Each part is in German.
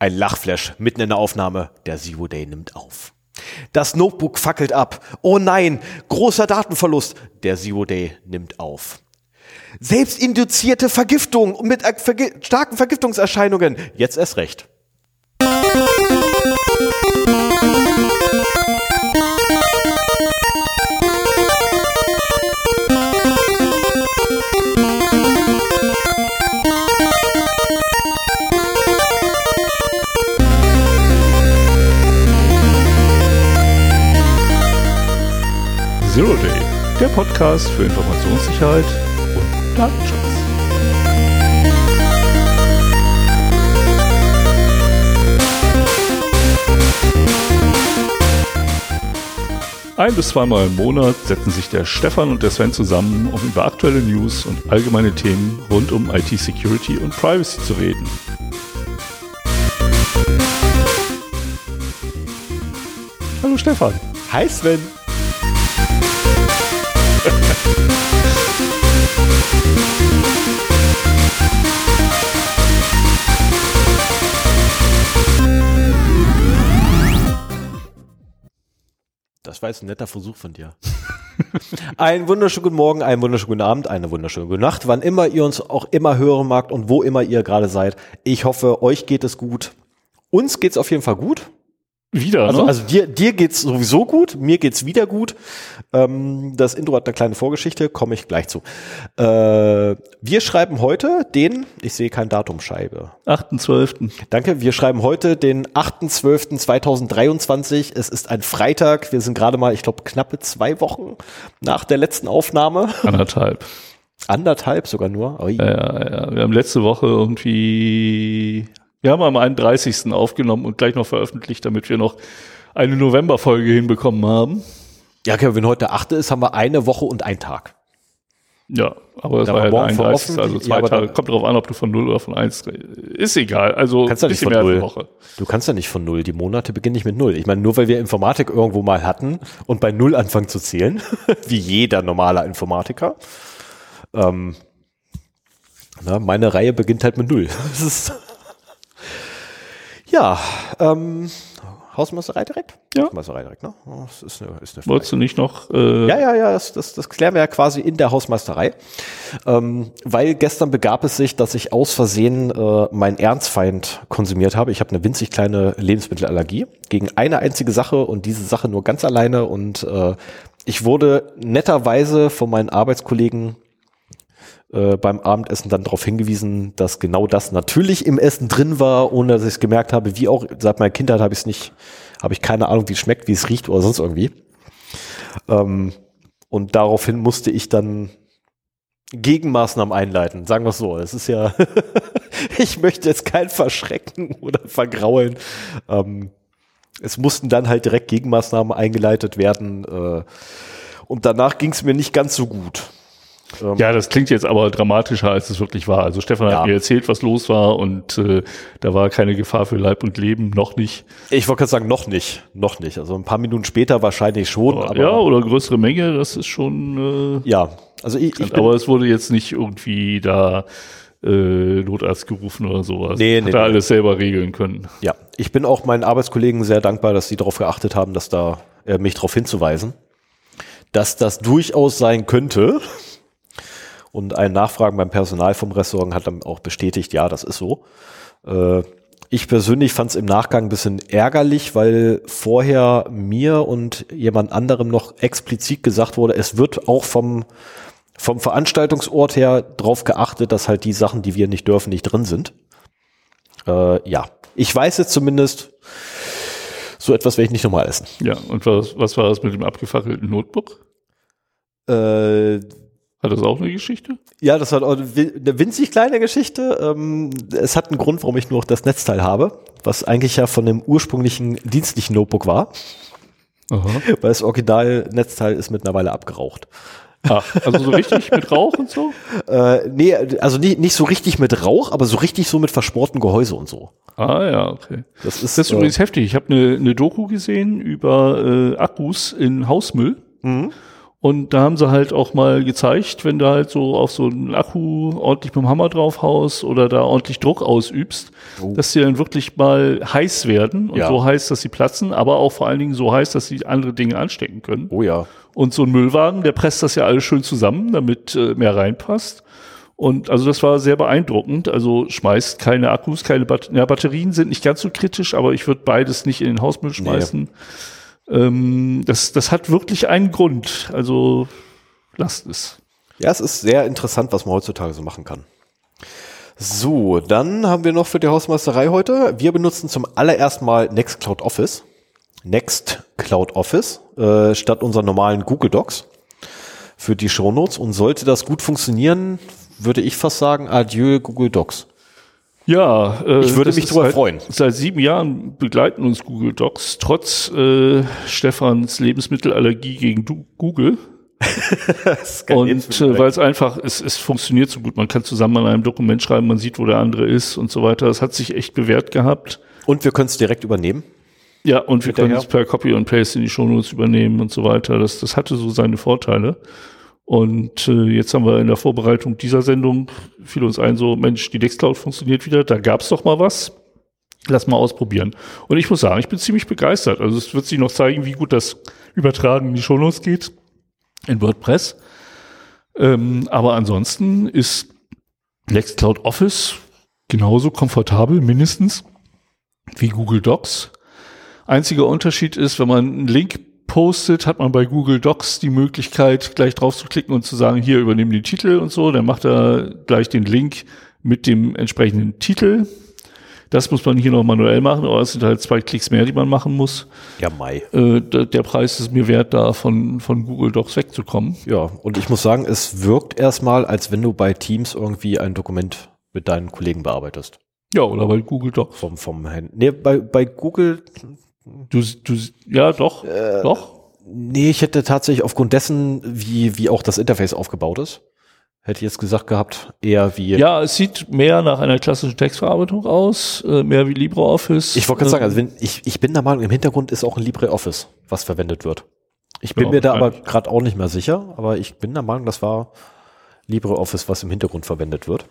Ein Lachflash mitten in der Aufnahme. Der Zero Day nimmt auf. Das Notebook fackelt ab. Oh nein, großer Datenverlust. Der Zero Day nimmt auf. Selbstinduzierte Vergiftung mit starken Vergiftungserscheinungen. Jetzt erst recht. Zero Day, der Podcast für Informationssicherheit und Datenschutz. Ein bis zweimal im Monat setzen sich der Stefan und der Sven zusammen, um über aktuelle News und allgemeine Themen rund um IT-Security und Privacy zu reden. Hallo Stefan. Hi Sven. Das war jetzt ein netter Versuch von dir. einen wunderschönen guten Morgen, einen wunderschönen guten Abend, eine wunderschöne gute Nacht, wann immer ihr uns auch immer hören magt und wo immer ihr gerade seid. Ich hoffe, euch geht es gut. Uns geht's auf jeden Fall gut. Wieder, Also, ne? also dir, dir geht's sowieso gut, mir geht's wieder gut. Ähm, das Intro hat eine kleine Vorgeschichte, komme ich gleich zu. Äh, wir schreiben heute den, ich sehe kein Datumscheibe. 8.12. Danke, wir schreiben heute den 8.12.2023. Es ist ein Freitag. Wir sind gerade mal, ich glaube, knappe zwei Wochen nach der letzten Aufnahme. Anderthalb. Anderthalb sogar nur. Ui. Ja, ja, ja. Wir haben letzte Woche irgendwie, wir haben am 31. aufgenommen und gleich noch veröffentlicht, damit wir noch eine Novemberfolge hinbekommen haben. Ja, okay, wenn heute der 8. ist, haben wir eine Woche und einen Tag. Ja, aber Da war ja der morgen 31. veröffentlicht, Also zwei ja, Tage. Kommt drauf an, ob du von 0 oder von 1 Ist egal. Also Kannst du ein nicht bisschen von mehr als eine null. Woche. Du kannst ja nicht von null. Die Monate beginnen nicht mit null. Ich meine, nur weil wir Informatik irgendwo mal hatten und bei null anfangen zu zählen, wie jeder normaler Informatiker. Ähm, na, meine Reihe beginnt halt mit null. Das ist ja, ähm, Hausmeisterei direkt? Ja. Hausmeisterei direkt, ne? Oh, Das ist eine, ist eine Wolltest du nicht noch, äh, ja, ja, ja, das, das, das klären wir ja quasi in der Hausmeisterei. Ähm, weil gestern begab es sich, dass ich aus Versehen äh, meinen Ernstfeind konsumiert habe. Ich habe eine winzig kleine Lebensmittelallergie gegen eine einzige Sache und diese Sache nur ganz alleine. Und äh, ich wurde netterweise von meinen Arbeitskollegen äh, beim Abendessen dann darauf hingewiesen, dass genau das natürlich im Essen drin war, ohne dass ich es gemerkt habe. Wie auch seit meiner Kindheit habe ich es nicht, habe ich keine Ahnung, wie es schmeckt, wie es riecht oder sonst irgendwie. Ähm, und daraufhin musste ich dann Gegenmaßnahmen einleiten, sagen wir es so. Es ist ja, ich möchte jetzt keinen verschrecken oder vergraulen. Ähm, es mussten dann halt direkt Gegenmaßnahmen eingeleitet werden. Äh, und danach ging es mir nicht ganz so gut. Ähm, Ja, das klingt jetzt aber dramatischer, als es wirklich war. Also Stefan Ja. hat mir erzählt, was los war und äh, da war keine Gefahr für Leib und Leben, noch nicht. Ich wollte gerade sagen, noch nicht, noch nicht. Also ein paar Minuten später wahrscheinlich schon, aber ja, oder größere Menge, das ist schon. Äh, ja. Also ich, ich aber es wurde jetzt nicht irgendwie da äh, Notarzt gerufen oder sowas. Nee, Hat nee, er nee. alles selber regeln können. ja, ich bin auch meinen Arbeitskollegen sehr dankbar, dass sie darauf geachtet haben, dass da äh, mich darauf hinzuweisen, dass das durchaus sein könnte. Und ein Nachfragen beim Personal vom Restaurant hat dann auch bestätigt, ja, das ist so. Äh, ich persönlich fand es im Nachgang ein bisschen ärgerlich, weil vorher mir und jemand anderem noch explizit gesagt wurde, es wird auch vom, vom Veranstaltungsort her drauf geachtet, dass halt die Sachen, die wir nicht dürfen, nicht drin sind. Äh, ja, ich weiß jetzt zumindest, so etwas werde ich nicht nochmal essen. Ja, und was, was war das mit dem abgefackelten Notebook? Äh, Hat das auch eine Geschichte? ja, das war auch eine wi- eine winzig kleine Geschichte. Ähm, es hat einen Grund, warum ich nur noch das Netzteil habe, was eigentlich ja von dem ursprünglichen dienstlichen Notebook war, Aha. weil das Original-Netzteil ist mittlerweile abgeraucht. Ah, also so richtig mit Rauch und so? Äh, nee, also nicht, nicht so richtig mit Rauch, aber so richtig so mit verschmortem Gehäuse und so. Ah ja, okay. Das ist, Das ist äh, übrigens heftig. Ich habe eine, eine Doku gesehen über äh, Akkus in Hausmüll. Mhm. Und da haben sie halt auch mal gezeigt, wenn du halt so auf so einen Akku ordentlich mit dem Hammer drauf haust oder da ordentlich Druck ausübst, Oh. dass die dann wirklich mal heiß werden und Ja. so heiß, dass sie platzen, aber auch vor allen Dingen so heiß, dass sie andere Dinge anstecken können. Oh ja. Und so ein Müllwagen, der presst das ja alles schön zusammen, damit äh, mehr reinpasst. Und also das war sehr beeindruckend. Also schmeißt keine Akkus, keine Bat ja, Batterien sind nicht ganz so kritisch, aber ich würde beides nicht in den Hausmüll schmeißen. Ähm, das, das hat wirklich einen Grund. Also lasst es. Ja, es ist sehr interessant, was man heutzutage so machen kann. So, dann haben wir noch für die Hausmeisterei heute. Wir benutzen zum allerersten Mal Nextcloud Office. Nextcloud Office äh, statt unserer normalen Google Docs für die Shownotes. Und sollte das gut funktionieren, würde ich fast sagen, adieu Google Docs. Ja, äh, Ich würde mich drüber seit, freuen. Seit sieben Jahren begleiten uns Google Docs, trotz äh, Stefans Lebensmittelallergie gegen du Google. Und äh, weil es einfach, es, es funktioniert so gut. Man kann zusammen an einem Dokument schreiben, man sieht, wo der andere ist und so weiter. Das hat sich echt bewährt gehabt. Und wir können es direkt übernehmen. Ja, und wir können es per Copy und Paste in die Shownotes übernehmen und so weiter. Das, das hatte so seine Vorteile. Und äh, jetzt haben wir in der Vorbereitung dieser Sendung fiel uns ein, so Mensch, die Nextcloud funktioniert wieder, da gab's doch mal was. Lass mal ausprobieren. Und ich muss sagen, ich bin ziemlich begeistert. Also es wird sich noch zeigen, wie gut das Übertragen in die Shownotes geht in WordPress. Ähm, aber ansonsten ist Nextcloud Office genauso komfortabel, mindestens, wie Google Docs. Einziger Unterschied ist, wenn man einen Link postet, hat man bei Google Docs die Möglichkeit, gleich drauf zu klicken und zu sagen, hier übernehmen den Titel und so. Dann macht er gleich den Link mit dem entsprechenden Titel. Das muss man hier noch manuell machen, aber es sind halt zwei Klicks mehr, die man machen muss. Ja, Mai. Äh, der Preis ist mir wert, da von, von Google Docs wegzukommen. Ja, und ich muss sagen, es wirkt erstmal, als wenn du bei Teams irgendwie ein Dokument mit deinen Kollegen bearbeitest. Ja, oder bei Google Docs. Vom, vom Hand. Nee, bei, bei Google, Du, du, ja, doch, doch. nee, ich hätte tatsächlich aufgrund dessen, wie, wie auch das Interface aufgebaut ist, hätte ich jetzt gesagt gehabt, eher wie. Ja, es sieht mehr nach einer klassischen Textverarbeitung aus, äh, mehr wie LibreOffice. Ich wollte gerade sagen, Ähm, also wenn, ich, ich bin der Meinung, im Hintergrund ist auch ein LibreOffice, was verwendet wird. Ich bin Ja, mir da aber gerade auch nicht mehr sicher, aber ich bin der Meinung, das war LibreOffice, was im Hintergrund verwendet wird.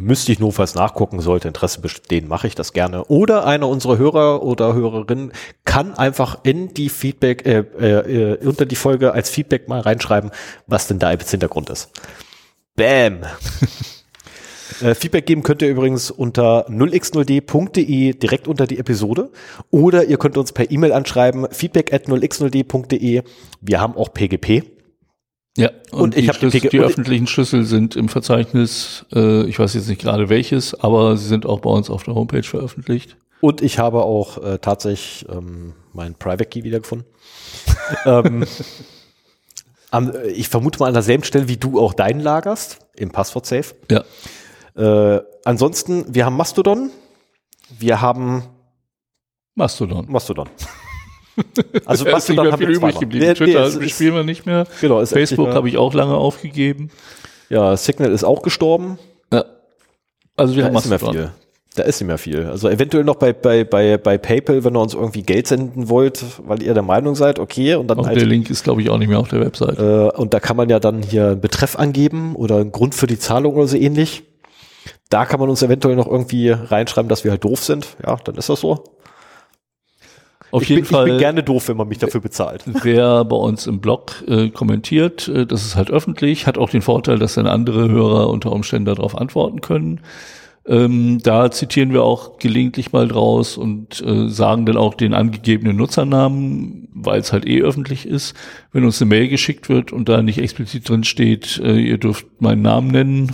Müsste ich notfalls nachgucken, sollte Interesse bestehen, mache ich das gerne. Oder einer unserer Hörer oder Hörerinnen kann einfach in die Feedback, äh, äh, unter die Folge als Feedback mal reinschreiben, was denn da als Hintergrund ist. Bam! Äh, Feedback geben könnt ihr übrigens unter 0x0d.de direkt unter die Episode oder ihr könnt uns per E-Mail anschreiben feedback at 0x0d.de. Wir haben auch PGP. Ja, und, Und ich die, hab die die öffentlichen Schlüssel sind im Verzeichnis, äh, ich weiß jetzt nicht gerade welches, aber sie sind auch bei uns auf der Homepage veröffentlicht. Und ich habe auch äh, tatsächlich ähm, meinen Private Key wiedergefunden. ähm, am, äh, ich vermute mal an derselben Stelle, wie du auch deinen lagerst, im Passwort Safe. Ja, Äh, ansonsten, wir haben Mastodon. Wir haben Mastodon. Mastodon. Also Da ist nicht mehr viel übrig geblieben. Nee, Twitter nee, ist- bespielen wir nicht mehr. Genau, ist Facebook habe ich auch lange aufgegeben. Ja, Signal ist auch gestorben. Ja. Also wir Da haben ist nicht mehr viel. Da ist nicht mehr viel. Also eventuell noch bei, bei, bei, bei PayPal, wenn ihr uns irgendwie Geld senden wollt, weil ihr der Meinung seid, okay, und dann Auch halt, der Link ist, glaube ich, auch nicht mehr auf der Website. äh, und da kann man ja dann hier einen Betreff angeben oder einen Grund für die Zahlung oder so ähnlich. Da kann man uns eventuell noch irgendwie reinschreiben, dass wir halt doof sind. Ja, dann ist das so. Auf ich, jeden bin, Fall. ich bin gerne doof, wenn man mich dafür bezahlt. Wer bei uns im Blog äh, kommentiert, äh, das ist halt öffentlich, hat auch den Vorteil, dass dann andere Hörer unter Umständen darauf antworten können. Ähm, da zitieren wir auch gelegentlich mal draus und äh, sagen dann auch den angegebenen Nutzernamen, weil es halt eh öffentlich ist. Wenn uns eine Mail geschickt wird und da nicht explizit drin steht, äh, ihr dürft meinen Namen nennen,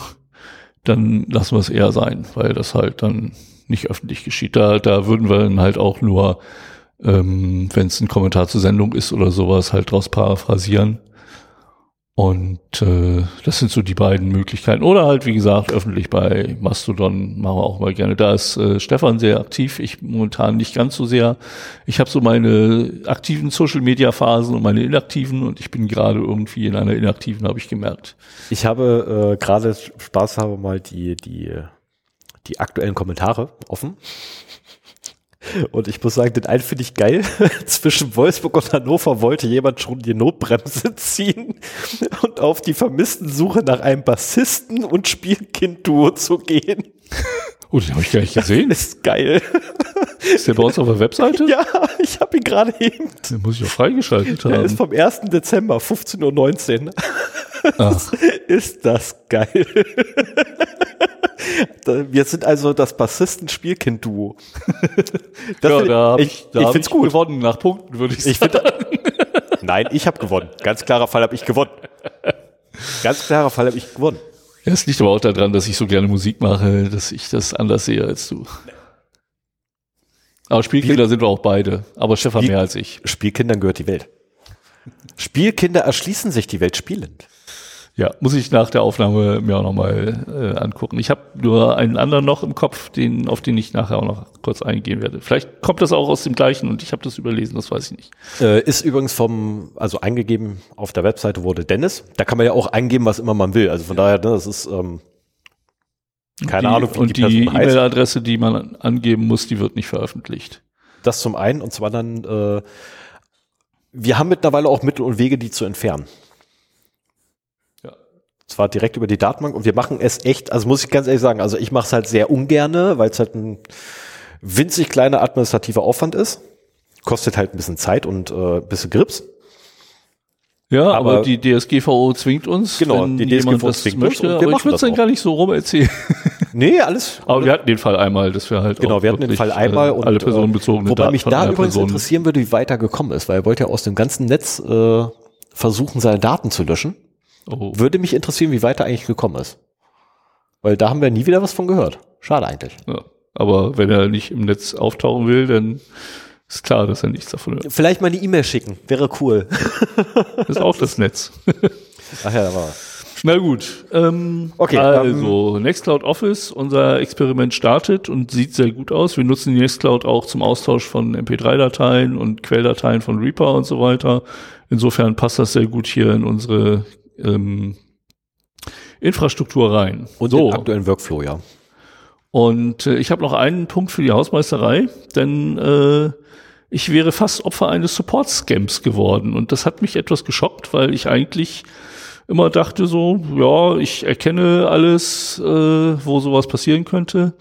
dann lassen wir es eher sein, weil das halt dann nicht öffentlich geschieht. Da, da würden wir dann halt auch nur ähm, wenn es ein Kommentar zur Sendung ist oder sowas, halt draus paraphrasieren. Und äh, das sind so die beiden Möglichkeiten. Oder halt, wie gesagt, öffentlich bei Mastodon machen wir auch mal gerne. Da ist äh, Stefan sehr aktiv, ich momentan nicht ganz so sehr. Ich habe so meine aktiven Social-Media-Phasen und meine inaktiven und ich bin gerade irgendwie in einer inaktiven, habe ich gemerkt. Ich habe äh, gerade Spaß habe mal die, die, die aktuellen Kommentare offen. Und ich muss sagen, den einen finde ich geil. Zwischen Wolfsburg und Hannover wollte jemand schon die Notbremse ziehen und auf die vermissten Suche nach einem Bassisten und Spielkind-Duo zu gehen. Oh, den habe ich gar nicht gesehen. Das ist geil. Ist der bei uns auf der Webseite? Ja, ich habe ihn gerade eben. Den muss ich auch freigeschaltet Der haben. ist vom 1. Dezember, 15.19 Uhr. Ach, Ist das geil. Wir sind also das Bassisten-Spielkind-Duo. Ja, find- da ich, ich, ich find's ich gut. gewonnen nach Punkten, würde ich Ich sagen. finde, nein, ich habe gewonnen. Ganz klarer Fall habe ich gewonnen. Ganz klarer Fall habe ich gewonnen. Ja, es liegt aber auch daran, dass ich so gerne Musik mache, dass ich das anders sehe als du. Aber Spielkinder sind wir auch beide. Aber Stefan Spiel- mehr als ich. Spielkindern gehört die Welt. Spielkinder erschließen sich die Welt spielend. Ja, muss ich nach der Aufnahme mir auch nochmal äh, angucken. Ich habe nur einen anderen noch im Kopf, den, auf den ich nachher auch noch kurz eingehen werde. Vielleicht kommt das auch aus dem gleichen und ich habe das überlesen, das weiß ich nicht. Äh, ist übrigens vom, also eingegeben auf der Webseite wurde Dennis. Da kann man ja auch eingeben, was immer man will. Also von daher, ne, das ist ähm, keine die, Ahnung, wie und die die. E-Mail-Adresse, die man angeben muss, die wird nicht veröffentlicht. Das zum einen und zum anderen, äh, wir haben mittlerweile auch Mittel und Wege, die zu entfernen. Zwar direkt über die Datenbank und wir machen es echt, also muss ich ganz ehrlich sagen, also ich mache es halt sehr ungerne, weil es halt ein winzig kleiner administrativer Aufwand ist. Kostet halt ein bisschen Zeit und äh, ein bisschen Grips. Ja, aber, Aber- die DSGVO zwingt uns, Genau, wenn die DSGVO das zwingt uns möchte. und wir aber ich würde es dann auch. gar nicht so rum erzählen. Nee, alles. Aber wir hatten den Fall einmal, dass wir halt Genau, wir hatten den Fall einmal äh, und alle äh, personenbezogene wobei Daten mich da übrigens Person. interessieren würde, wie weit er gekommen ist, weil er wollte ja aus dem ganzen Netz äh, versuchen, seine Daten zu löschen. Oh. Würde mich interessieren, wie weit er eigentlich gekommen ist. Weil da haben wir nie wieder was von gehört. Schade eigentlich. Ja. Aber wenn er nicht im Netz auftauchen will, dann ist klar, dass er nichts davon hört. Vielleicht mal eine E-Mail schicken, wäre cool. Das ist auch das Netz. Ach ja, da war Na gut. Ähm, Okay, Also, Nextcloud Office, unser Experiment startet und sieht sehr gut aus. Wir nutzen die Nextcloud auch zum Austausch von MP3-Dateien und Quelldateien von Reaper und so weiter. Insofern passt das sehr gut hier in unsere ähm, Infrastruktur rein. Und so. den aktuellen Workflow, ja. Und äh, ich habe noch einen Punkt für die Hausmeisterei, denn äh, ich wäre fast Opfer eines Support-Scams geworden. Und das hat mich etwas geschockt, weil ich eigentlich immer dachte so, ja, ich erkenne alles, äh, wo sowas passieren könnte.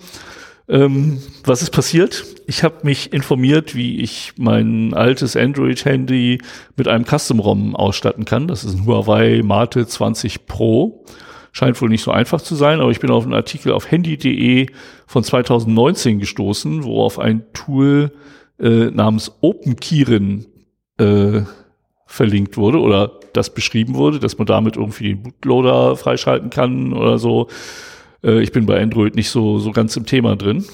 Ähm, was ist passiert? Ich habe mich informiert, wie ich mein altes Android-Handy mit einem Custom-ROM ausstatten kann. Das ist ein Huawei Mate 20 Pro. Scheint wohl nicht so einfach zu sein, aber ich bin auf einen Artikel auf handy.de von 2019 gestoßen, wo auf ein Tool äh, namens OpenKeyrin äh, verlinkt wurde oder das beschrieben wurde, dass man damit irgendwie den Bootloader freischalten kann oder so. Äh, ich bin bei Android nicht so, so ganz im Thema drin.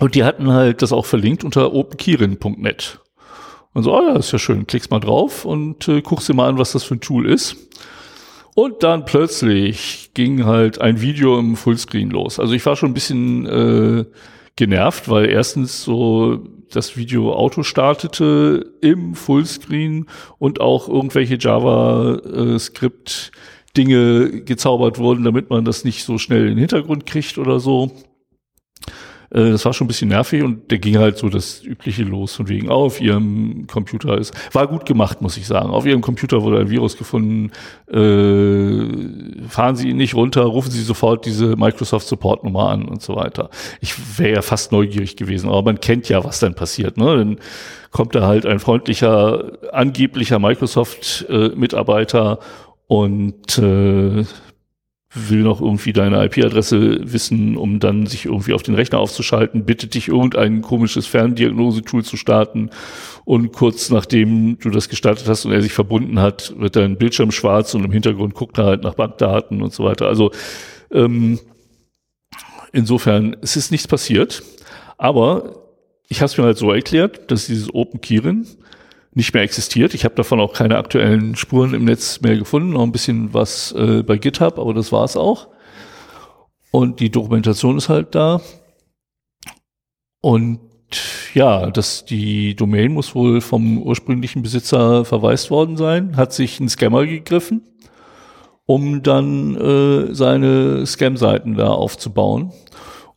Und die hatten halt das auch verlinkt unter openkeyrin.net. Und so, oh ja, ist ja schön, klickst mal drauf und äh, guckst dir mal an, was das für ein Tool ist. Und dann plötzlich ging halt ein Video im Fullscreen los. Also ich war schon ein bisschen äh, genervt, weil erstens so das Video Auto startete im Fullscreen und auch irgendwelche JavaScript Dinge gezaubert wurden, damit man das nicht so schnell in den Hintergrund kriegt oder so. Äh, Das war schon ein bisschen nervig und der ging halt so das Übliche los von wegen, oh, auf ihrem Computer ist, war gut gemacht, muss ich sagen. Auf ihrem Computer wurde ein Virus gefunden, äh, fahren Sie ihn nicht runter, rufen Sie sofort diese Microsoft Support Nummer an und so weiter. Ich wäre ja fast neugierig gewesen, aber man kennt ja, was dann passiert, ne? Dann kommt da halt ein freundlicher, angeblicher Microsoft-Mitarbeiter und äh, will noch irgendwie deine IP-Adresse wissen, um dann sich irgendwie auf den Rechner aufzuschalten, bittet dich irgendein komisches Ferndiagnose-Tool zu starten. Und kurz nachdem du das gestartet hast und er sich verbunden hat, wird dein Bildschirm schwarz und im Hintergrund guckt er halt nach Bankdaten und so weiter. Also ähm, insofern, es ist nichts passiert, aber ich habe es mir halt so erklärt, dass dieses Open Keyrin nicht mehr existiert. Ich habe davon auch keine aktuellen Spuren im Netz mehr gefunden, noch ein bisschen was äh, bei GitHub, aber das war's auch. Und die Dokumentation ist halt da. Und ja, das, die Domain muss wohl vom ursprünglichen Besitzer verwaist worden sein, hat sich ein Scammer gegriffen, um dann äh, seine Scam-Seiten da aufzubauen.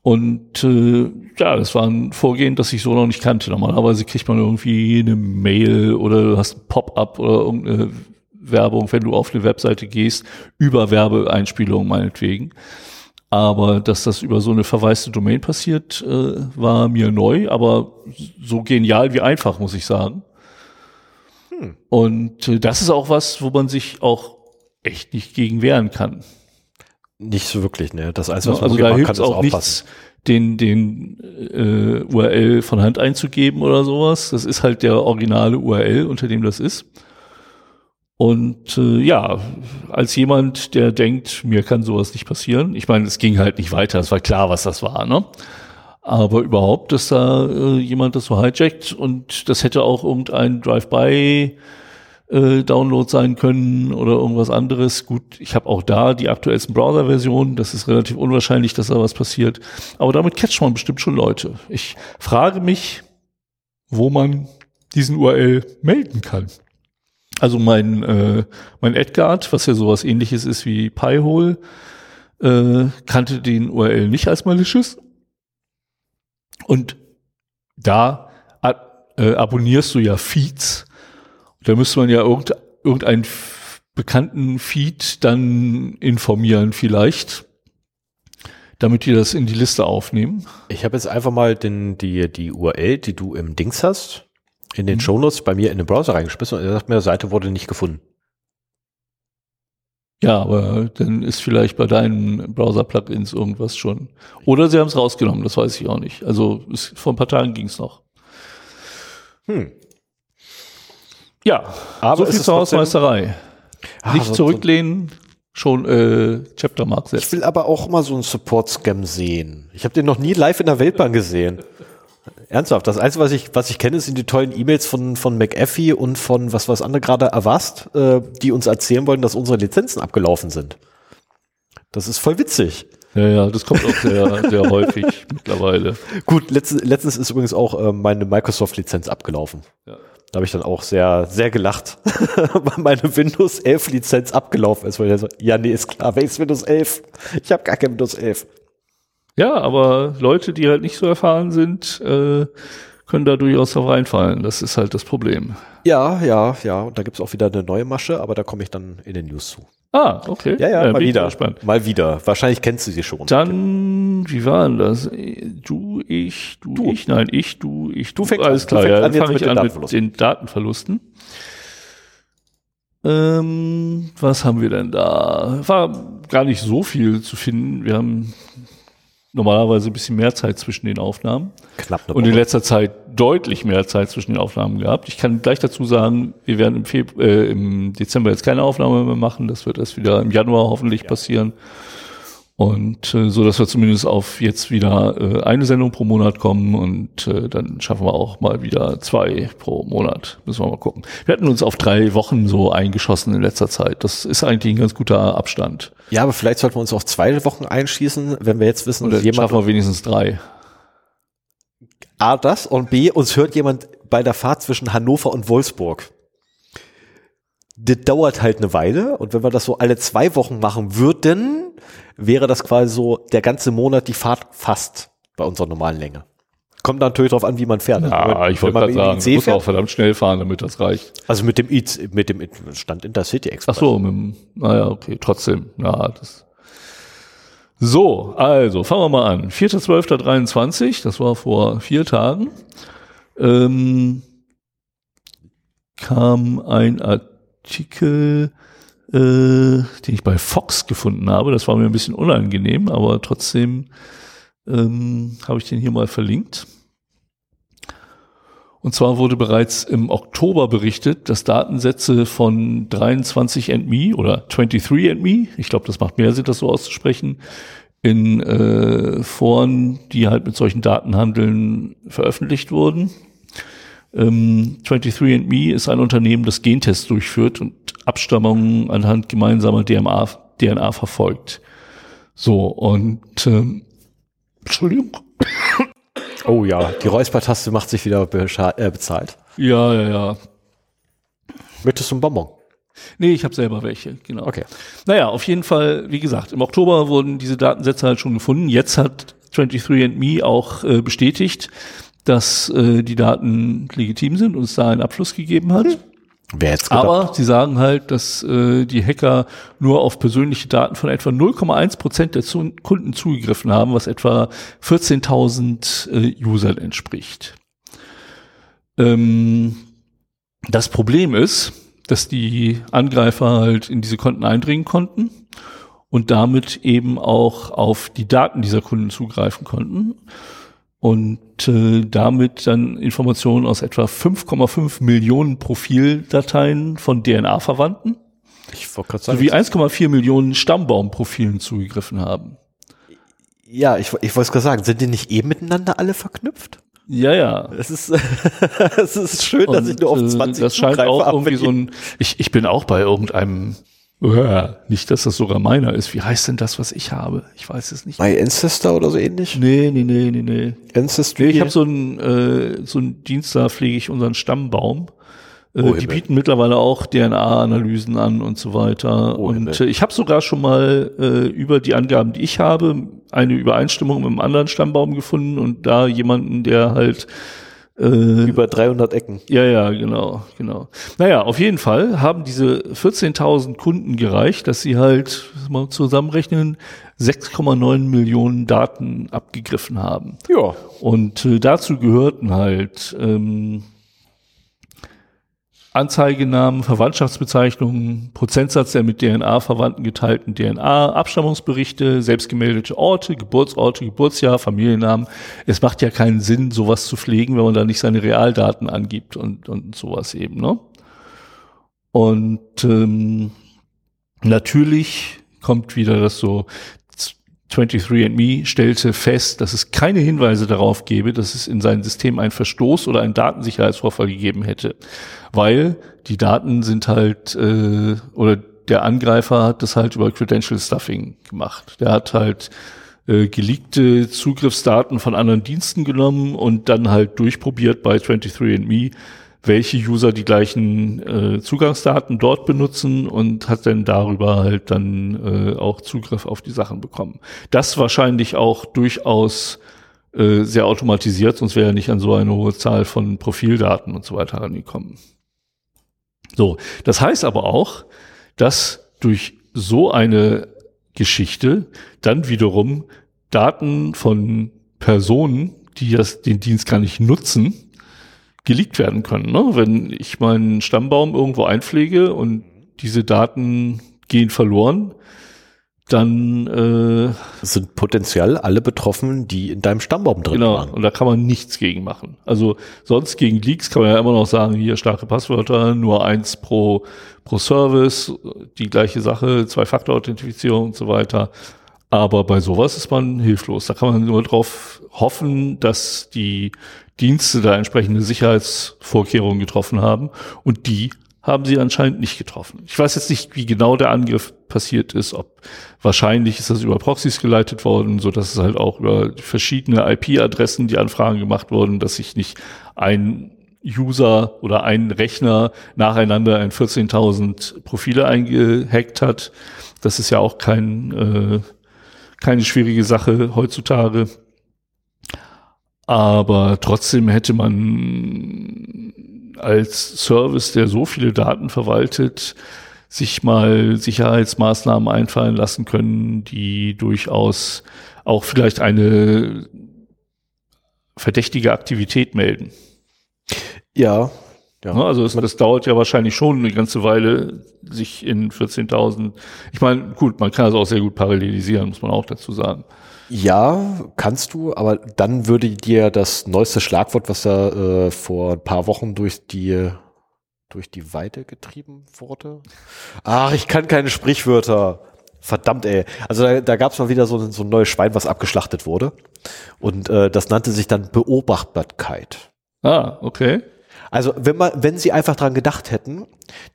Und äh, ja, das war ein Vorgehen, das ich so noch nicht kannte. Normalerweise kriegt man irgendwie eine Mail oder du hast ein Pop-up oder irgendeine Werbung, wenn du auf eine Webseite gehst, über Werbeeinspielungen meinetwegen. Aber dass das über so eine verwaiste Domain passiert, äh, war mir neu, aber so genial wie einfach, muss ich sagen. Hm. Und äh, das ist auch was, wo man sich auch echt nicht gegen wehren kann. Nicht so wirklich, ne? Das Einzige, was man also da hilft kann, auch nichts, den, den äh, URL von Hand einzugeben oder sowas. Das ist halt der originale URL, unter dem das ist. Und äh, ja, als jemand, der denkt, mir kann sowas nicht passieren, ich meine, es ging halt nicht weiter, es war klar, was das war, ne? Aber überhaupt, dass da äh, jemand das so hijackt und das hätte auch irgendein Drive-by äh, Download sein können oder irgendwas anderes. Gut, ich habe auch da die aktuellsten Browser-Versionen. Das ist relativ unwahrscheinlich, dass da was passiert. Aber damit catcht man bestimmt schon Leute. Ich frage mich, wo man diesen URL melden kann. Also mein, äh, mein Edgard, was ja sowas ähnliches ist wie Piehole, äh, kannte den URL nicht als malicious. Und da äh, abonnierst du ja Feeds. Da müsste man ja irgend, irgendeinen bekannten Feed dann informieren vielleicht, damit die das in die Liste aufnehmen. Ich habe jetzt einfach mal den, die, die URL, die du im Dings hast, in den mhm. Shownotes bei mir in den Browser reingeschmissen und er sagt mir, Seite wurde nicht gefunden. Ja, aber dann ist vielleicht bei deinen Browser-Plugins irgendwas schon. Oder sie haben es rausgenommen, das weiß ich auch nicht. Also es, vor ein paar Tagen ging es noch. Hm. Ja, aber so viel zur Hausmeisterei. Ah, nicht zurücklehnen, schon äh, Chaptermark setzen. Ich will aber auch mal so einen Support-Scam sehen. Ich habe den noch nie live in der Weltbahn gesehen. Ernsthaft, das Einzige, was ich, was ich kenne, sind die tollen E-Mails von, von McAfee und von, was was andere gerade Avast, äh, die uns erzählen wollen, dass unsere Lizenzen abgelaufen sind. Das ist voll witzig. Ja, ja, das kommt auch sehr, sehr häufig mittlerweile. Gut, letztens, letztens ist übrigens auch äh, meine Microsoft-Lizenz abgelaufen. Ja. Da habe ich dann auch sehr, sehr gelacht, weil meine Windows 11 Lizenz abgelaufen ist. Weil ich so, ja, nee, ist klar, welches Windows 11? Ich habe gar kein Windows 11. Ja, aber Leute, die halt nicht so erfahren sind, äh, können da durchaus drauf reinfallen. Das ist halt das Problem. Ja, ja, ja. Und da gibt's auch wieder eine neue Masche, aber da komme ich dann in den News zu. Ah, okay. Ja, ja, ja mal wieder. Mal wieder. Wahrscheinlich kennst du sie schon. Dann, wie war denn das? Du, ich, du, du. ich, nein, ich, du, ich, du. Du fängst Alles klar, ja, dann fange ich an mit den Datenverlusten. Ähm, was haben wir denn da? War gar nicht so viel zu finden. Wir haben normalerweise ein bisschen mehr Zeit zwischen den Aufnahmen. Knapp eine Woche. Und in letzter Zeit deutlich mehr Zeit zwischen den Aufnahmen gehabt. Ich kann gleich dazu sagen, wir werden im, Februar, äh, im Dezember jetzt keine Aufnahme mehr machen. Das wird erst wieder im Januar hoffentlich ja. passieren. Und äh, so, dass wir zumindest auf jetzt wieder äh, eine Sendung pro Monat kommen und äh, dann schaffen wir auch mal wieder zwei pro Monat. Müssen wir mal gucken. Wir hatten uns auf drei Wochen so eingeschossen in letzter Zeit. Das ist eigentlich ein ganz guter Abstand. Ja, aber vielleicht sollten wir uns auf zwei Wochen einschießen, wenn wir jetzt wissen, Oder jemand schaffen wir wenigstens drei. A, das und B, uns hört jemand bei der Fahrt zwischen Hannover und Wolfsburg. Das dauert halt eine Weile und wenn wir das so alle zwei Wochen machen würden, wäre das quasi so der ganze Monat die Fahrt fast bei unserer normalen Länge. Kommt natürlich darauf an, wie man fährt. Ja, also, ich wollte gerade sagen, du musst auch verdammt schnell fahren, damit das reicht. Also mit dem IC, mit dem Stand Intercity Express. Ach so, mit dem, naja, okay, trotzdem. Ja, das. So, also, fangen wir mal an. 4.12.23, das war vor vier Tagen, ähm, kam ein Artikel äh, den ich bei Fox gefunden habe. Das war mir ein bisschen unangenehm, aber trotzdem ähm, habe ich den hier mal verlinkt. Und zwar wurde bereits im Oktober berichtet, dass Datensätze von 23andMe oder 23andMe, ich glaube, das macht mehr Sinn, das so auszusprechen, in äh, Foren, die halt mit solchen Daten handeln, veröffentlicht wurden. Ähm, 23andMe ist ein Unternehmen, das Gentests durchführt und Abstammungen anhand gemeinsamer DNA, DNA verfolgt. So, und ähm, Entschuldigung. Oh ja, die Räuspertaste macht sich wieder äh, bezahlt. Ja, ja, ja. Möchtest du einen Bonbon? Nee, ich habe selber welche, genau. Okay. Naja, auf jeden Fall, wie gesagt, im Oktober wurden diese Datensätze halt schon gefunden. Jetzt hat 23andMe auch äh, bestätigt, dass äh, die Daten legitim sind und es da einen Abschluss gegeben hat. Hm. Wer jetzt Aber sie sagen halt, dass äh, die Hacker nur auf persönliche Daten von etwa 0,1 Prozent der zu Kunden zugegriffen haben, was etwa 14.000 äh, Usern entspricht. Ähm, das Problem ist, dass die Angreifer halt in diese Konten eindringen konnten und damit eben auch auf die Daten dieser Kunden zugreifen konnten und äh, damit dann Informationen aus etwa 5,5 Millionen Profildateien von DNA-Verwandten sowie 1,4 Millionen Stammbaumprofilen zugegriffen haben. Ja, ich, ich wollte es gerade sagen, sind die nicht eben miteinander alle verknüpft? Ja, ja. Es ist, es ist schön, dass ich nur auf 20 äh, Das scheint auch irgendwie so ein, ich, ich bin auch bei irgendeinem ja, nicht, dass das sogar meiner ist. Wie heißt denn das, was ich habe? Ich weiß es nicht. My Ancestor oder so ähnlich? Nee, nee, nee, nee, nee. Ancestry? Nee, ich habe so einen äh, so einen Dienst, da pflege ich unseren Stammbaum. Äh, oh, die bieten mittlerweile auch DNA-Analysen an und so weiter. Oh, und äh, ich habe sogar schon mal äh, über die Angaben, die ich habe, eine Übereinstimmung mit einem anderen Stammbaum gefunden und da jemanden, der halt äh, Über 300 Ecken. Ja, ja, genau, genau. Naja, auf jeden Fall haben diese 14.000 Kunden gereicht, dass sie halt, mal zusammenrechnen, 6,9 Millionen Daten abgegriffen haben. Ja. Und äh, dazu gehörten halt ähm, Anzeigenamen, Verwandtschaftsbezeichnungen, Prozentsatz der mit DNA verwandten geteilten DNA, Abstammungsberichte, selbstgemeldete Orte, Geburtsorte, Geburtsjahr, Familiennamen. Es macht ja keinen Sinn, sowas zu pflegen, wenn man da nicht seine Realdaten angibt und, und sowas eben, ne? Und ähm, natürlich kommt wieder das so 23andMe stellte fest, dass es keine Hinweise darauf gebe, dass es in seinem System einen Verstoß oder einen Datensicherheitsvorfall gegeben hätte, weil die Daten sind halt äh, oder der Angreifer hat das halt über Credential Stuffing gemacht. Der hat halt äh, geleakte Zugriffsdaten von anderen Diensten genommen und dann halt durchprobiert bei 23andMe welche User die gleichen äh, Zugangsdaten dort benutzen und hat dann darüber halt dann äh, auch Zugriff auf die Sachen bekommen. Das wahrscheinlich auch durchaus äh, sehr automatisiert, sonst wäre er nicht an so eine hohe Zahl von Profildaten und so weiter rangekommen. So, das heißt aber auch, dass durch so eine Geschichte dann wiederum Daten von Personen, die das, den Dienst gar nicht nutzen, geleakt werden können. Ne? Wenn ich meinen Stammbaum irgendwo einpflege und diese Daten gehen verloren, dann äh, sind potenziell alle betroffen, die in deinem Stammbaum drin genau, waren. Und da kann man nichts gegen machen. Also sonst gegen Leaks kann man ja immer noch sagen, hier starke Passwörter, nur eins pro pro Service, die gleiche Sache, Zwei-Faktor-Authentifizierung und so weiter. Aber bei sowas ist man hilflos. Da kann man nur darauf hoffen, dass die Dienste da entsprechende Sicherheitsvorkehrungen getroffen haben und die haben sie anscheinend nicht getroffen. Ich weiß jetzt nicht, wie genau der Angriff passiert ist, ob wahrscheinlich ist das über Proxys geleitet worden, so dass es halt auch über verschiedene IP-Adressen die Anfragen gemacht wurden, dass sich nicht ein User oder ein Rechner nacheinander in 14.000 Profile eingehackt hat. Das ist ja auch kein, äh, keine schwierige Sache heutzutage. Aber trotzdem hätte man als Service, der so viele Daten verwaltet, sich mal Sicherheitsmaßnahmen einfallen lassen können, die durchaus auch vielleicht eine verdächtige Aktivität melden. Ja. Ja. Ne, also es, das dauert ja wahrscheinlich schon eine ganze Weile, sich in 14.000. Ich meine, gut, man kann das auch sehr gut parallelisieren, muss man auch dazu sagen. Ja, kannst du, aber dann würde dir das neueste Schlagwort, was da äh, vor ein paar Wochen durch die durch die Weide getrieben wurde. Ach, ich kann keine Sprichwörter. Verdammt, ey. Also da, da gab es mal wieder so, so ein neues Schwein, was abgeschlachtet wurde. Und äh, das nannte sich dann Beobachtbarkeit. Ah, okay. Also wenn man, wenn sie einfach dran gedacht hätten,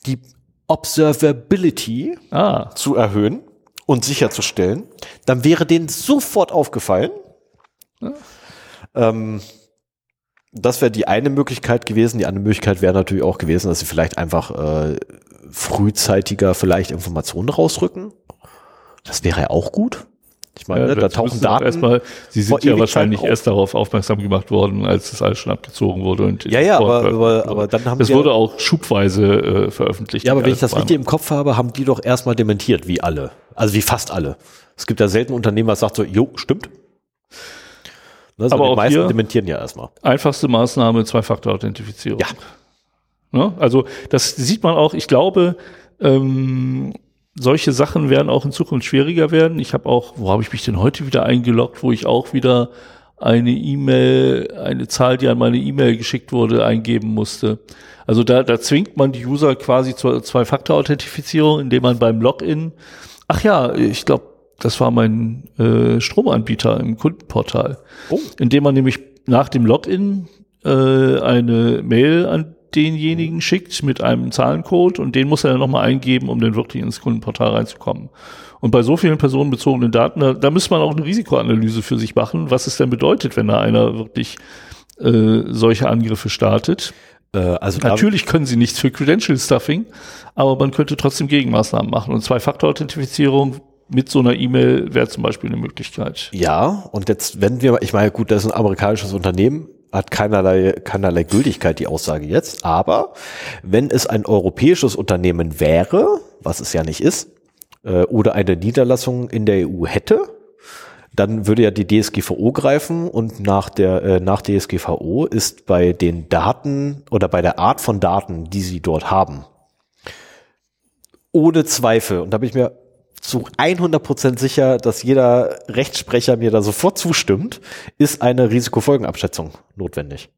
die Observability ah. zu erhöhen, und sicherzustellen, dann wäre denen sofort aufgefallen. Ja. Ähm, das wäre die eine Möglichkeit gewesen. Die andere Möglichkeit wäre natürlich auch gewesen, dass sie vielleicht einfach äh, frühzeitiger vielleicht Informationen rausrücken. Das wäre ja auch gut. Ich meine, ja, da tauchen Daten. Erstmal, Sie sind ja wahrscheinlich auf. erst darauf aufmerksam gemacht worden, als das alles schon abgezogen wurde. Und ja, ja, aber, aber, aber dann haben Es wurde auch schubweise äh, veröffentlicht. Ja, aber wenn ich das richtig im Kopf habe, haben die doch erstmal dementiert, wie alle. Also wie fast alle. Es gibt ja selten Unternehmen, was sagt so, jo, stimmt. Ne, so aber die meisten dementieren ja erstmal. Einfachste Maßnahme, Zwei-Faktor-Authentifizierung. Ja. Ne? Also das sieht man auch, ich glaube, ähm, solche Sachen werden auch in Zukunft schwieriger werden. Ich habe auch, wo habe ich mich denn heute wieder eingeloggt, wo ich auch wieder eine E-Mail, eine Zahl, die an meine E-Mail geschickt wurde, eingeben musste. Also da, da zwingt man die User quasi zur Zwei-Faktor-Authentifizierung, indem man beim Login, ach ja, ich glaube, das war mein äh, Stromanbieter im Kundenportal, oh. indem man nämlich nach dem Login äh, eine Mail an denjenigen schickt mit einem Zahlencode und den muss er dann nochmal eingeben, um dann wirklich ins Kundenportal reinzukommen. Und bei so vielen personenbezogenen Daten, da, da müsste man auch eine Risikoanalyse für sich machen, was es denn bedeutet, wenn da einer wirklich äh, solche Angriffe startet. Äh, also Natürlich können sie nichts für Credential Stuffing, aber man könnte trotzdem Gegenmaßnahmen machen. Und Zwei-Faktor-Authentifizierung mit so einer E-Mail wäre zum Beispiel eine Möglichkeit. Ja, und jetzt, wenn wir, ich meine, gut, das ist ein amerikanisches Unternehmen, hat keinerlei, keinerlei Gültigkeit die Aussage jetzt. Aber wenn es ein europäisches Unternehmen wäre, was es ja nicht ist, äh, oder eine Niederlassung in der EU hätte, dann würde ja die DSGVO greifen und nach der äh, nach DSGVO ist bei den Daten oder bei der Art von Daten, die sie dort haben, ohne Zweifel, und da bin ich mir zu 100% sicher, dass jeder Rechtssprecher mir da sofort zustimmt, ist eine Risikofolgenabschätzung notwendig.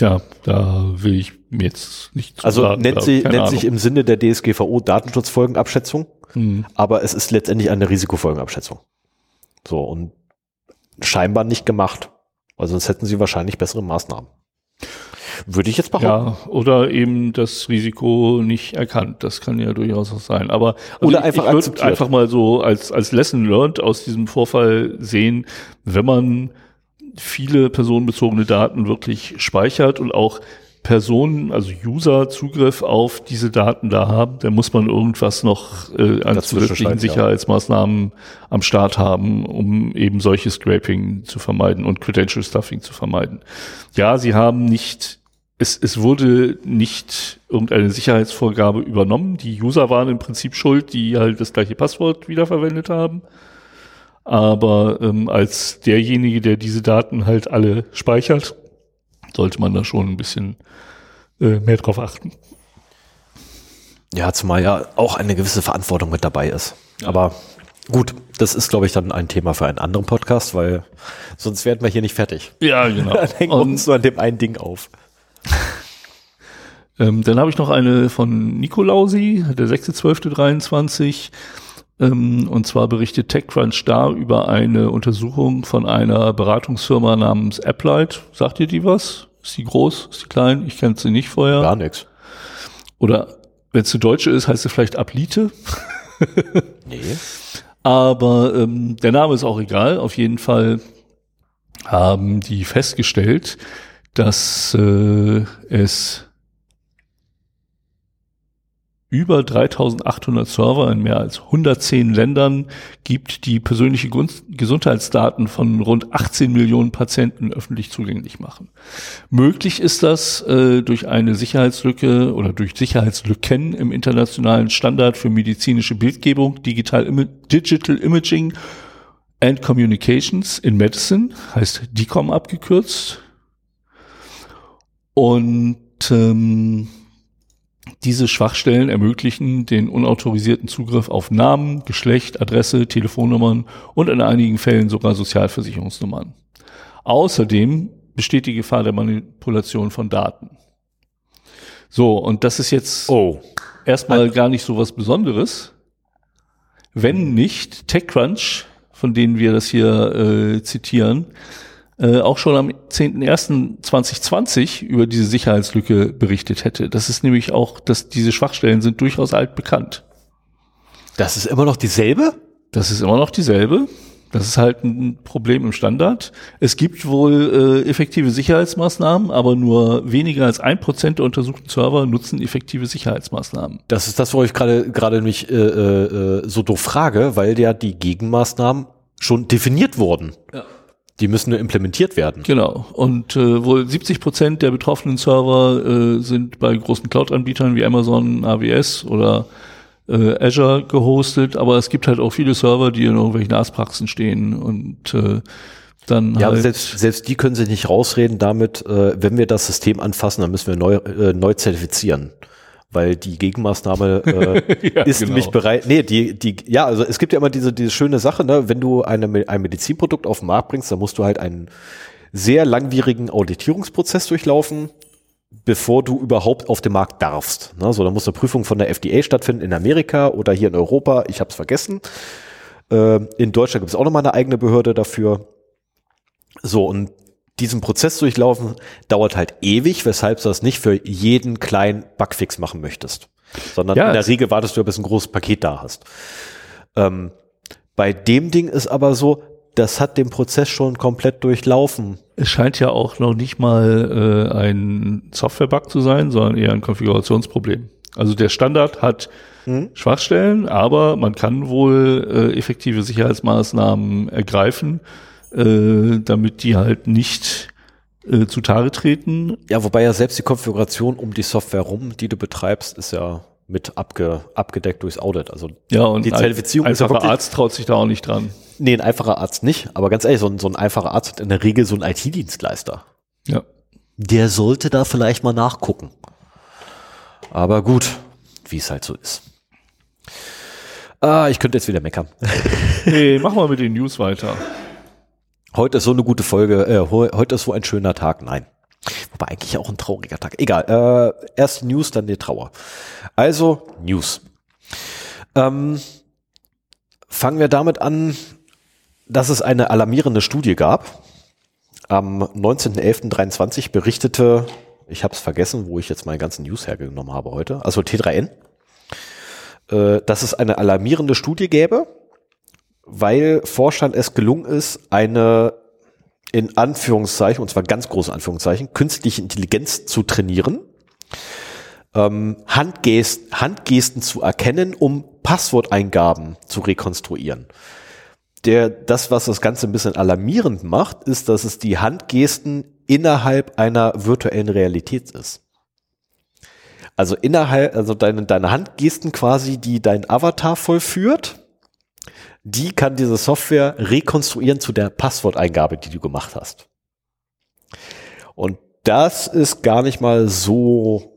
Ja, da will ich mir jetzt nicht Also sagen, nennt, sie, nennt sich im Sinne der DSGVO Datenschutzfolgenabschätzung, hm. aber es ist letztendlich eine Risikofolgenabschätzung. So, und scheinbar nicht gemacht. Also sonst hätten sie wahrscheinlich bessere Maßnahmen. Würde ich jetzt behaupten. Ja, oder eben das Risiko nicht erkannt. Das kann ja durchaus auch sein. Aber also oder einfach ich würde einfach mal so als, als Lesson learned aus diesem Vorfall sehen, wenn man viele personenbezogene Daten wirklich speichert und auch Personen, also User Zugriff auf diese Daten da haben, dann muss man irgendwas noch äh, an zusätzlichen Sicherheitsmaßnahmen ja. am Start haben, um eben solche Scraping zu vermeiden und Credential Stuffing zu vermeiden. Ja, sie haben nicht es, es wurde nicht irgendeine Sicherheitsvorgabe übernommen. Die User waren im Prinzip schuld, die halt das gleiche Passwort wiederverwendet haben. Aber ähm, als derjenige, der diese Daten halt alle speichert, sollte man da schon ein bisschen äh, mehr drauf achten. Ja, zumal ja auch eine gewisse Verantwortung mit dabei ist. Aber gut, das ist, glaube ich, dann ein Thema für einen anderen Podcast, weil sonst werden wir hier nicht fertig. Ja, genau. dann hängen wir uns nur an dem einen Ding auf. ähm, dann habe ich noch eine von Nikolausi, der 6.12.23. Ähm, und zwar berichtet TechCrunch da über eine Untersuchung von einer Beratungsfirma namens Applied. Sagt ihr die was? Ist die groß? Ist die klein? Ich kenne sie nicht vorher. Gar nichts. Oder wenn es eine deutsche ist, heißt sie vielleicht Ablite. nee. Aber ähm, der Name ist auch egal. Auf jeden Fall haben die festgestellt, dass äh, es über 3800 Server in mehr als 110 Ländern gibt, die persönliche Gesundheitsdaten von rund 18 Millionen Patienten öffentlich zugänglich machen. Möglich ist das äh, durch eine Sicherheitslücke oder durch Sicherheitslücken im internationalen Standard für medizinische Bildgebung, Digital, Digital Imaging and Communications in Medicine, heißt DICOM abgekürzt. Und ähm, diese Schwachstellen ermöglichen den unautorisierten Zugriff auf Namen, Geschlecht, Adresse, Telefonnummern und in einigen Fällen sogar Sozialversicherungsnummern. Außerdem besteht die Gefahr der Manipulation von Daten. So, und das ist jetzt oh. erstmal gar nicht so was Besonderes, wenn nicht TechCrunch, von denen wir das hier äh, zitieren, äh, auch schon am 10.01.2020 über diese Sicherheitslücke berichtet hätte. Das ist nämlich auch, dass diese Schwachstellen sind durchaus alt bekannt. Das ist immer noch dieselbe? Das ist immer noch dieselbe. Das ist halt ein Problem im Standard. Es gibt wohl äh, effektive Sicherheitsmaßnahmen, aber nur weniger als ein Prozent der untersuchten Server nutzen effektive Sicherheitsmaßnahmen. Das ist das, wo ich gerade gerade mich äh, äh, so doof frage, weil ja die Gegenmaßnahmen schon definiert wurden. Ja. Die müssen nur implementiert werden. Genau. Und äh, wohl 70 Prozent der betroffenen Server äh, sind bei großen Cloud-Anbietern wie Amazon, AWS oder äh, Azure gehostet, aber es gibt halt auch viele Server, die in irgendwelchen Arztpraxen stehen und äh, dann ja, halt selbst, selbst die können sich nicht rausreden damit, äh, wenn wir das System anfassen, dann müssen wir neu, äh, neu zertifizieren. Weil die Gegenmaßnahme äh, ja, ist genau. nämlich bereit. Nee, die, die, ja, also es gibt ja immer diese, diese schöne Sache, ne, wenn du eine, ein Medizinprodukt auf den Markt bringst, dann musst du halt einen sehr langwierigen Auditierungsprozess durchlaufen bevor du überhaupt auf den Markt darfst. Ne? So, da muss eine Prüfung von der FDA stattfinden in Amerika oder hier in Europa. Ich habe es vergessen. Äh, in Deutschland gibt es auch nochmal eine eigene Behörde dafür. So, und diesen Prozess durchlaufen dauert halt ewig, weshalb du das nicht für jeden kleinen Bugfix machen möchtest. Sondern ja, in der Regel wartest du, bis ein großes Paket da hast. Ähm, bei dem Ding ist aber so, das hat den Prozess schon komplett durchlaufen. Es scheint ja auch noch nicht mal äh, ein Software-Bug zu sein, sondern eher ein Konfigurationsproblem. Also der Standard hat hm. Schwachstellen, aber man kann wohl äh, effektive Sicherheitsmaßnahmen ergreifen, äh, damit die halt nicht äh, zutage treten. Ja, wobei ja selbst die Konfiguration um die Software rum, die du betreibst, ist ja mit abge, abgedeckt durchs Audit. Also ja, und die Zertifizierung ein, wirklich, Arzt traut sich da auch nicht dran. Nee, ein einfacher Arzt nicht. Aber ganz ehrlich, so ein, so ein einfacher Arzt hat in der Regel so einen IT-Dienstleister. Ja. Der sollte da vielleicht mal nachgucken. Aber gut, wie es halt so ist. Ah, ich könnte jetzt wieder meckern. Nee, mach mal mit den News weiter. Heute ist so eine gute Folge. Äh, heute ist so ein schöner Tag. Nein. Wobei eigentlich auch ein trauriger Tag. Egal. Äh, erst News, dann die Trauer. Also, News. Ähm, fangen wir damit an, dass es eine alarmierende Studie gab. Am 19.11.23 berichtete, ich habe es vergessen, wo ich jetzt meine ganzen News hergenommen habe heute, also T3N, äh, dass es eine alarmierende Studie gäbe, weil Forschern es gelungen ist, eine in Anführungszeichen, und zwar ganz große Anführungszeichen, künstliche Intelligenz zu trainieren, ähm, Handgesten, Handgesten zu erkennen, um Passworteingaben zu rekonstruieren. Der, das, was das Ganze ein bisschen alarmierend macht, ist, dass es die Handgesten innerhalb einer virtuellen Realität ist. Also innerhalb, also deine, deine Handgesten quasi, die dein Avatar vollführt, die kann diese Software rekonstruieren zu der Passworteingabe, die du gemacht hast. Und das ist gar nicht mal so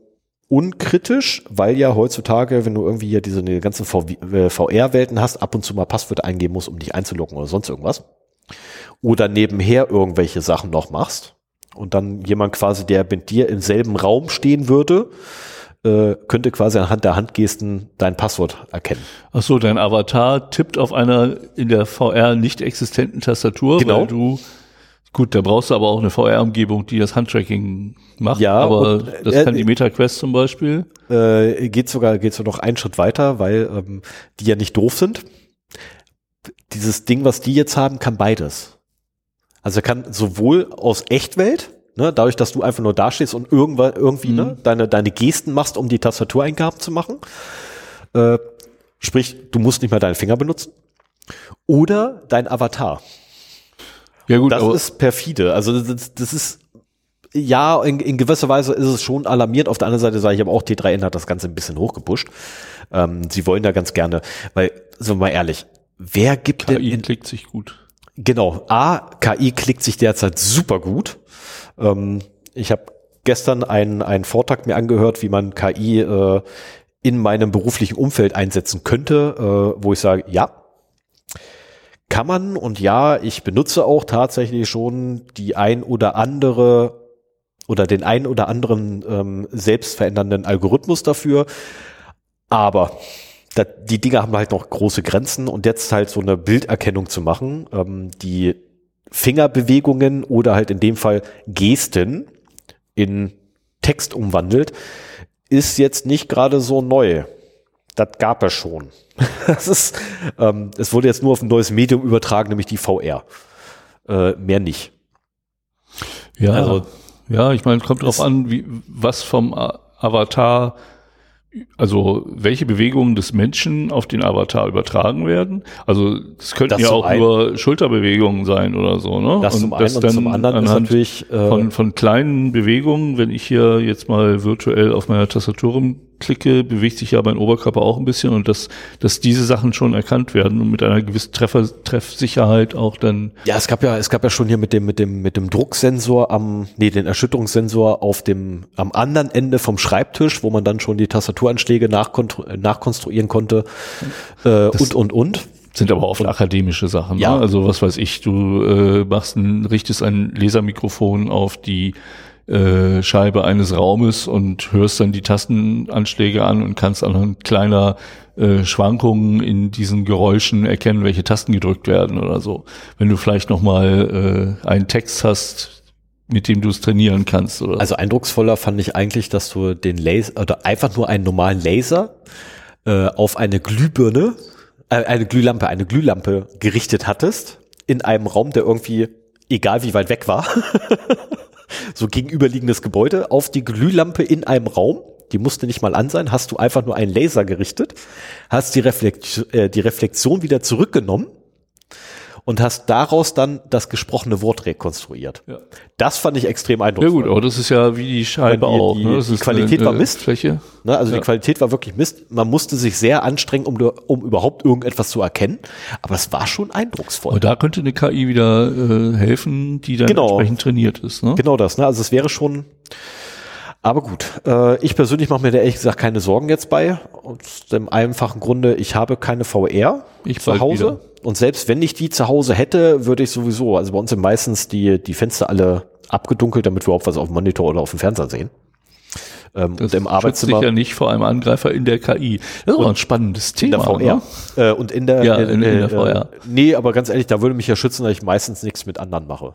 unkritisch, weil ja heutzutage, wenn du irgendwie hier diese die ganzen VR-Welten äh, hast, ab und zu mal Passwörter eingeben musst, um dich einzuloggen oder sonst irgendwas. Oder nebenher irgendwelche Sachen noch machst und dann jemand quasi, der mit dir im selben Raum stehen würde, äh, könnte quasi anhand der Handgesten dein Passwort erkennen. Ach so, dein Avatar tippt auf einer in der VR nicht existenten Tastatur, genau. weil du Gut, da brauchst du aber auch eine VR-Umgebung, die das Handtracking macht. Ja, aber und, das kann die MetaQuest zum Beispiel. Äh, geht sogar, geht sogar noch einen Schritt weiter, weil ähm, die ja nicht doof sind. Dieses Ding, was die jetzt haben, kann beides. Also er kann sowohl aus Echtwelt Ne, dadurch, dass du einfach nur dastehst und irgendwann irgendwie ne, mhm. ne, deine, deine Gesten machst, um die Tastatureingaben zu machen. Äh, sprich, du musst nicht mehr deine Finger benutzen. Oder dein Avatar. Ja gut, das ist perfide. Also das, das ist ja, in, in gewisser Weise ist es schon alarmiert. Auf der anderen Seite sage ich aber auch, T3N hat das Ganze ein bisschen hochgepusht. Ähm, sie wollen da ganz gerne, weil, sind wir mal ehrlich, wer gibt KI denn... KI klickt sich gut. Genau. A, KI klickt sich derzeit super gut. Ähm, ich habe gestern einen, einen Vortrag mir angehört, wie man KI äh, in meinem beruflichen Umfeld einsetzen könnte, äh, wo ich sage, ja, kann man und ja, ich benutze auch tatsächlich schon die ein oder andere oder den ein oder anderen ähm, selbstverändernden Algorithmus dafür. Aber die Dinge haben halt noch große Grenzen und jetzt halt so eine Bilderkennung zu machen, ähm, die Fingerbewegungen oder halt in dem Fall Gesten in Text umwandelt, ist jetzt nicht gerade so neu. das gab es schon. das ist, ähm, es wurde jetzt nur auf ein neues Medium übertragen, nämlich die VR. Äh, mehr nicht. Ja, also, ja, ich meine, kommt drauf an, wie, was vom Avatar also welche Bewegungen des Menschen auf den Avatar übertragen werden. Also es könnten das ja auch einen, nur Schulterbewegungen sein oder so. Ne? Das und zum einen das und zum anderen ist natürlich äh, von, von kleinen Bewegungen, wenn ich hier jetzt mal virtuell auf meiner Tastatur klicke, bewegt sich ja mein Oberkörper auch ein bisschen und dass, dass diese Sachen schon erkannt werden und mit einer gewissen Treffer, Treffsicherheit auch dann. Ja, es gab ja, es gab ja schon hier mit dem, mit dem, mit dem Drucksensor am, nee, den Erschütterungssensor auf dem, am anderen Ende vom Schreibtisch, wo man dann schon die Tastaturanschläge nachkonstruieren konnte, äh, und, und, und sind aber oft akademische Sachen. Ja. Ne? Also was weiß ich, du äh, machst ein, richtest ein Lasermikrofon auf die äh, Scheibe eines Raumes und hörst dann die Tastenanschläge an und kannst anhand kleiner äh, Schwankungen in diesen Geräuschen erkennen, welche Tasten gedrückt werden oder so. Wenn du vielleicht nochmal äh, einen Text hast, mit dem du es trainieren kannst. Oder? Also eindrucksvoller fand ich eigentlich, dass du den Laser oder einfach nur einen normalen Laser äh, auf eine Glühbirne, äh, eine Glühlampe, eine Glühlampe gerichtet hattest in einem Raum, der irgendwie egal wie weit weg war. so gegenüberliegendes Gebäude, auf die Glühlampe in einem Raum. Die musste nicht mal an sein, hast du einfach nur einen Laser gerichtet, hast die, Reflekt äh, die Reflexion wieder zurückgenommen und hast daraus dann das gesprochene Wort rekonstruiert. Ja. Das fand ich extrem eindrucksvoll. Ja gut, aber das ist ja wie die Scheibe die, auch. Die, ne? die Qualität eine, war Mist. Fläche. Ne? Also ja. die Qualität war wirklich Mist. Man musste sich sehr anstrengen, um, um überhaupt irgendetwas zu erkennen. Aber es war schon eindrucksvoll. Und da könnte eine KI wieder äh, helfen, die dann genau. entsprechend trainiert ist. Ne? Genau das. Ne? Also es wäre schon aber gut, äh, ich persönlich mache mir da ehrlich gesagt keine Sorgen jetzt bei. Aus dem einfachen Grunde, ich habe keine VR ich zu Hause. Wieder. Und selbst wenn ich die zu Hause hätte, würde ich sowieso, also bei uns sind meistens die, die Fenster alle abgedunkelt, damit wir auch was auf dem Monitor oder auf dem Fernseher sehen. Ähm, das und im Arbeitszimmer. ja nicht vor einem Angreifer in der KI. Das ist auch ein spannendes Thema. In der VR. Ne? Äh, und in der, ja, in, in, in der VR. Äh, nee, aber ganz ehrlich, da würde mich ja schützen, dass ich meistens nichts mit anderen mache.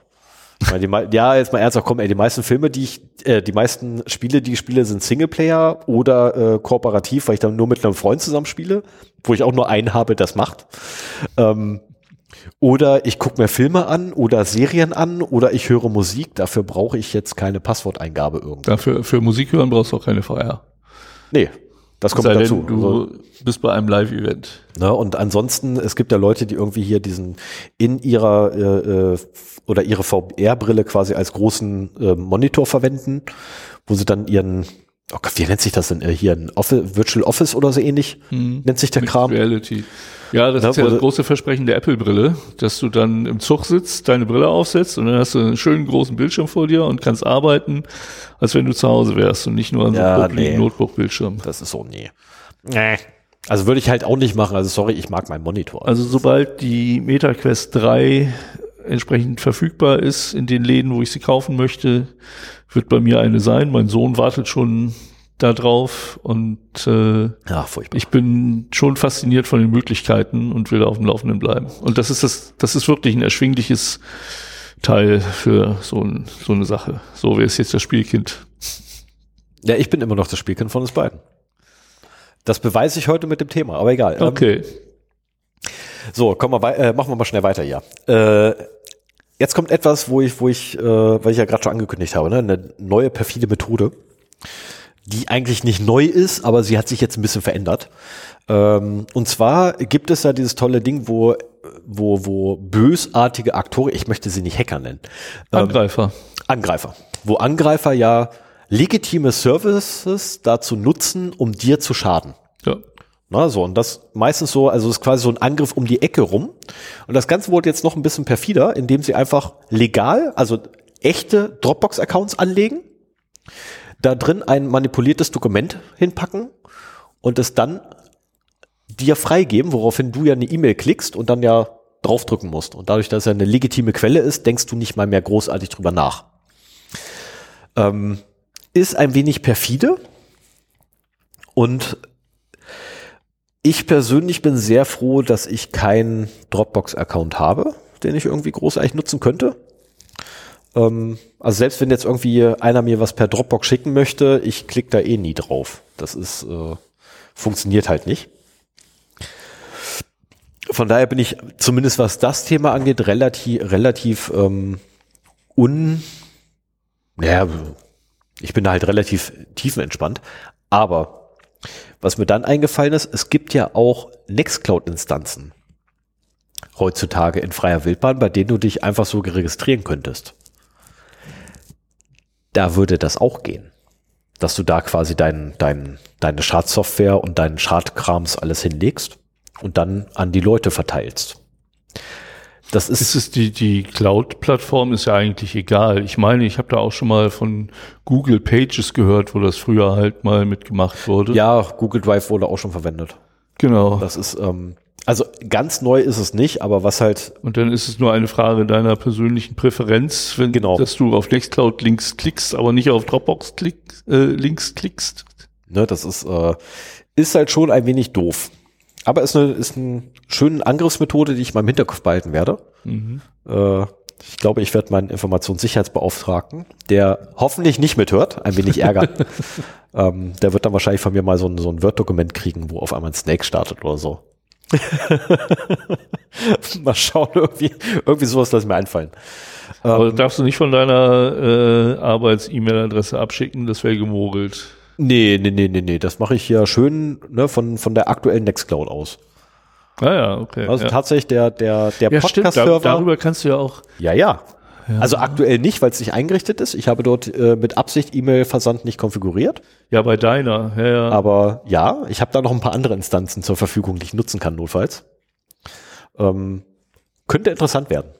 Ja, jetzt mal ernsthaft, komm, ey, die meisten Filme, die ich, äh, die meisten Spiele, die ich spiele, sind Singleplayer oder äh, kooperativ, weil ich dann nur mit einem Freund zusammen spiele, wo ich auch nur einen habe, das macht. Ähm, oder ich gucke mir Filme an oder Serien an oder ich höre Musik. Dafür brauche ich jetzt keine Passworteingabe irgendwo. Dafür für Musik hören brauchst du auch keine VR. Nee, das kommt Sei dazu. Denn, du also, bist bei einem Live-Event. Ne, und ansonsten, es gibt ja Leute, die irgendwie hier diesen in ihrer äh, äh oder ihre VR-Brille quasi als großen äh, Monitor verwenden, wo sie dann ihren, oh Gott, wie nennt sich das denn äh, hier, ein Office, Virtual Office oder so ähnlich, hm. nennt sich der Mixed Kram. Reality. Ja, das ja, ist ja das große Versprechen der Apple-Brille, dass du dann im Zug sitzt, deine Brille aufsetzt und dann hast du einen schönen großen Bildschirm vor dir und kannst arbeiten, als wenn du zu Hause wärst und nicht nur an so einem nee. Notebook-Bildschirm. Das ist so, nee. Nee. Also würde ich halt auch nicht machen. Also sorry, ich mag meinen Monitor. Also sobald die MetaQuest 3 entsprechend verfügbar ist in den Läden, wo ich sie kaufen möchte, wird bei mir eine sein. Mein Sohn wartet schon da drauf und äh, ja, furchtbar. ich bin schon fasziniert von den Möglichkeiten und will auf dem Laufenden bleiben. Und das ist das, das ist wirklich ein erschwingliches Teil für so, ein, so eine Sache. So wäre es jetzt das Spielkind. Ja, ich bin immer noch das Spielkind von uns beiden. Das beweise ich heute mit dem Thema, aber egal. Ähm, okay. So, komm mal, äh, machen wir mal schnell weiter, ja. Äh, jetzt kommt etwas, wo ich, wo ich, äh, weil ich ja gerade schon angekündigt habe, ne, eine neue perfide Methode die eigentlich nicht neu ist, aber sie hat sich jetzt ein bisschen verändert. Ähm, und zwar gibt es ja dieses tolle Ding, wo wo, wo bösartige Aktoren, ich möchte sie nicht Hacker nennen. Ähm, Angreifer. Angreifer. Wo Angreifer ja legitime Services dazu nutzen, um dir zu schaden. Ja. Na, so, und das meistens so, also es ist quasi so ein Angriff um die Ecke rum. Und das Ganze wurde jetzt noch ein bisschen perfider, indem sie einfach legal, also echte Dropbox-Accounts anlegen da drin ein manipuliertes Dokument hinpacken und es dann dir freigeben, woraufhin du ja eine E-Mail klickst und dann ja draufdrücken musst. Und dadurch, dass ja eine legitime Quelle ist, denkst du nicht mal mehr großartig drüber nach. Ähm, ist ein wenig perfide und ich persönlich bin sehr froh, dass ich keinen Dropbox-Account habe, den ich irgendwie großartig nutzen könnte. Ähm, also selbst wenn jetzt irgendwie einer mir was per Dropbox schicken möchte, ich klicke da eh nie drauf. Das ist äh, funktioniert halt nicht. Von daher bin ich zumindest was das Thema angeht relativ relativ ähm, un naja, ich bin da halt relativ tiefenentspannt. Aber was mir dann eingefallen ist, es gibt ja auch Nextcloud-Instanzen heutzutage in freier Wildbahn, bei denen du dich einfach so registrieren könntest. Da würde das auch gehen. Dass du da quasi dein, dein, deine Schadsoftware und deinen Schadkrams alles hinlegst und dann an die Leute verteilst. Das ist, ist es die, die Cloud-Plattform ist ja eigentlich egal. Ich meine, ich habe da auch schon mal von Google Pages gehört, wo das früher halt mal mitgemacht wurde. Ja, Google Drive wurde auch schon verwendet. Genau. Das ist, ähm, also ganz neu ist es nicht, aber was halt. Und dann ist es nur eine Frage deiner persönlichen Präferenz, wenn genau. dass du auf Nextcloud Links klickst, aber nicht auf Dropbox klick, äh, Links klickst. Ne, das ist, äh, ist halt schon ein wenig doof. Aber ist eine, ist eine schöne Angriffsmethode, die ich mal im Hinterkopf behalten werde. Mhm. Äh, ich glaube, ich werde meinen Informationssicherheitsbeauftragten, der hoffentlich nicht mithört, ein wenig ärgern. ähm, der wird dann wahrscheinlich von mir mal so ein, so ein Word-Dokument kriegen, wo auf einmal ein Snake startet oder so. mal schauen, irgendwie, irgendwie sowas lass mir einfallen. Aber ähm, darfst du nicht von deiner äh, Arbeits-E-Mail-Adresse abschicken, das wäre gemogelt. Nee, nee, nee, nee, nee. Das mache ich hier schön ne, von, von der aktuellen Nextcloud aus. Ah ja, okay. Also ja. tatsächlich der, der, der ja, Podcast-Server. Da, darüber kannst du ja auch. Ja, ja. ja. Also aktuell nicht, weil es nicht eingerichtet ist. Ich habe dort äh, mit Absicht E-Mail-Versand nicht konfiguriert. Ja, bei deiner. Ja, ja. Aber ja, ich habe da noch ein paar andere Instanzen zur Verfügung, die ich nutzen kann, notfalls. Ähm, könnte interessant werden.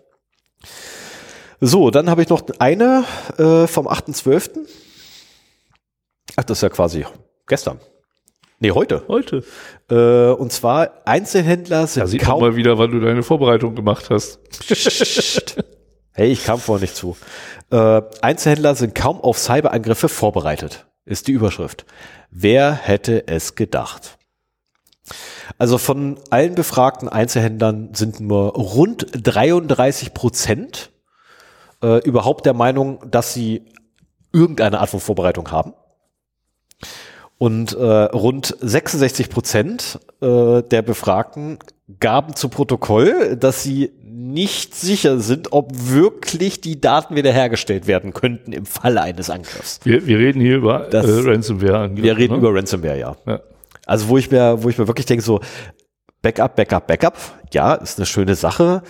So, dann habe ich noch eine äh, vom 8.12. Ach, das ist ja quasi gestern. Nee, heute. Heute. Äh, und zwar Einzelhändler sind da sieht kaum mal wieder, wann du deine Vorbereitung gemacht hast. hey, ich kam vorher nicht zu. Äh, Einzelhändler sind kaum auf Cyberangriffe vorbereitet, ist die Überschrift. Wer hätte es gedacht? Also von allen befragten Einzelhändlern sind nur rund 33 Prozent äh, überhaupt der Meinung, dass sie irgendeine Art von Vorbereitung haben. Und äh, rund 66 Prozent äh, der Befragten gaben zu Protokoll, dass sie nicht sicher sind, ob wirklich die Daten wiederhergestellt werden könnten im Falle eines Angriffs. Wir, wir reden hier über das, äh, Ransomware. Wir reden ne? über Ransomware, ja. ja. Also wo ich mir, wo ich mir wirklich denke, so Backup, Backup, Backup, ja, ist eine schöne Sache.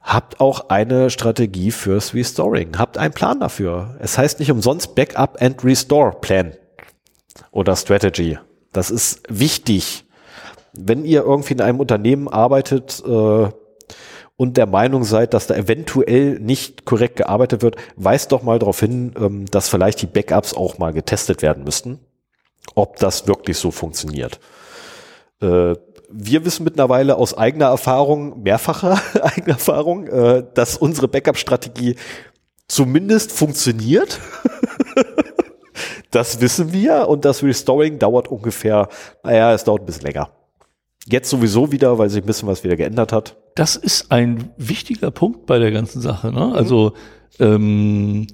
Habt auch eine Strategie fürs Restoring. Habt einen Plan dafür. Es heißt nicht umsonst Backup and Restore Plan oder Strategy. Das ist wichtig. Wenn ihr irgendwie in einem Unternehmen arbeitet äh, und der Meinung seid, dass da eventuell nicht korrekt gearbeitet wird, weist doch mal darauf hin, ähm, dass vielleicht die Backups auch mal getestet werden müssten, ob das wirklich so funktioniert. Äh, wir wissen mittlerweile aus eigener Erfahrung, mehrfacher eigener Erfahrung, äh, dass unsere Backup-Strategie zumindest funktioniert. Das wissen wir und das Restoring dauert ungefähr, naja, es dauert ein bisschen länger. Jetzt sowieso wieder, weil sich ein bisschen was wieder geändert hat. Das ist ein wichtiger Punkt bei der ganzen Sache. Ne? Also ähm,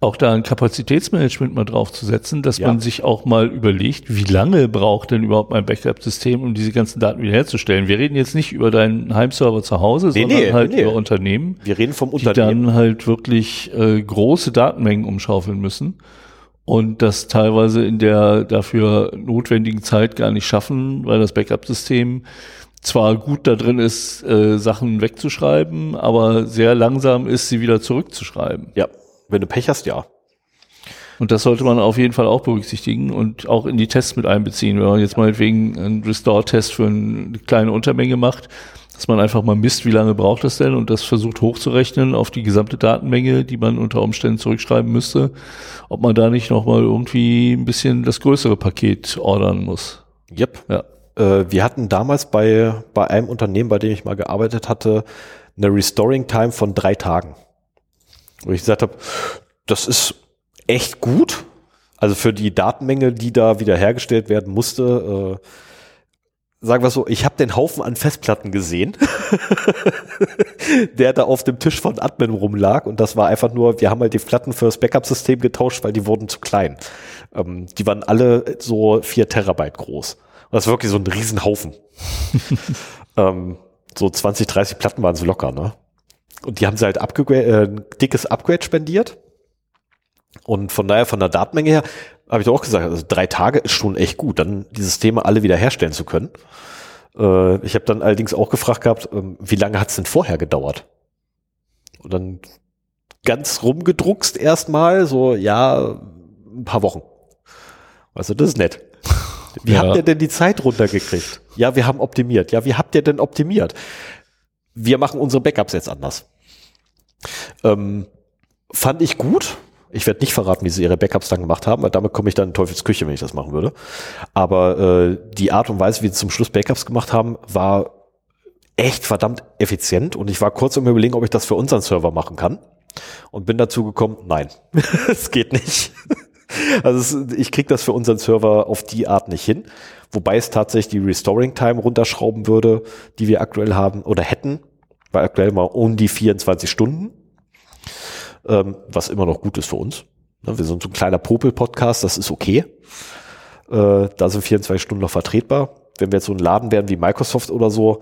auch da ein Kapazitätsmanagement mal draufzusetzen, dass ja. man sich auch mal überlegt, wie lange braucht denn überhaupt mein Backup-System, um diese ganzen Daten wiederherzustellen. Wir reden jetzt nicht über deinen Heimserver zu Hause, nee, sondern nee, halt nee. über Unternehmen. Wir reden vom Unternehmen. Die dann halt wirklich äh, große Datenmengen umschaufeln müssen und das teilweise in der dafür notwendigen Zeit gar nicht schaffen, weil das Backup-System zwar gut da drin ist, äh, Sachen wegzuschreiben, aber sehr langsam ist, sie wieder zurückzuschreiben. Ja, wenn du Pech hast, ja. Und das sollte man auf jeden Fall auch berücksichtigen und auch in die Tests mit einbeziehen. Wenn man jetzt meinetwegen einen Restore-Test für eine kleine Untermenge macht, dass man einfach mal misst, wie lange braucht das denn und das versucht hochzurechnen auf die gesamte Datenmenge, die man unter Umständen zurückschreiben müsste, ob man da nicht nochmal irgendwie ein bisschen das größere Paket ordern muss. Yep. Ja. Äh, wir hatten damals bei, bei einem Unternehmen, bei dem ich mal gearbeitet hatte, eine Restoring Time von drei Tagen. Wo ich gesagt habe, das ist echt gut. Also für die Datenmenge, die da wiederhergestellt werden musste, äh, sagen wir so, ich habe den Haufen an Festplatten gesehen, der da auf dem Tisch von Admin rumlag und das war einfach nur, wir haben halt die Platten fürs Backup-System getauscht, weil die wurden zu klein. Ähm, die waren alle so vier Terabyte groß. Das war wirklich so ein Riesenhaufen. ähm, so 20, 30 Platten waren so locker, ne? Und die haben sie halt äh, ein dickes Upgrade spendiert. Und von daher, von der Datenmenge her, habe ich doch auch gesagt, also drei Tage ist schon echt gut, dann die Systeme alle wieder herstellen zu können. Äh, ich habe dann allerdings auch gefragt gehabt, ähm, wie lange hat es denn vorher gedauert? Und dann ganz rumgedruckst erstmal, so, ja, ein paar Wochen. Also, das ist nett. Wie ja. habt ihr denn die Zeit runtergekriegt? Ja, wir haben optimiert. Ja, wie habt ihr denn optimiert? Wir machen unsere Backups jetzt anders. Ähm, fand ich gut. Ich werde nicht verraten, wie sie ihre Backups dann gemacht haben, weil damit komme ich dann in Teufels Küche, wenn ich das machen würde. Aber äh, die Art und Weise, wie sie zum Schluss Backups gemacht haben, war echt verdammt effizient. Und ich war kurz um überlegen, ob ich das für unseren Server machen kann. Und bin dazu gekommen, nein, es geht nicht. Also es, ich krieg das für unseren Server auf die Art nicht hin. Wobei es tatsächlich die Restoring Time runterschrauben würde, die wir aktuell haben oder hätten. Weil aktuell mal um die 24 Stunden. Ähm, was immer noch gut ist für uns. Ne, wir sind so ein kleiner Popel-Podcast, das ist okay. Äh, da sind 24 Stunden noch vertretbar. Wenn wir jetzt so ein Laden werden wie Microsoft oder so,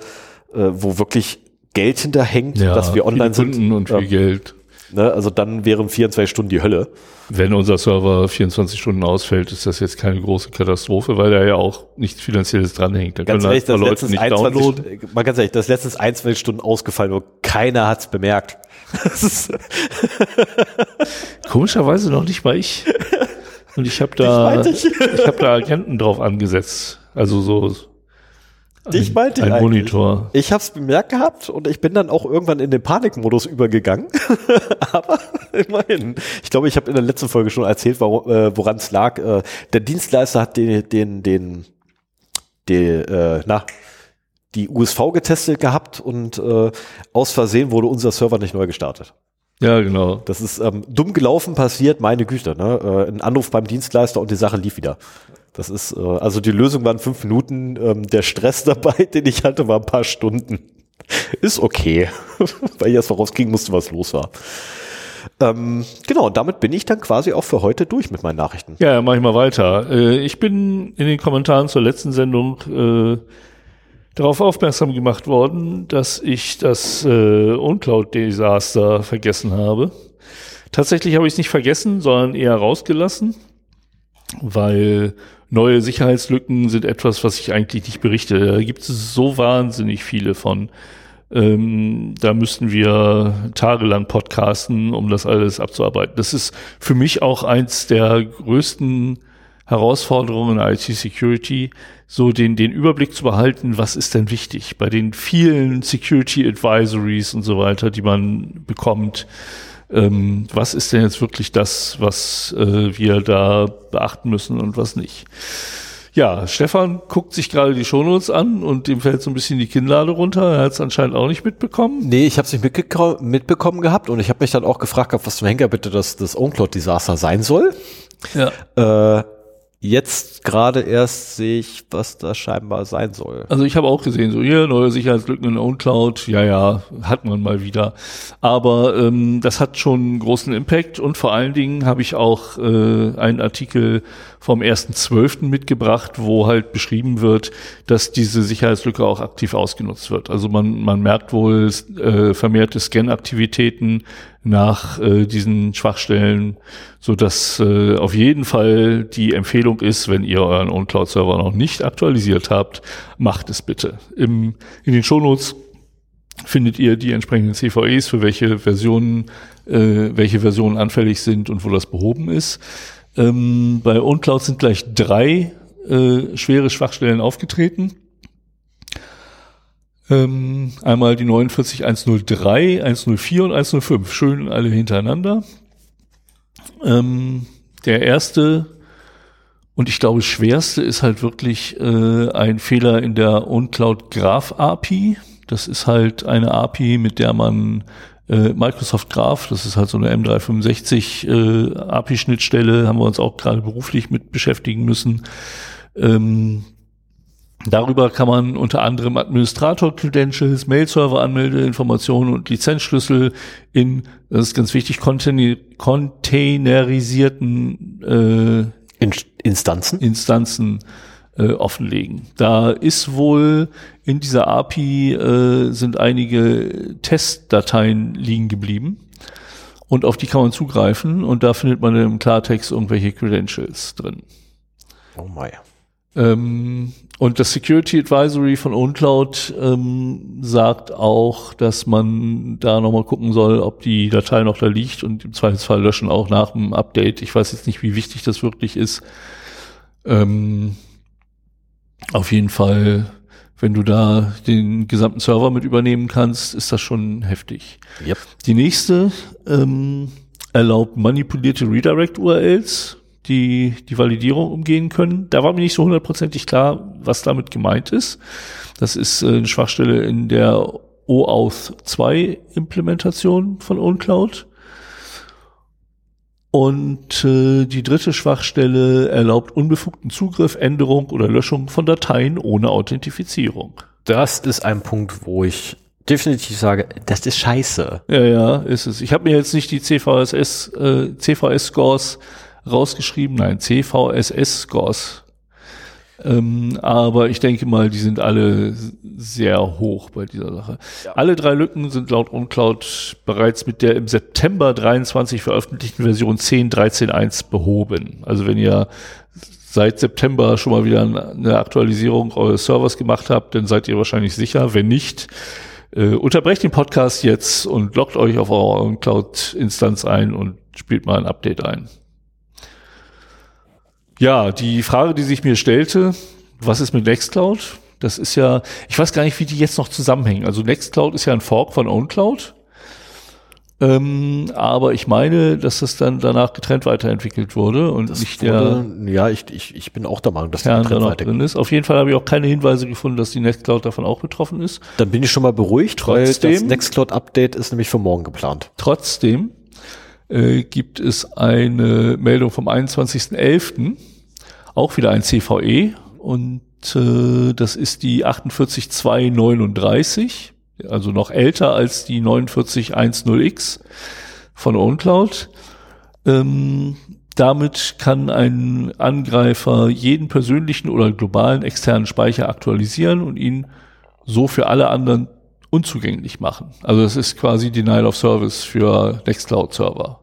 äh, wo wirklich Geld hinterhängt, ja, dass wir online sind. Und viel Geld. Ne? Also dann wären 24 Stunden die Hölle. Wenn unser Server 24 Stunden ausfällt, ist das jetzt keine große Katastrophe, weil da ja auch nichts Finanzielles dranhängt. Da ganz ehrlich, halt das Leute nicht 21, downloaden. Mal ganz ehrlich, das letztens 21 Stunden ausgefallen, wo keiner hat's bemerkt. Komischerweise noch nicht mal ich. Und ich habe da, ich, ich habe da Agenten drauf angesetzt. Also so Dich meinte ein, ein Monitor. Ich habe es bemerkt gehabt und ich bin dann auch irgendwann in den Panikmodus übergegangen. Aber immerhin. Ich glaube, ich habe in der letzten Folge schon erzählt, äh, woran es lag. Äh, der Dienstleister hat den, den, den, den äh, na, die USV getestet gehabt und äh, aus Versehen wurde unser Server nicht neu gestartet. Ja, genau. Das ist ähm, dumm gelaufen, passiert, meine Güte. Ne? Äh, ein Anruf beim Dienstleister und die Sache lief wieder. Das ist, äh, also die Lösung waren fünf Minuten, ähm, der Stress dabei, den ich hatte, war ein paar Stunden. Ist okay, weil ich erst mal rauskriegen musste, was los war. Ähm, genau, und damit bin ich dann quasi auch für heute durch mit meinen Nachrichten. Ja, mach ich mal weiter. Äh, ich bin in den Kommentaren zur letzten Sendung äh, darauf aufmerksam gemacht worden, dass ich das äh, Uncloud-Desaster vergessen habe. Tatsächlich habe ich es nicht vergessen, sondern eher rausgelassen, weil neue Sicherheitslücken sind etwas, was ich eigentlich nicht berichte. Da gibt es so wahnsinnig viele von. Ähm, da müssten wir tagelang podcasten, um das alles abzuarbeiten. Das ist für mich auch eins der größten Herausforderungen in IT-Security, so den, den Überblick zu behalten, was ist denn wichtig bei den vielen Security Advisories und so weiter, die man bekommt ähm, was ist denn jetzt wirklich das, was äh, wir da beachten müssen und was nicht. Ja, Stefan guckt sich gerade die Shownotes an und dem fällt so ein bisschen die Kinnlade runter. Er hat es anscheinend auch nicht mitbekommen. Nee, ich habe es nicht mitbekommen gehabt und ich habe mich dann auch gefragt, was zum Henker bitte das, das OwnCloud-Desaster sein soll. Ja. Äh, Jetzt gerade erst sehe ich, was das scheinbar sein soll. Also ich habe auch gesehen, so hier neue Sicherheitslücken in OwnCloud, ja, ja, hat man mal wieder. Aber ähm, das hat schon großen Impact und vor allen Dingen habe ich auch äh, einen Artikel vom 1.12. mitgebracht, wo halt beschrieben wird, dass diese Sicherheitslücke auch aktiv ausgenutzt wird. Also man, man merkt wohl äh, vermehrte Scan-Aktivitäten nach äh, diesen Schwachstellen, so dass äh, auf jeden Fall die Empfehlung ist, wenn ihr euren OwnCloud-Server noch nicht aktualisiert habt, macht es bitte. Im, in den Shownotes findet ihr die entsprechenden CVEs, für welche Versionen, äh, welche Versionen anfällig sind und wo das behoben ist. Ähm, bei OwnCloud sind gleich drei äh, schwere Schwachstellen aufgetreten. Ähm, einmal die 49103, 104 und 105, schön alle hintereinander. Ähm, der erste und ich glaube schwerste ist halt wirklich äh, ein Fehler in der OwnCloud Graph API. Das ist halt eine API, mit der man äh, Microsoft Graph, das ist halt so eine M365 äh, API-Schnittstelle, haben wir uns auch gerade beruflich mit beschäftigen müssen. Ähm, Darüber kann man unter anderem Administrator-Credentials, Mail-Server-Anmeldeinformationen und Lizenzschlüssel in, das ist ganz wichtig, containerisierten äh, Instanzen, Instanzen äh, offenlegen. Da ist wohl in dieser API äh, sind einige Testdateien liegen geblieben und auf die kann man zugreifen und da findet man im Klartext irgendwelche Credentials drin. Oh my. Ähm, und das Security Advisory von OwnCloud ähm, sagt auch, dass man da nochmal gucken soll, ob die Datei noch da liegt und im Zweifelsfall löschen auch nach dem Update. Ich weiß jetzt nicht, wie wichtig das wirklich ist. Ähm, auf jeden Fall, wenn du da den gesamten Server mit übernehmen kannst, ist das schon heftig. Yep. Die nächste ähm, erlaubt manipulierte Redirect-URLs die die Validierung umgehen können. Da war mir nicht so hundertprozentig klar, was damit gemeint ist. Das ist äh, eine Schwachstelle in der OAuth 2 Implementation von OwnCloud. Und äh, die dritte Schwachstelle erlaubt unbefugten Zugriff, Änderung oder Löschung von Dateien ohne Authentifizierung. Das ist ein Punkt, wo ich definitiv sage, das ist scheiße. Ja, ja, ist es. Ich habe mir jetzt nicht die CVSS, äh, CVS-Scores rausgeschrieben, nein, CVSS-Scores. Ähm, aber ich denke mal, die sind alle sehr hoch bei dieser Sache. Ja. Alle drei Lücken sind laut OnCloud bereits mit der im September 23 veröffentlichten Version 10.13.1 behoben. Also wenn ihr seit September schon mal wieder eine Aktualisierung eures Servers gemacht habt, dann seid ihr wahrscheinlich sicher. Wenn nicht, äh, unterbrecht den Podcast jetzt und loggt euch auf eure Cloud-Instanz ein und spielt mal ein Update ein. Ja, die Frage, die sich mir stellte, was ist mit Nextcloud? Das ist ja, ich weiß gar nicht, wie die jetzt noch zusammenhängen. Also Nextcloud ist ja ein Fork von OwnCloud. Ähm, aber ich meine, dass das dann danach getrennt weiterentwickelt wurde und das nicht wurde, der. Ja, ich, ich, ich bin auch der Meinung, dass der getrennt weiter drin ist. Auf jeden Fall habe ich auch keine Hinweise gefunden, dass die Nextcloud davon auch betroffen ist. Dann bin ich schon mal beruhigt, trotzdem, weil das Nextcloud-Update ist nämlich für morgen geplant. Trotzdem äh, gibt es eine Meldung vom 21.11., auch wieder ein CVE und äh, das ist die 48239, also noch älter als die 4910X von OwnCloud. Ähm, damit kann ein Angreifer jeden persönlichen oder globalen externen Speicher aktualisieren und ihn so für alle anderen unzugänglich machen. Also das ist quasi Denial of Service für Nextcloud-Server.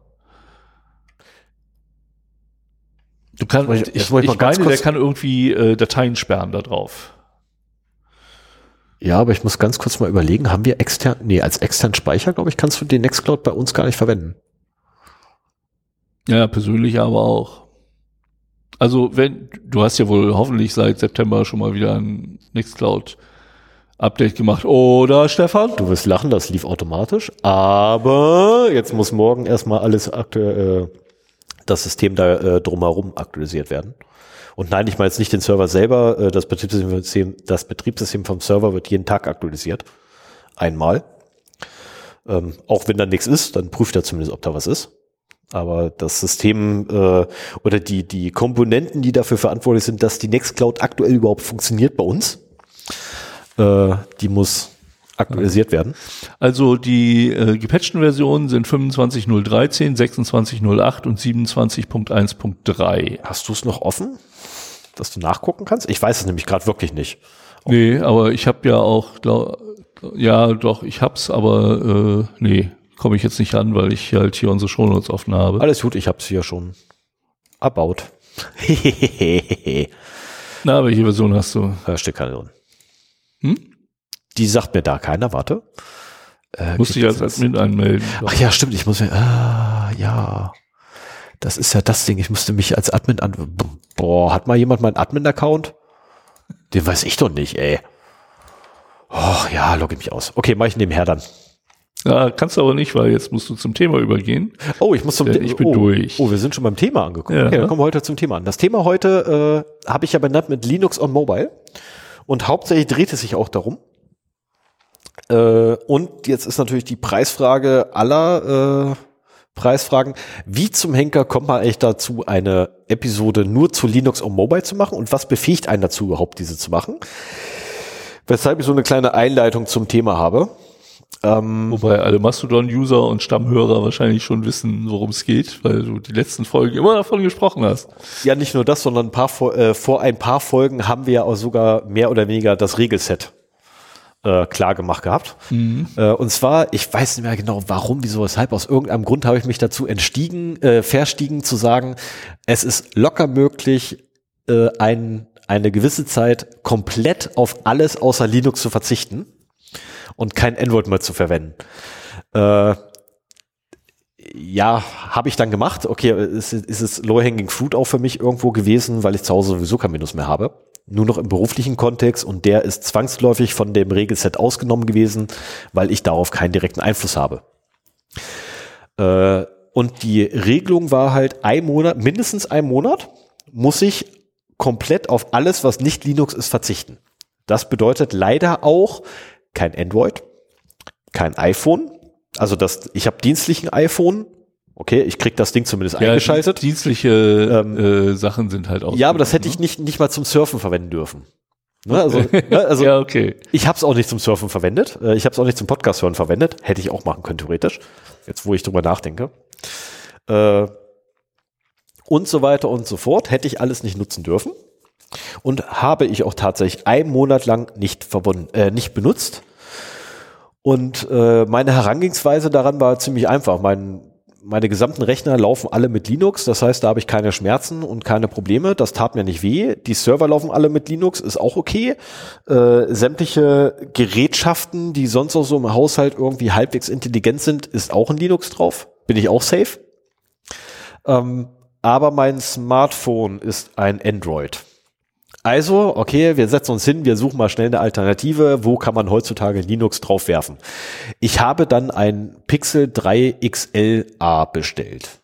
Du kannst, ich, ich, ich meine, der kann irgendwie äh, Dateien sperren da drauf. Ja, aber ich muss ganz kurz mal überlegen, haben wir extern, nee, als externen Speicher, glaube ich, kannst du den Nextcloud bei uns gar nicht verwenden. Ja, persönlich aber auch. Also, wenn, du hast ja wohl hoffentlich seit September schon mal wieder ein Nextcloud Update gemacht, oder Stefan? Du wirst lachen, das lief automatisch, aber jetzt muss morgen erstmal alles aktuell, äh, das System da äh, drumherum aktualisiert werden. Und nein, ich meine jetzt nicht den Server selber, äh, das Betriebssystem, das Betriebssystem vom Server wird jeden Tag aktualisiert. Einmal. Ähm, auch wenn da nichts ist, dann prüft er zumindest, ob da was ist. Aber das System äh, oder die, die Komponenten, die dafür verantwortlich sind, dass die Nextcloud aktuell überhaupt funktioniert bei uns, äh, die muss aktualisiert werden. Also die äh, gepatchten Versionen sind 25.013, 26.08 und 27.1.3. Hast du es noch offen, dass du nachgucken kannst? Ich weiß es nämlich gerade wirklich nicht. Nee, aber ich habe ja auch, glaub, ja doch, ich hab's, aber äh, nee, komme ich jetzt nicht an, weil ich halt hier unsere Shownotes offen habe. Alles gut, ich hab's hier schon erbaut. Na, welche Version hast du? Keine drin. Hm? Die sagt mir da keiner, warte. Äh, Musste ich als Admin anmelden. Ach ja, stimmt, ich muss mir, ah, ja. Das ist ja das Ding, ich musste mich als Admin an, boah, hat mal jemand meinen Admin-Account? Den weiß ich doch nicht, ey. Oh, ja, logge mich aus. Okay, mach ich nebenher dann. Ja, kannst du aber nicht, weil jetzt musst du zum Thema übergehen. Oh, ich muss zum Thema. Ich bin oh, durch. Oh, wir sind schon beim Thema angekommen. Ja. Okay, dann kommen wir heute zum Thema an. Das Thema heute äh, habe ich ja benannt mit Linux on Mobile. Und hauptsächlich dreht es sich auch darum, äh, und jetzt ist natürlich die Preisfrage aller äh, Preisfragen. Wie zum Henker kommt man eigentlich dazu, eine Episode nur zu Linux und Mobile zu machen? Und was befähigt einen dazu, überhaupt diese zu machen? Weshalb ich so eine kleine Einleitung zum Thema habe. Ähm, Wobei alle Mastodon-User und Stammhörer wahrscheinlich schon wissen, worum es geht, weil du die letzten Folgen immer davon gesprochen hast. Ja, nicht nur das, sondern ein paar, äh, vor ein paar Folgen haben wir ja auch sogar mehr oder weniger das Regelset äh, klar gemacht gehabt. Mhm. Äh, und zwar, ich weiß nicht mehr genau warum, wieso, weshalb, aus irgendeinem Grund habe ich mich dazu entstiegen, äh, verstiegen zu sagen, es ist locker möglich, äh, ein, eine gewisse Zeit komplett auf alles außer Linux zu verzichten und kein Android mehr zu verwenden. Äh, ja, habe ich dann gemacht. Okay, ist, ist es Low-Hanging Fruit auch für mich irgendwo gewesen, weil ich zu Hause sowieso kein Windows mehr habe. Nur noch im beruflichen Kontext und der ist zwangsläufig von dem Regelset ausgenommen gewesen, weil ich darauf keinen direkten Einfluss habe. Äh, und die Regelung war halt ein Monat, mindestens ein Monat, muss ich komplett auf alles, was nicht Linux ist, verzichten. Das bedeutet leider auch, kein Android, kein iPhone. Also das, ich habe dienstlichen iPhone. Okay, ich krieg das Ding zumindest ja, eingeschaltet. Dienstliche ähm, äh, Sachen sind halt auch. Ja, aber das hätte ne? ich nicht, nicht mal zum Surfen verwenden dürfen. Ne, also, ne, also ja, okay. ich habe es auch nicht zum Surfen verwendet. Äh, ich habe es auch nicht zum Podcast hören verwendet. Hätte ich auch machen können, theoretisch. Jetzt, wo ich drüber nachdenke. Äh, und so weiter und so fort. Hätte ich alles nicht nutzen dürfen. Und habe ich auch tatsächlich einen Monat lang nicht verbunden, äh, nicht benutzt. Und äh, meine Herangehensweise daran war ziemlich einfach. Mein, meine gesamten Rechner laufen alle mit Linux, das heißt, da habe ich keine Schmerzen und keine Probleme. Das tat mir nicht weh. Die Server laufen alle mit Linux, ist auch okay. Äh, sämtliche Gerätschaften, die sonst auch so im Haushalt irgendwie halbwegs intelligent sind, ist auch ein Linux drauf. Bin ich auch safe. Ähm, aber mein Smartphone ist ein Android. Also, okay, wir setzen uns hin, wir suchen mal schnell eine Alternative. Wo kann man heutzutage Linux draufwerfen? Ich habe dann ein Pixel 3 XLA bestellt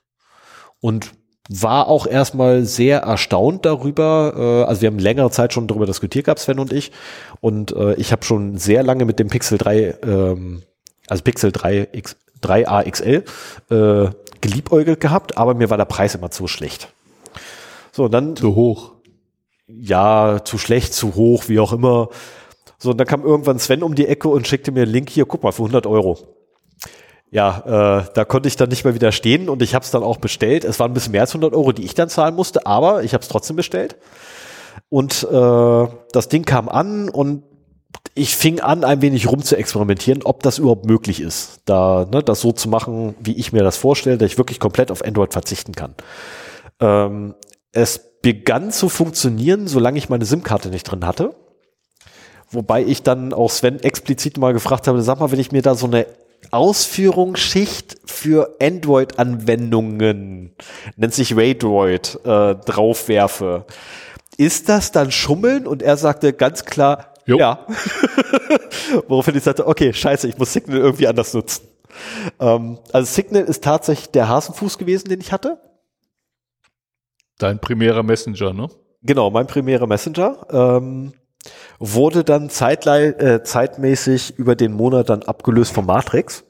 und war auch erstmal sehr erstaunt darüber. Äh, also wir haben längere Zeit schon darüber diskutiert gehabt, Sven und ich. Und äh, ich habe schon sehr lange mit dem Pixel 3, ähm, also Pixel 3 X, 3a XL äh, geliebäugelt gehabt, aber mir war der Preis immer zu schlecht. So, dann. Zu hoch ja, zu schlecht, zu hoch, wie auch immer. So, und dann kam irgendwann Sven um die Ecke und schickte mir einen Link hier, guck mal, für 100 Euro. Ja, äh, da konnte ich dann nicht mehr widerstehen und ich habe es dann auch bestellt. Es waren ein bisschen mehr als 100 Euro, die ich dann zahlen musste, aber ich habe es trotzdem bestellt. Und äh, das Ding kam an und ich fing an, ein wenig rum zu experimentieren, ob das überhaupt möglich ist, da ne, das so zu machen, wie ich mir das vorstelle, dass ich wirklich komplett auf Android verzichten kann. Ähm, es begann zu funktionieren, solange ich meine SIM-Karte nicht drin hatte. Wobei ich dann auch Sven explizit mal gefragt habe, sag mal, wenn ich mir da so eine Ausführungsschicht für Android-Anwendungen, nennt sich Raydroid, äh, draufwerfe, ist das dann Schummeln? Und er sagte ganz klar, jo. ja. Woraufhin ich sagte, okay, scheiße, ich muss Signal irgendwie anders nutzen. Ähm, also Signal ist tatsächlich der Hasenfuß gewesen, den ich hatte. Dein primärer Messenger, ne? Genau, mein primärer Messenger. Ähm, wurde dann zeitlei äh, zeitmäßig über den Monat dann abgelöst vom Matrix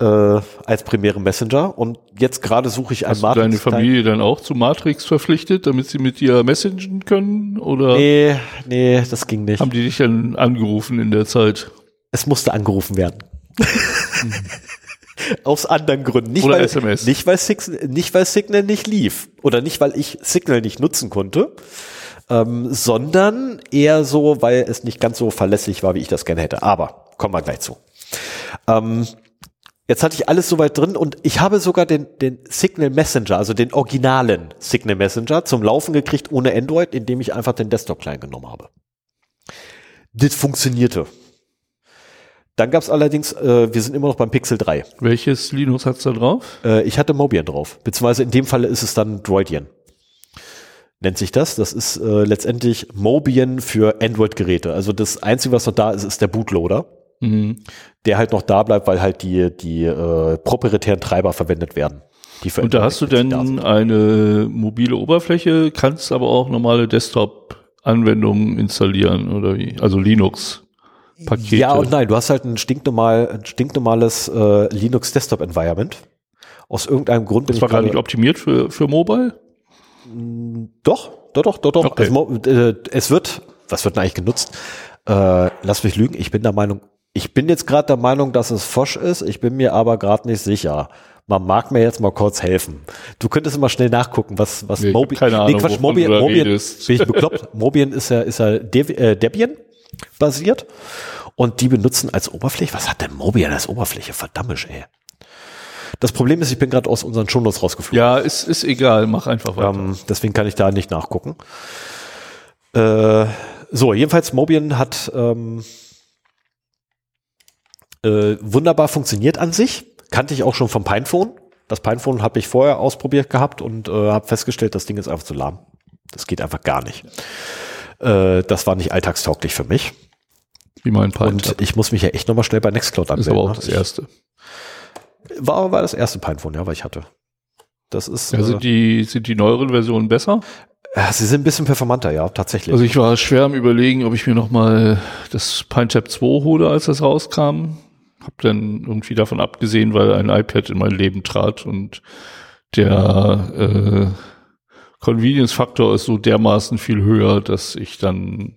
äh, als primäre Messenger und jetzt gerade suche ich ein Hast Matrix. Hast du deine Familie dann auch zu Matrix verpflichtet, damit sie mit dir messengen können oder? Nee, nee, das ging nicht. Haben die dich dann angerufen in der Zeit? Es musste angerufen werden. Aus anderen Gründen. Nicht, Oder weil, SMS. Nicht weil, Signal, nicht, weil Signal nicht lief. Oder nicht, weil ich Signal nicht nutzen konnte. Ähm, sondern eher so, weil es nicht ganz so verlässlich war, wie ich das gerne hätte. Aber kommen wir gleich zu. Ähm, jetzt hatte ich alles soweit drin und ich habe sogar den, den Signal Messenger, also den originalen Signal Messenger zum Laufen gekriegt ohne Android, indem ich einfach den Desktop klein genommen habe. Das funktionierte. Dann gab es allerdings, äh, wir sind immer noch beim Pixel 3. Welches Linux hat's da drauf? Äh, ich hatte Mobian drauf, beziehungsweise in dem Falle ist es dann Droidian. Nennt sich das. Das ist äh, letztendlich Mobian für Android-Geräte. Also das Einzige, was noch da ist, ist der Bootloader. Mhm. Der halt noch da bleibt, weil halt die, die äh, proprietären Treiber verwendet werden. Und da hast du denn eine mobile Oberfläche, kannst aber auch normale Desktop-Anwendungen installieren oder wie? Also Linux. Pakete. Ja und nein, du hast halt ein, stinknormal, ein stinknormales äh, Linux Desktop Environment. Aus irgendeinem Grund. Das war gar nicht optimiert für, für Mobile? Mm, doch, doch, doch, doch, doch. Okay. Also, äh, es wird, was wird denn eigentlich genutzt? Äh, lass mich lügen, ich bin der Meinung, Ich bin jetzt gerade der Meinung, dass es Fosch ist, ich bin mir aber gerade nicht sicher. Man mag mir jetzt mal kurz helfen. Du könntest immer schnell nachgucken, was, was Nee, ich hab Mobi keine Ahnung, Quatsch, wovon Mobian, Mobian, bin ich bekloppt? Mobian ist ja, ist ja Dev, äh, Debian basiert und die benutzen als Oberfläche, was hat denn Mobian als Oberfläche? Verdammt, ey. Das Problem ist, ich bin gerade aus unseren Shownotes rausgeflogen. Ja, ist, ist egal, mach einfach weiter. Ähm, deswegen kann ich da nicht nachgucken. Äh, so, jedenfalls Mobian hat ähm, äh, wunderbar funktioniert an sich. Kannte ich auch schon vom Pinephone. Das Pinephone habe ich vorher ausprobiert gehabt und äh, habe festgestellt, das Ding ist einfach zu lahm. Das geht einfach gar nicht. Äh, das war nicht alltagstauglich für mich. Wie mein Pint. Und ich muss mich ja echt nochmal schnell bei Nextcloud ist anmelden. aber auch ne? das erste. War, war das erste Pinephone, ja, was ich hatte. Das ist, Ja, äh, sind, die, sind die neueren Versionen besser? äh, sie sind ein bisschen performanter, ja, tatsächlich. Also ich war schwer am überlegen, ob ich mir nochmal das PineTap 2 hole, als das rauskam. Hab dann irgendwie davon abgesehen, weil ein iPad in mein Leben trat und der äh, Convenience-Faktor ist so dermaßen viel höher, dass ich dann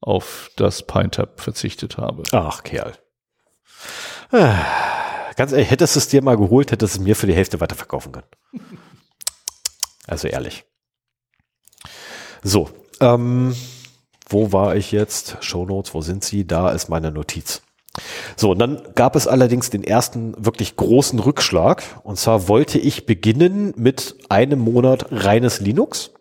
auf das PineTap verzichtet habe. Ach, Kerl. Ah, Ganz ehrlich, hättest du es dir mal geholt, hättest du es mir für die Hälfte weiterverkaufen können. Also ehrlich. So, ähm, wo war ich jetzt? Shownotes, wo sind sie? Da ist meine Notiz. So, und dann gab es allerdings den ersten wirklich großen Rückschlag. Und zwar wollte ich beginnen mit einem Monat reines Linux.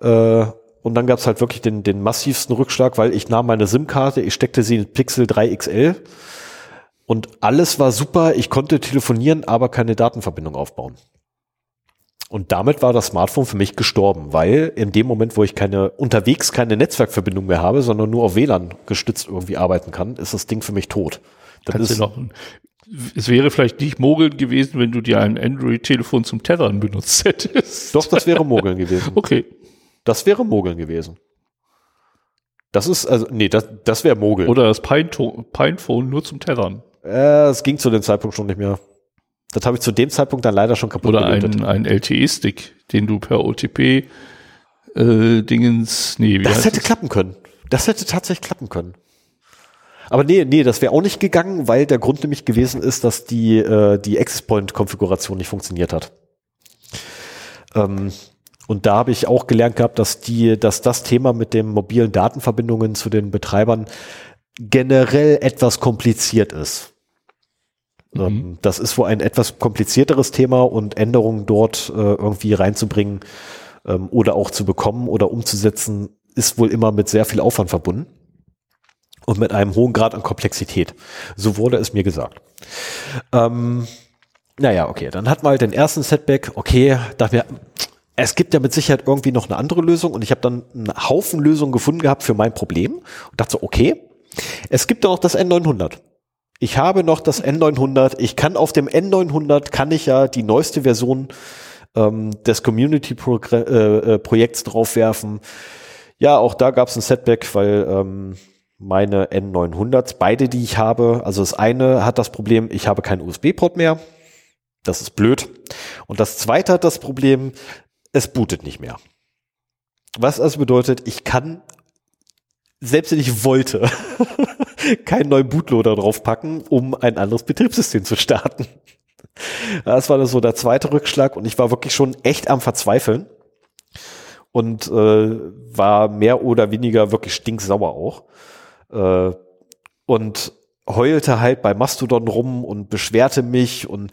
Äh, und dann gab es halt wirklich den, den massivsten Rückschlag, weil ich nahm meine SIM-Karte, ich steckte sie in Pixel 3 XL und alles war super. Ich konnte telefonieren, aber keine Datenverbindung aufbauen. Und damit war das Smartphone für mich gestorben, weil in dem Moment, wo ich keine unterwegs keine Netzwerkverbindung mehr habe, sondern nur auf WLAN gestützt irgendwie arbeiten kann, ist das Ding für mich tot. Das Kannst du ist, noch ein, es wäre vielleicht nicht mogeln gewesen, wenn du dir ein Android-Telefon zum Tethern benutzt hättest. doch, das wäre Mogeln gewesen. Okay. Das wäre Mogeln gewesen. Das ist, also, nee, das, das wäre Mogeln. Oder das Pine- Pinephone nur zum Tethern. Äh, es ging zu dem Zeitpunkt schon nicht mehr. Das habe ich zu dem Zeitpunkt dann leider schon kaputt Oder gelötet. ein, ein LTE-Stick, den du per OTP äh, Dingens, nee, Das hätte klappen können. Das hätte tatsächlich klappen können. Aber nee, nee, das wäre auch nicht gegangen, weil der Grund nämlich gewesen ist, dass die, äh, die Access Point-Konfiguration nicht funktioniert hat. Ähm, und da habe ich auch gelernt gehabt, dass die, dass das Thema mit den mobilen Datenverbindungen zu den Betreibern generell etwas kompliziert ist. Ähm, Das ist wohl ein etwas komplizierteres Thema und Änderungen dort äh, irgendwie reinzubringen ähm, oder auch zu bekommen oder umzusetzen, ist wohl immer mit sehr viel Aufwand verbunden und mit einem hohen Grad an Komplexität. So wurde es mir gesagt. Ähm, naja, okay, dann hatten wir halt den ersten Setback. Okay, dachte mir, es gibt ja mit Sicherheit irgendwie noch eine andere Lösung und ich habe dann einen Haufen Lösungen gefunden gehabt für mein Problem und dachte so, okay, es gibt ja noch das N900. Ich habe noch das N900. Ich kann auf dem N900 kann ich ja die neueste Version ähm, des Community-Projekts draufwerfen. Ja, auch da gab es ein Setback, weil ähm, meine N900s, beide, die ich habe, also das eine hat das Problem, ich habe keinen USB-Port mehr. Das ist blöd. Und das zweite hat das Problem, es bootet nicht mehr. Was also bedeutet, ich kann, selbst wenn ich wollte, keinen neuen Bootloader draufpacken, um ein anderes Betriebssystem zu starten. Das war so der zweite Rückschlag und ich war wirklich schon echt am Verzweifeln und äh, war mehr oder weniger wirklich stinksauer auch. Äh, und heulte halt bei Mastodon rum und beschwerte mich und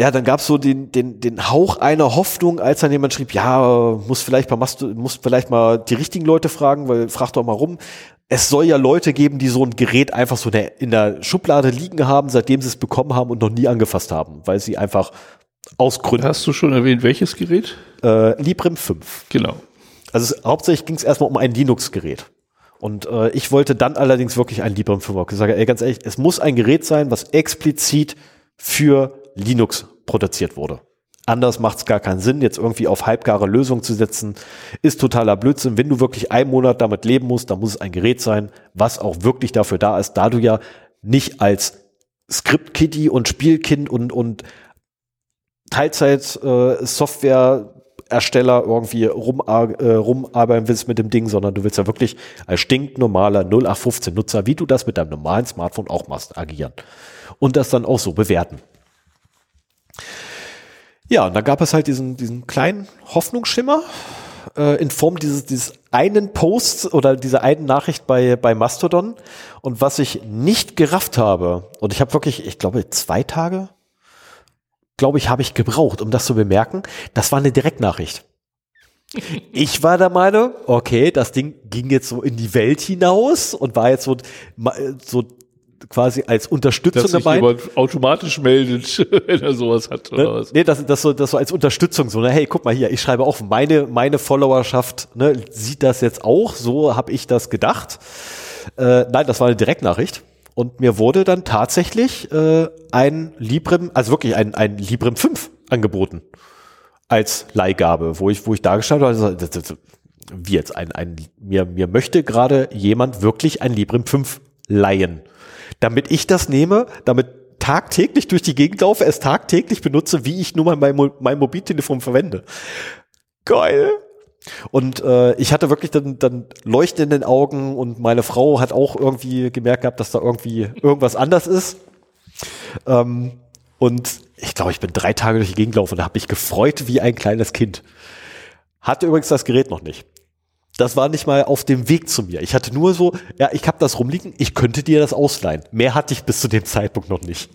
ja, dann gab's so den, den, den Hauch einer Hoffnung, als dann jemand schrieb, ja, muss vielleicht bei Mastodon, muss vielleicht mal die richtigen Leute fragen, weil frag doch mal rum. Es soll ja Leute geben, die so ein Gerät einfach so in der, Schublade liegen haben, seitdem sie es bekommen haben und noch nie angefasst haben, weil sie einfach aus Gründen. Hast du schon erwähnt, welches Gerät? Äh, Librem 5. Genau. Also es, hauptsächlich ging es erstmal um ein Linux-Gerät. Und äh, ich wollte dann allerdings wirklich ein Librem 5 haben. Ich sage, ey, ganz ehrlich, es muss ein Gerät sein, was explizit für Linux produziert wurde. Anders macht es gar keinen Sinn, jetzt irgendwie auf halbgare Lösungen zu setzen. Ist totaler Blödsinn. Wenn du wirklich einen Monat damit leben musst, dann muss es ein Gerät sein, was auch wirklich dafür da ist, da du ja nicht als Script-Kitty und Spielkind und, und Teilzeit-Software Ersteller irgendwie rum, äh, rumarbeiten willst mit dem Ding, sondern du willst ja wirklich als stinknormaler 0815 Nutzer, wie du das mit deinem normalen Smartphone auch machst, agieren. Und das dann auch so bewerten. Ja, und dann gab es halt diesen, diesen kleinen Hoffnungsschimmer äh, in Form dieses, dieses einen Posts oder dieser einen Nachricht bei, bei Mastodon. Und was ich nicht gerafft habe, und ich habe wirklich, ich glaube, zwei Tage, glaube ich, habe ich gebraucht, um das zu bemerken, das war eine Direktnachricht. Ich war der Meinung, okay, das Ding ging jetzt so in die Welt hinaus und war jetzt so, so quasi als Unterstützung Dass sich dabei. jemand automatisch meldet, wenn er sowas hat oder Ne? was. Nee, das, das, so, das so als Unterstützung, so, ne, hey, guck mal hier, ich schreibe auch, meine, meine Followerschaft ne, sieht das jetzt auch, so habe ich das gedacht. Äh, nein, das war eine Direktnachricht. Und mir wurde dann tatsächlich äh, ein Librem, also wirklich ein, ein Librem 5 angeboten als Leihgabe, wo ich, wo ich dargestellt habe, also, wie jetzt ein, ein, mir, mir möchte gerade jemand wirklich ein Librem 5 leihen. Damit ich das nehme, damit tagtäglich durch die Gegend laufe, es tagtäglich benutze, wie ich nun mal mein, mein Mobiltelefon verwende. Geil. Und äh, ich hatte wirklich dann, dann Leuchten in den Augen und meine Frau hat auch irgendwie gemerkt gehabt, dass da irgendwie irgendwas anders ist. Ähm, und ich glaube, ich bin drei Tage durch die Gegend gelaufen und habe mich gefreut wie ein kleines Kind. Hatte übrigens das Gerät noch nicht. Das war nicht mal auf dem Weg zu mir. Ich hatte nur so, ja, ich habe das rumliegen, ich könnte dir das ausleihen. Mehr hatte ich bis zu dem Zeitpunkt noch nicht.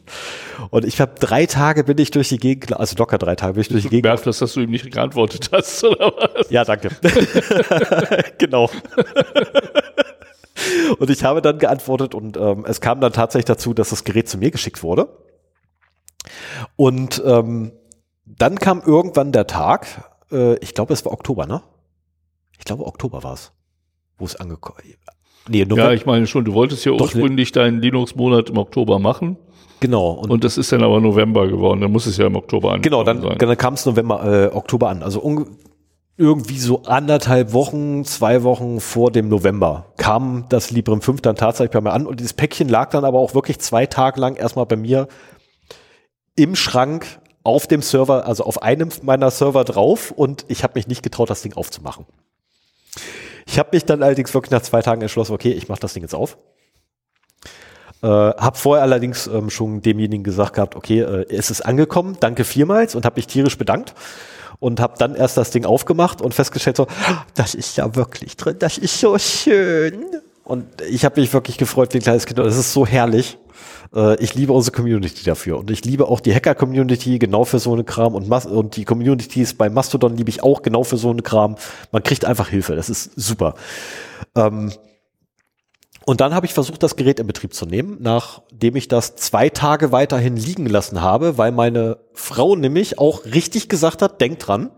Und ich habe drei Tage bin ich durch die Gegend, also locker drei Tage bin ich durch die Gegend. Merkt das, dass du ihm nicht geantwortet hast, oder was? Ja, danke. genau. und ich habe dann geantwortet und ähm, es kam dann tatsächlich dazu, dass das Gerät zu mir geschickt wurde. Und ähm, dann kam irgendwann der Tag, äh, ich glaube, es war Oktober, ne? Ich glaube, Oktober war es, wo es angekommen Nee, Ja, ich meine schon, du wolltest ja Doch, ursprünglich deinen Linux-Monat im Oktober machen genau. Und, und das ist dann aber November geworden. Dann muss es ja im Oktober angekommen genau, dann, sein. dann kam es November, äh, Oktober an. Also irgendwie so anderthalb Wochen, zwei Wochen vor dem November kam das Librem 5 dann tatsächlich bei mir an und dieses Päckchen lag dann aber auch wirklich zwei Tage lang erstmal bei mir im Schrank auf dem Server, also auf einem meiner Server drauf und ich habe mich nicht getraut, das Ding aufzumachen. Ich habe mich dann allerdings wirklich nach zwei Tagen entschlossen, okay, ich mache das Ding jetzt auf. Äh, habe vorher allerdings ähm, schon demjenigen gesagt gehabt, okay, äh, es ist angekommen, danke vielmals und habe mich tierisch bedankt und habe dann erst das Ding aufgemacht und festgestellt so, das ist ja wirklich drin, das ist so schön. Und ich habe mich wirklich gefreut wie ein kleines Kind es ist so herrlich. Äh, ich liebe unsere Community dafür und ich liebe auch die Hacker-Community genau für so eine Kram und, Mas und die Communities bei Mastodon liebe ich auch genau für so eine Kram. Man kriegt einfach Hilfe, das ist super. Ähm, und dann habe ich versucht, das Gerät in Betrieb zu nehmen, nachdem ich das zwei Tage weiterhin liegen lassen habe, weil meine Frau nämlich auch richtig gesagt hat, denk dran,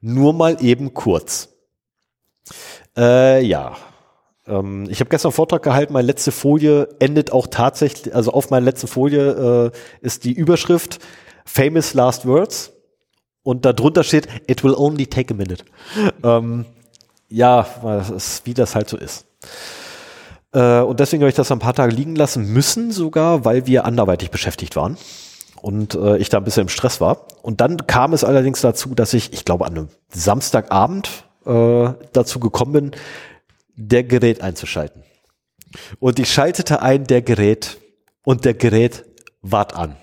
nur mal eben kurz. Äh, ja. Ähm, ich habe gestern einen Vortrag gehalten, meine letzte Folie endet auch tatsächlich, also auf meiner letzten Folie äh, ist die Überschrift Famous Last Words und darunter steht, it will only take a minute. ähm, ja, ist, wie das halt so ist. Äh, und deswegen habe ich das ein paar Tage liegen lassen müssen, sogar, weil wir anderweitig beschäftigt waren und äh, ich da ein bisschen im Stress war. Und dann kam es allerdings dazu, dass ich, ich glaube, an einem Samstagabend äh, dazu gekommen bin, der Gerät einzuschalten. Und ich schaltete ein, der Gerät, und der Gerät ward an.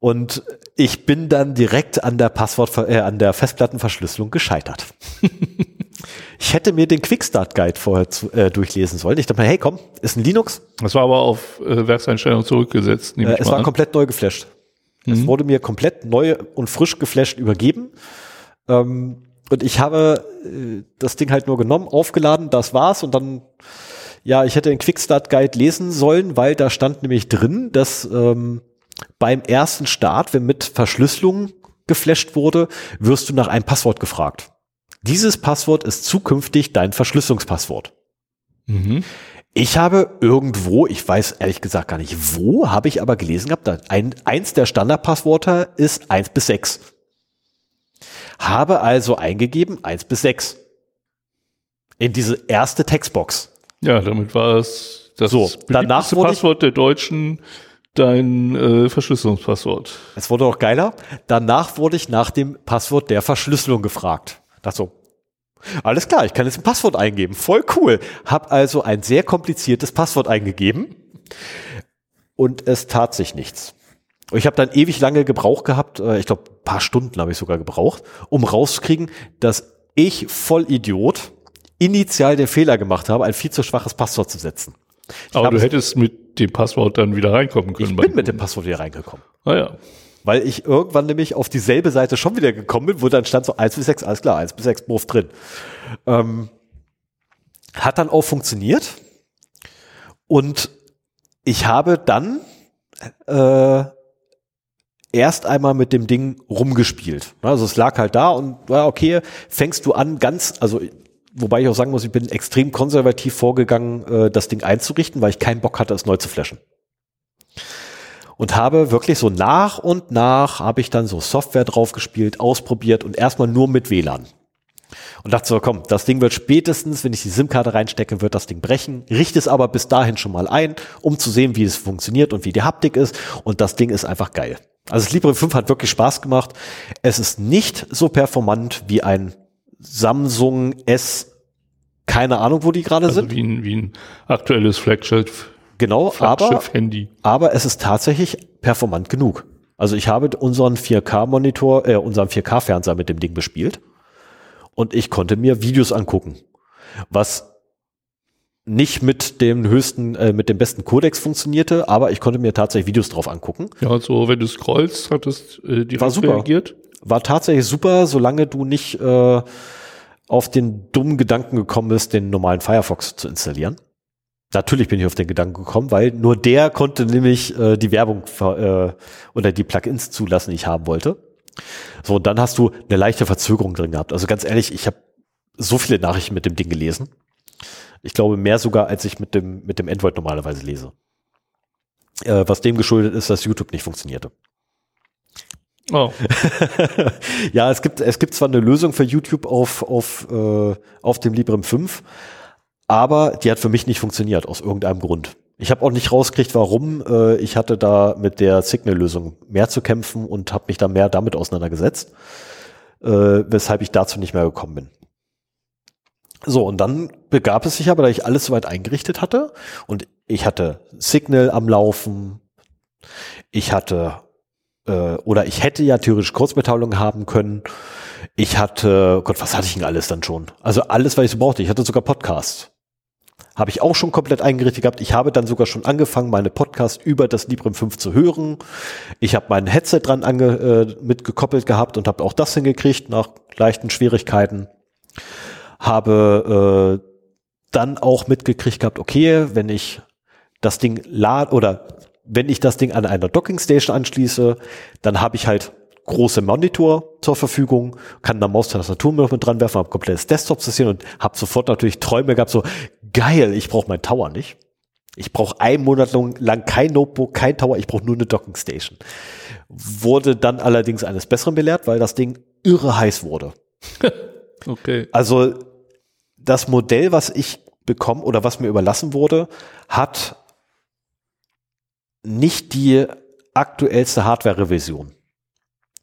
Und ich bin dann direkt an der Passwort, äh, an der Festplattenverschlüsselung gescheitert. ich hätte mir den Quickstart Guide vorher zu, äh, durchlesen sollen. Ich dachte mir, hey, komm, ist ein Linux. Das war aber auf äh, Werkseinstellung zurückgesetzt. Äh, es war an. komplett neu geflasht. Es wurde mir komplett neu und frisch geflasht übergeben. Ähm, und ich habe äh, das Ding halt nur genommen, aufgeladen, das war's. Und dann, ja, ich hätte den Quickstart Guide lesen sollen, weil da stand nämlich drin, dass ähm, beim ersten Start, wenn mit Verschlüsselung geflasht wurde, wirst du nach einem Passwort gefragt. Dieses Passwort ist zukünftig dein Verschlüsselungspasswort. Mhm. Ich habe irgendwo, ich weiß ehrlich gesagt gar nicht wo, habe ich aber gelesen gehabt, ein, eins der Standardpasswörter ist eins bis sechs. Habe also eingegeben eins bis sechs in diese erste Textbox. Ja, damit war es das So, danach wurde ich- Passwort der Deutschen dein äh, Verschlüsselungspasswort. Es wurde auch geiler. Danach wurde ich nach dem Passwort der Verschlüsselung gefragt. Dachte so, alles klar, ich kann jetzt ein Passwort eingeben. Voll cool. Hab also ein sehr kompliziertes Passwort eingegeben und es tat sich nichts. Ich habe dann ewig lange gebraucht gehabt, äh, ich glaube paar Stunden habe ich sogar gebraucht, um rauszukriegen, dass ich Vollidiot initial den Fehler gemacht habe, ein viel zu schwaches Passwort zu setzen. Ich Aber du hättest mit dem Passwort dann wieder reinkommen können. Ich bin mit dem Passwort wieder reingekommen. Ah ja. Weil ich irgendwann nämlich auf dieselbe Seite schon wieder gekommen bin, wo dann stand so 1 bis 6, alles klar, 1 bis 6 Wurf drin. Ähm, hat dann auch funktioniert. Und ich habe dann äh, erst einmal mit dem Ding rumgespielt. Also es lag halt da und ja, okay, fängst du an ganz, also wobei ich auch sagen muss, ich bin extrem konservativ vorgegangen, äh, das Ding einzurichten, weil ich keinen Bock hatte, es neu zu flashen. Und habe wirklich so nach und nach habe ich dann so Software draufgespielt, ausprobiert und erstmal nur mit WLAN. Und dachte so, komm, das Ding wird spätestens, wenn ich die SIM-Karte reinstecke, wird das Ding brechen. Richte es aber bis dahin schon mal ein, um zu sehen, wie es funktioniert und wie die Haptik ist. Und das Ding ist einfach geil. Also das Libre 5 hat wirklich Spaß gemacht. Es ist nicht so performant wie ein Samsung S, keine Ahnung, wo die gerade also sind. Wie ein, wie ein aktuelles Flagship. Genau, aber, aber es ist tatsächlich performant genug. Also ich habe unseren 4K-Monitor, äh, unseren 4K-Fernseher mit dem Ding bespielt und ich konnte mir Videos angucken, was nicht mit dem höchsten, äh, mit dem besten Codex funktionierte, aber ich konnte mir tatsächlich Videos drauf angucken. Ja, also wenn du scrollst, hat es äh, direkt War super. reagiert. War tatsächlich super, solange du nicht äh, auf den dummen Gedanken gekommen bist, den normalen Firefox zu installieren. Natürlich bin ich auf den Gedanken gekommen, weil nur der konnte nämlich äh, die Werbung äh, oder die Plugins zulassen, die ich haben wollte. So, und dann hast du eine leichte Verzögerung drin gehabt. Also ganz ehrlich, ich habe so viele Nachrichten mit dem Ding gelesen. Ich glaube mehr sogar, als ich mit dem, mit dem Android normalerweise lese. Äh, was dem geschuldet ist, dass YouTube nicht funktionierte. Oh. ja, es gibt, es gibt zwar eine Lösung für YouTube auf, auf, äh, auf dem Librem 5, aber die hat für mich nicht funktioniert, aus irgendeinem Grund. Ich habe auch nicht rausgekriegt, warum. Äh, ich hatte da mit der Signal-Lösung mehr zu kämpfen und habe mich da mehr damit auseinandergesetzt, äh, weshalb ich dazu nicht mehr gekommen bin. So, und dann begab es sich aber, da ich alles soweit eingerichtet hatte und ich hatte Signal am Laufen, ich hatte äh, oder ich hätte ja theoretisch Kurzmitteilungen haben können. Ich hatte, Gott, was hatte ich denn alles dann schon? Also alles, was ich so brauchte. Ich hatte sogar Podcasts. Habe ich auch schon komplett eingerichtet gehabt. Ich habe dann sogar schon angefangen, meine Podcasts über das Librem 5 zu hören. Ich habe mein Headset dran ange, äh, mitgekoppelt gehabt und habe auch das hingekriegt nach leichten Schwierigkeiten. Habe äh, dann auch mitgekriegt gehabt, okay, wenn ich das Ding lad oder wenn ich das Ding an einer Dockingstation anschließe, dann habe ich halt große Monitor zur Verfügung, kann da Maustastatur mit dran werfen, habe komplettes Desktop-System und habe sofort natürlich Träume gehabt, so geil, ich brauche meinen Tower nicht. Ich brauche einen Monat lang kein Notebook, kein Tower, ich brauche nur eine Dockingstation. Wurde dann allerdings eines Besseren belehrt, weil das Ding irre heiß wurde. okay. Also das Modell, was ich bekomme oder was mir überlassen wurde, hat nicht die aktuellste Hardware-Revision.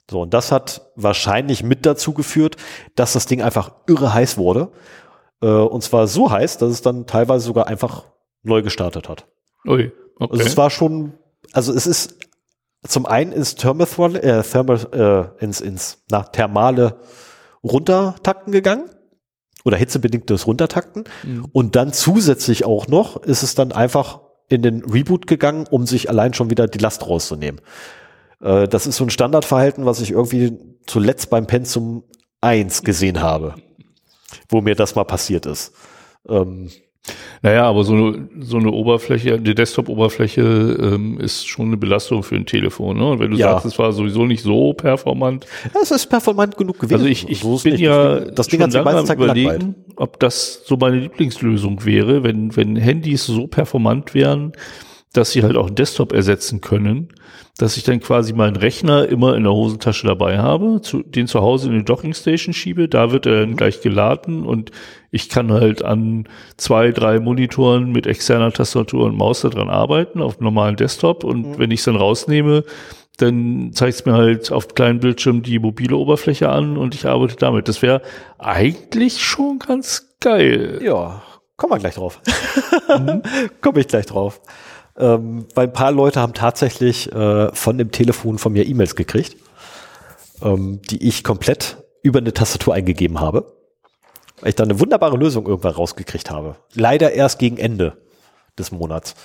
So, und das hat wahrscheinlich mit dazu geführt, dass das Ding einfach irre heiß wurde. Äh, und zwar so heiß, dass es dann teilweise sogar einfach neu gestartet hat. Ui, okay. Also es war schon, also es ist zum einen ins Thermal, äh, Thermal äh, ins, ins na, thermale Runtertakten gegangen oder hitzebedingtes Runtertakten mhm. und dann zusätzlich auch noch ist es dann einfach in den Reboot gegangen, um sich allein schon wieder die Last rauszunehmen. Äh, das ist so ein Standardverhalten, was ich irgendwie zuletzt beim Pensum 1 gesehen habe, wo mir das mal passiert ist. Ähm, naja, aber so eine, so eine Oberfläche, die Desktop-Oberfläche ähm, ist schon eine Belastung für ein Telefon. Ne? Und wenn du ja. sagst, es war sowieso nicht so performant. Ja, es ist performant genug gewesen. Also ich, ich so bin nicht. ja das Ding, schon lange überlegen, ob das so meine Lieblingslösung wäre, wenn, wenn Handys so performant wären, dass sie halt auch einen Desktop ersetzen können, dass ich dann quasi meinen Rechner immer in der Hosentasche dabei habe, zu, den zu Hause in die Dockingstation schiebe, da wird er dann mhm. gleich geladen und ich kann halt an zwei, drei Monitoren mit externer Tastatur und Maus daran arbeiten, auf einem normalen Desktop und mhm. wenn ich es dann rausnehme, dann zeigt es mir halt auf kleinen Bildschirm die mobile Oberfläche an und ich arbeite damit. Das wäre eigentlich schon ganz geil. Ja, kommen wir gleich drauf. Mhm. Komme ich gleich drauf. Ähm, weil ein paar Leute haben tatsächlich äh, von dem Telefon von mir E-Mails gekriegt, ähm, die ich komplett über eine Tastatur eingegeben habe. Weil ich da eine wunderbare Lösung irgendwann rausgekriegt habe. Leider erst gegen Ende des Monats.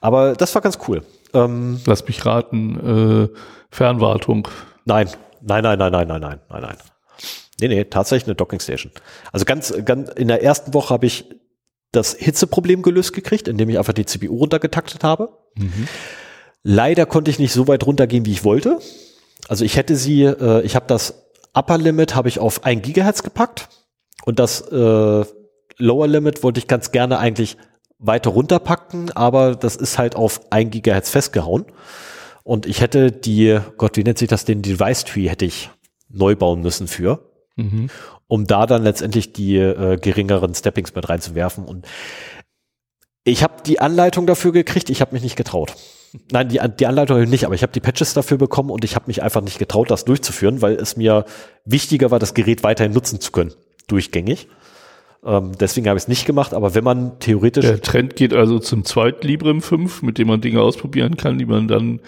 Aber das war ganz cool. Ähm, Lass mich raten, äh, Fernwartung. Nein, nein, nein, nein, nein, nein, nein, nein, nein. Nee, nee, tatsächlich eine Docking Station. Also ganz, ganz in der ersten Woche habe ich das Hitzeproblem gelöst gekriegt, indem ich einfach die CPU runtergetaktet habe. Mhm. Leider konnte ich nicht so weit runtergehen, wie ich wollte. Also ich hätte sie, äh, ich habe das Upper Limit habe ich auf 1 Gigahertz gepackt und das äh, Lower Limit wollte ich ganz gerne eigentlich weiter runterpacken, aber das ist halt auf 1 Gigahertz festgehauen. Und ich hätte die, Gott, wie nennt sich das, den Device Tree hätte ich neu bauen müssen für. Mhm um da dann letztendlich die äh, geringeren Steppings mit reinzuwerfen. Und ich habe die Anleitung dafür gekriegt, ich habe mich nicht getraut. Nein, die, die Anleitung nicht, aber ich habe die Patches dafür bekommen und ich habe mich einfach nicht getraut, das durchzuführen, weil es mir wichtiger war, das Gerät weiterhin nutzen zu können, durchgängig. Ähm, deswegen habe ich es nicht gemacht, aber wenn man theoretisch. Der Trend geht also zum zweiten Librem 5, mit dem man Dinge ausprobieren kann, die man dann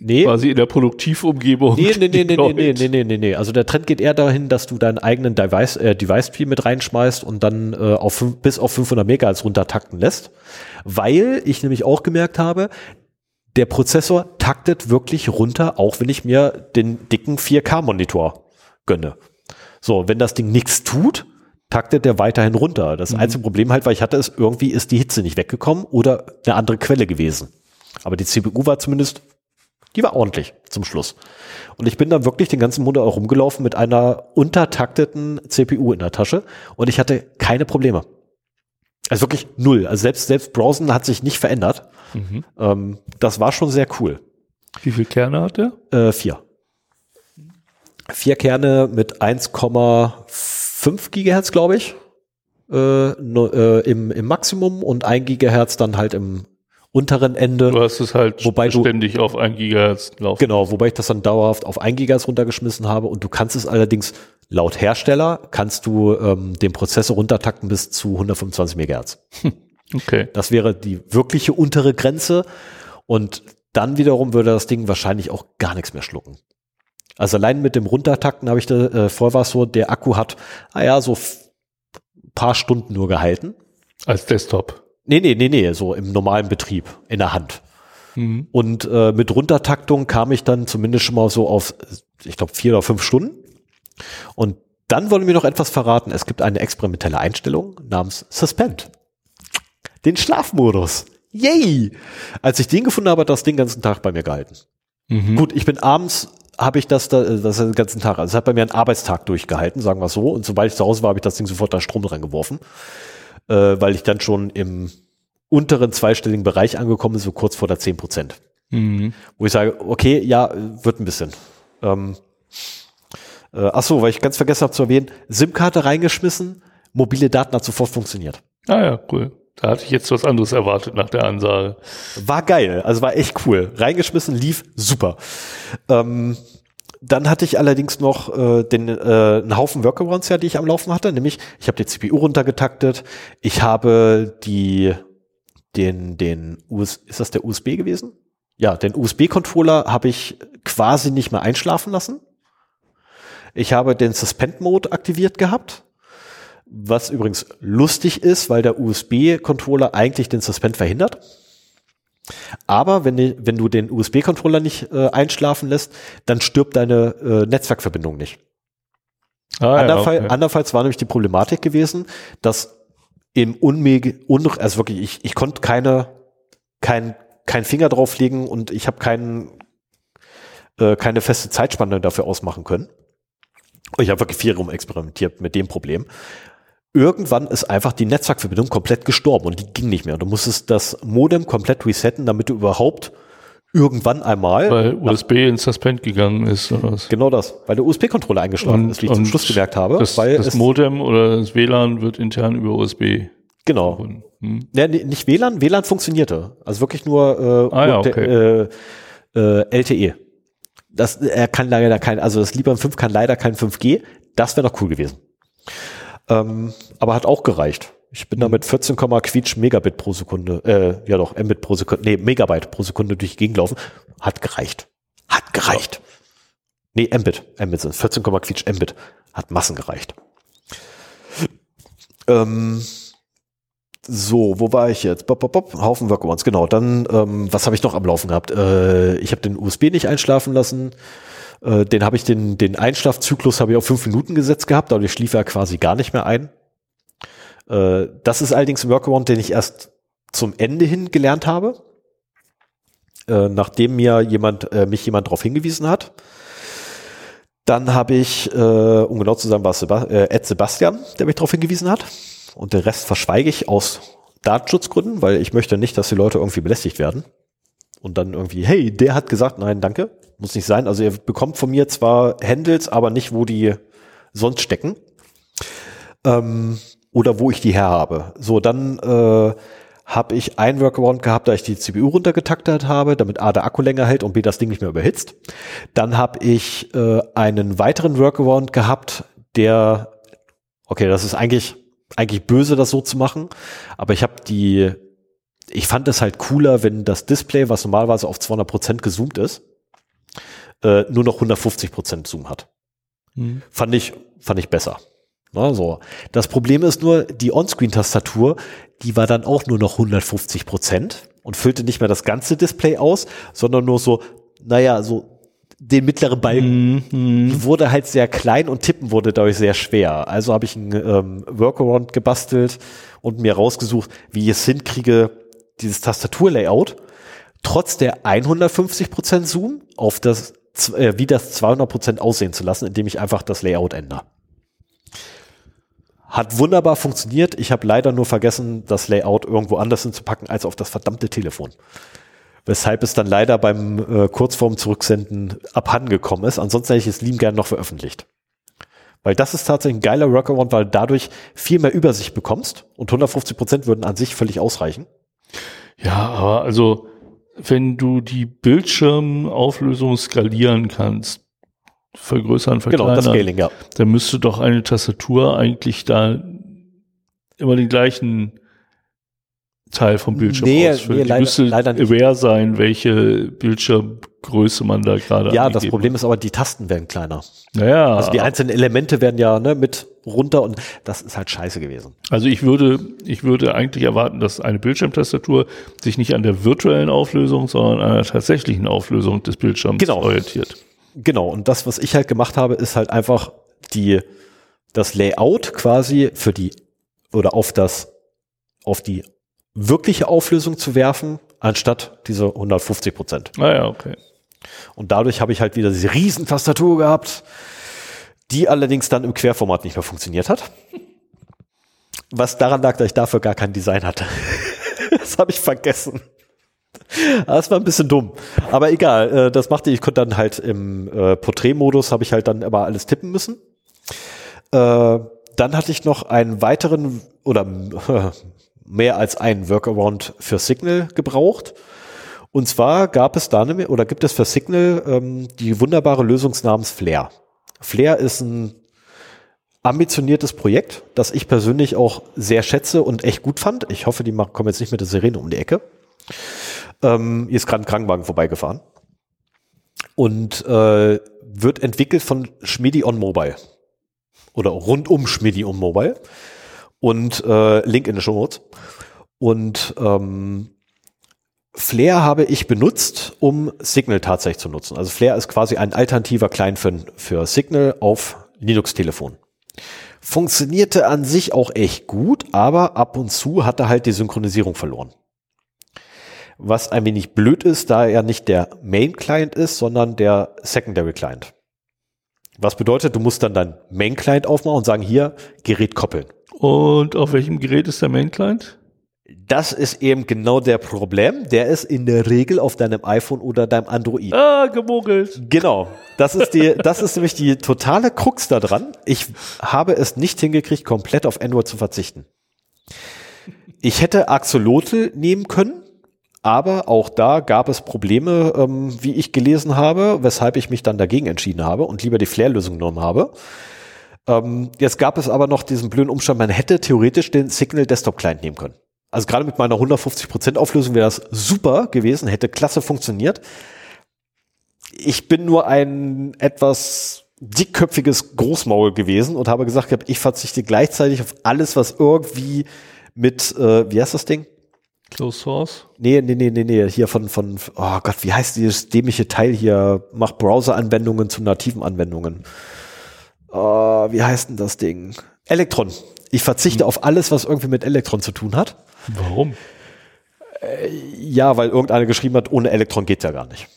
nee. quasi in der Produktivumgebung. Nee, nee, nee, nee, nee, nee, nee, nee, nee, nee. Also der Trend geht eher dahin, dass du deinen eigenen Device, äh, Device Tree mit reinschmeißt und dann äh, auf bis auf 500 Megahertz runtertakten lässt. Weil ich nämlich auch gemerkt habe, der Prozessor taktet wirklich runter, auch wenn ich mir den dicken 4K-Monitor gönne. So, wenn das Ding nichts tut, taktet der weiterhin runter. Das mhm. einzige Problem halt, weil ich hatte, ist, irgendwie ist die Hitze nicht weggekommen oder eine andere Quelle gewesen. Aber die CPU war zumindest, die war ordentlich zum Schluss. Und ich bin dann wirklich den ganzen Monat auch rumgelaufen mit einer untertakteten CPU in der Tasche und ich hatte keine Probleme. Also wirklich null. Also selbst, selbst Browsen hat sich nicht verändert. Mhm. Ähm, das war schon sehr cool. Wie viele Kerne hat der? Äh, vier. Vier Kerne mit 1,5 5 Gigahertz, glaube ich, äh, no, äh, im, im Maximum und 1 Gigahertz dann halt im unteren Ende. Du hast es halt wobei ständig du, auf 1 Gigahertz laufen. Genau, wobei ich das dann dauerhaft auf 1 Gigahertz runtergeschmissen habe und du kannst es allerdings laut Hersteller kannst du ähm, den Prozessor runtertakten bis zu 125 Megahertz. Okay. Das wäre die wirkliche untere Grenze und dann wiederum würde das Ding wahrscheinlich auch gar nichts mehr schlucken. Also allein mit dem Runtertakten habe ich da, äh, vorher war es so, der Akku hat, naja, so paar Stunden nur gehalten. Als Desktop? Nee, nee, nee, nee, so im normalen Betrieb, in der Hand. Mhm. Und äh, mit Runtertaktung kam ich dann zumindest schon mal so auf, ich glaube, vier oder fünf Stunden. Und dann wollen wir noch etwas verraten. Es gibt eine experimentelle Einstellung namens Suspend. Den Schlafmodus. Yay! Als ich den gefunden habe, hat das den ganzen Tag bei mir gehalten. Mhm. Gut, ich bin abends habe ich das da, das den ganzen Tag. Also es hat bei mir einen Arbeitstag durchgehalten, sagen wir so. Und sobald ich zu Hause war, habe ich das Ding sofort da Strom dran geworfen, äh, weil ich dann schon im unteren zweistelligen Bereich angekommen bin, so kurz vor der 10 Prozent. Mhm. Wo ich sage, okay, ja, wird ein bisschen. Ähm, äh, ach so, weil ich ganz vergessen habe zu erwähnen, SIM-Karte reingeschmissen, mobile Daten hat sofort funktioniert. Ah ja, cool. Da hatte ich jetzt was anderes erwartet nach der Ansage. War geil, also war echt cool. Reingeschmissen, lief super. Ähm, dann hatte ich allerdings noch äh, den, äh, einen Haufen Workarounds ja, die ich am Laufen hatte, nämlich ich habe die CPU runtergetaktet, ich habe die den den US ist das der USB gewesen? Ja, den USB-Controller habe ich quasi nicht mehr einschlafen lassen. Ich habe den Suspend Mode aktiviert gehabt. Was übrigens lustig ist, weil der USB-Controller eigentlich den Suspend verhindert. Aber wenn, wenn du den USB-Controller nicht äh, einschlafen lässt, dann stirbt deine äh, Netzwerkverbindung nicht. Ah, Anderfall, ja, okay. Andernfalls war nämlich die Problematik gewesen, dass im Unmege, un, also wirklich, ich, ich konnte keine, kein, kein Finger drauflegen und ich habe keinen, äh, keine feste Zeitspanne dafür ausmachen können. Ich habe wirklich viel rum experimentiert mit dem Problem. Irgendwann ist einfach die Netzwerkverbindung komplett gestorben und die ging nicht mehr. Du musstest das Modem komplett resetten, damit du überhaupt irgendwann einmal. Weil USB ins Suspend gegangen ist oder was? Genau das, weil der USB-Controller eingeschlafen ist, wie ich zum Schluss gemerkt habe. Das, weil das Modem oder das WLAN wird intern über USB. Genau. Hm? Ja, nicht WLAN, WLAN funktionierte. Also wirklich nur äh, Ah ja, der, äh, äh, LTE. Das er kann leider kein, also das Librem 5 kann leider kein 5G. Das wäre noch cool gewesen. Ähm, aber hat auch gereicht. Ich bin da mit 14, Quietsch Megabit pro Sekunde, äh, ja doch, Mbit pro Sekunde, nee, Megabyte pro Sekunde durch die Gegend laufen. Hat gereicht. Hat gereicht. Nee, Mbit. Mbit sind 14, Quietsch Mbit. Hat Massen gereicht. Ähm, so, wo war ich jetzt? Bop, bop, bop. Haufen Workarounds, genau. Dann, ähm, was habe ich noch am Laufen gehabt? Äh, ich habe den USB nicht einschlafen lassen. Äh, den habe ich den, den Einschlafzyklus habe ich auf fünf Minuten gesetzt gehabt, dadurch schlief er quasi gar nicht mehr ein. Äh, das ist allerdings ein Workaround, den ich erst zum Ende hin gelernt habe, äh, nachdem mir jemand, äh, mich jemand darauf hingewiesen hat. Dann habe ich, äh, um genau zu sagen, war es Seba äh, Ed Sebastian, der mich darauf hingewiesen hat. Und den Rest verschweige ich aus Datenschutzgründen, weil ich möchte nicht, dass die Leute irgendwie belästigt werden. Und dann irgendwie, hey, der hat gesagt, nein, danke, muss nicht sein. Also ihr bekommt von mir zwar Handles, aber nicht, wo die sonst stecken. Ähm, oder wo ich die her habe. So, dann äh, habe ich ein Workaround gehabt, da ich die CPU runtergetaktet habe, damit A der Akku länger hält und B das Ding nicht mehr überhitzt. Dann habe ich äh, einen weiteren Workaround gehabt, der, okay, das ist eigentlich eigentlich böse, das so zu machen, aber ich habe die, ich fand es halt cooler, wenn das Display, was normalerweise auf 200 Prozent gezoomt ist, äh, nur noch 150 Prozent Zoom hat. Hm. Fand ich, fand ich besser. Na, so. Das Problem ist nur, die Onscreen-Tastatur, die war dann auch nur noch 150 Prozent und füllte nicht mehr das ganze Display aus, sondern nur so, naja, so den mittleren Balken. Mhm. Die wurde halt sehr klein und tippen wurde dadurch sehr schwer. Also habe ich einen ähm, Workaround gebastelt und mir rausgesucht, wie ich es hinkriege, dieses Tastaturlayout trotz der 150% Zoom auf das, äh, wie das 200% aussehen zu lassen, indem ich einfach das Layout ändere. Hat wunderbar funktioniert. Ich habe leider nur vergessen, das Layout irgendwo anders hinzupacken als auf das verdammte Telefon. Weshalb es dann leider beim äh, Kurzform zurücksenden abhandengekommen ist. Ansonsten hätte ich es lieben gern noch veröffentlicht. Weil das ist tatsächlich ein geiler Workaround, weil du dadurch viel mehr Übersicht bekommst und 150 Prozent würden an sich völlig ausreichen. Ja, aber also, wenn du die Bildschirmauflösung skalieren kannst, vergrößern, Genau, verkleinern, das Scaling, ja. dann müsste doch eine Tastatur eigentlich da immer den gleichen Teil vom Bildschirm Nee, ausfüllen. nee, Die leider- müsste leider nicht. aware sein, welche Bildschirmgröße man da gerade Ja, das Problem ist aber, die Tasten werden kleiner. hat. Naja, Also die einzelnen Elemente werden ja ne, mit runter und das ist halt scheiße gewesen. Also ich würde, ich würde eigentlich erwarten, dass eine Bildschirmtastatur sich nicht an der virtuellen Auflösung, sondern an der tatsächlichen Auflösung des Bildschirms Genau. orientiert. Genau, und das, was ich halt gemacht habe, ist halt einfach die, das Layout quasi für die oder auf das, auf die wirkliche Auflösung zu werfen, anstatt diese 150 Prozent. Ah ja, okay. Und dadurch habe ich halt wieder diese riesen Tastatur gehabt, die allerdings dann im Querformat nicht mehr funktioniert hat. Was daran lag, dass ich dafür gar kein Design hatte. das habe ich vergessen. Das war ein bisschen dumm. Aber egal, äh, das machte ich. Ich konnte dann halt im äh, Porträtmodus habe ich halt dann immer alles tippen müssen. Äh, dann hatte ich noch einen weiteren oder äh, mehr als einen Workaround für Signal gebraucht. Und zwar gab es da eine, oder gibt es für Signal ähm, die wunderbare Lösung namens Flair. Flair ist ein ambitioniertes Projekt, das ich persönlich auch sehr schätze und echt gut fand. Ich hoffe, die kommen jetzt nicht mit der Sirene um die Ecke. Ähm, hier ist gerade ein Krankenwagen vorbeigefahren. Und äh, wird entwickelt von Schmidi on Mobile. Oder rund um Schmidi on Mobile. Und äh, Link in den Show Notes. Und ähm, Flair habe ich benutzt, um Signal tatsächlich zu nutzen. Also Flair ist quasi ein alternativer Client für, für Signal auf Linux-Telefon. Funktionierte an sich auch echt gut, aber ab und zu hat er halt die Synchronisierung verloren. Was ein wenig blöd ist, da er nicht der Main-Client ist, sondern der Secondary-Client. Was bedeutet, du musst dann dein Main-Client aufmachen und sagen, hier, Gerät koppeln. Und auf welchem Gerät ist der Main Client? Das ist eben genau der Problem. Der ist in der Regel auf deinem iPhone oder deinem Android. Ah, gemogelt. Genau. Das ist die, das ist nämlich die totale Krux da dran. Ich habe es nicht hingekriegt, komplett auf Android zu verzichten. Ich hätte Axolotl nehmen können, aber auch da gab es Probleme, ähm, wie ich gelesen habe, weshalb ich mich dann dagegen entschieden habe und lieber die Flair-Lösung genommen habe. Ähm, jetzt gab es aber noch diesen blöden Umstand, man hätte theoretisch den Signal Desktop Client nehmen können. Also gerade mit meiner 150% Auflösung wäre das super gewesen, hätte klasse funktioniert. Ich bin nur ein etwas dickköpfiges Großmaul gewesen und habe gesagt, ich verzichte gleichzeitig auf alles, was irgendwie mit, äh, wie heißt das Ding? Closed Source? Nee, nee, nee, nee, nee, hier von, von, oh Gott, wie heißt dieses dämliche Teil hier? Macht Browser-Anwendungen zu nativen Anwendungen. Uh, wie heißt denn das Ding? Elektron. Ich verzichte hm. auf alles, was irgendwie mit Elektron zu tun hat. Warum? Äh, ja, weil irgendeiner geschrieben hat, ohne Elektron geht ja gar nicht.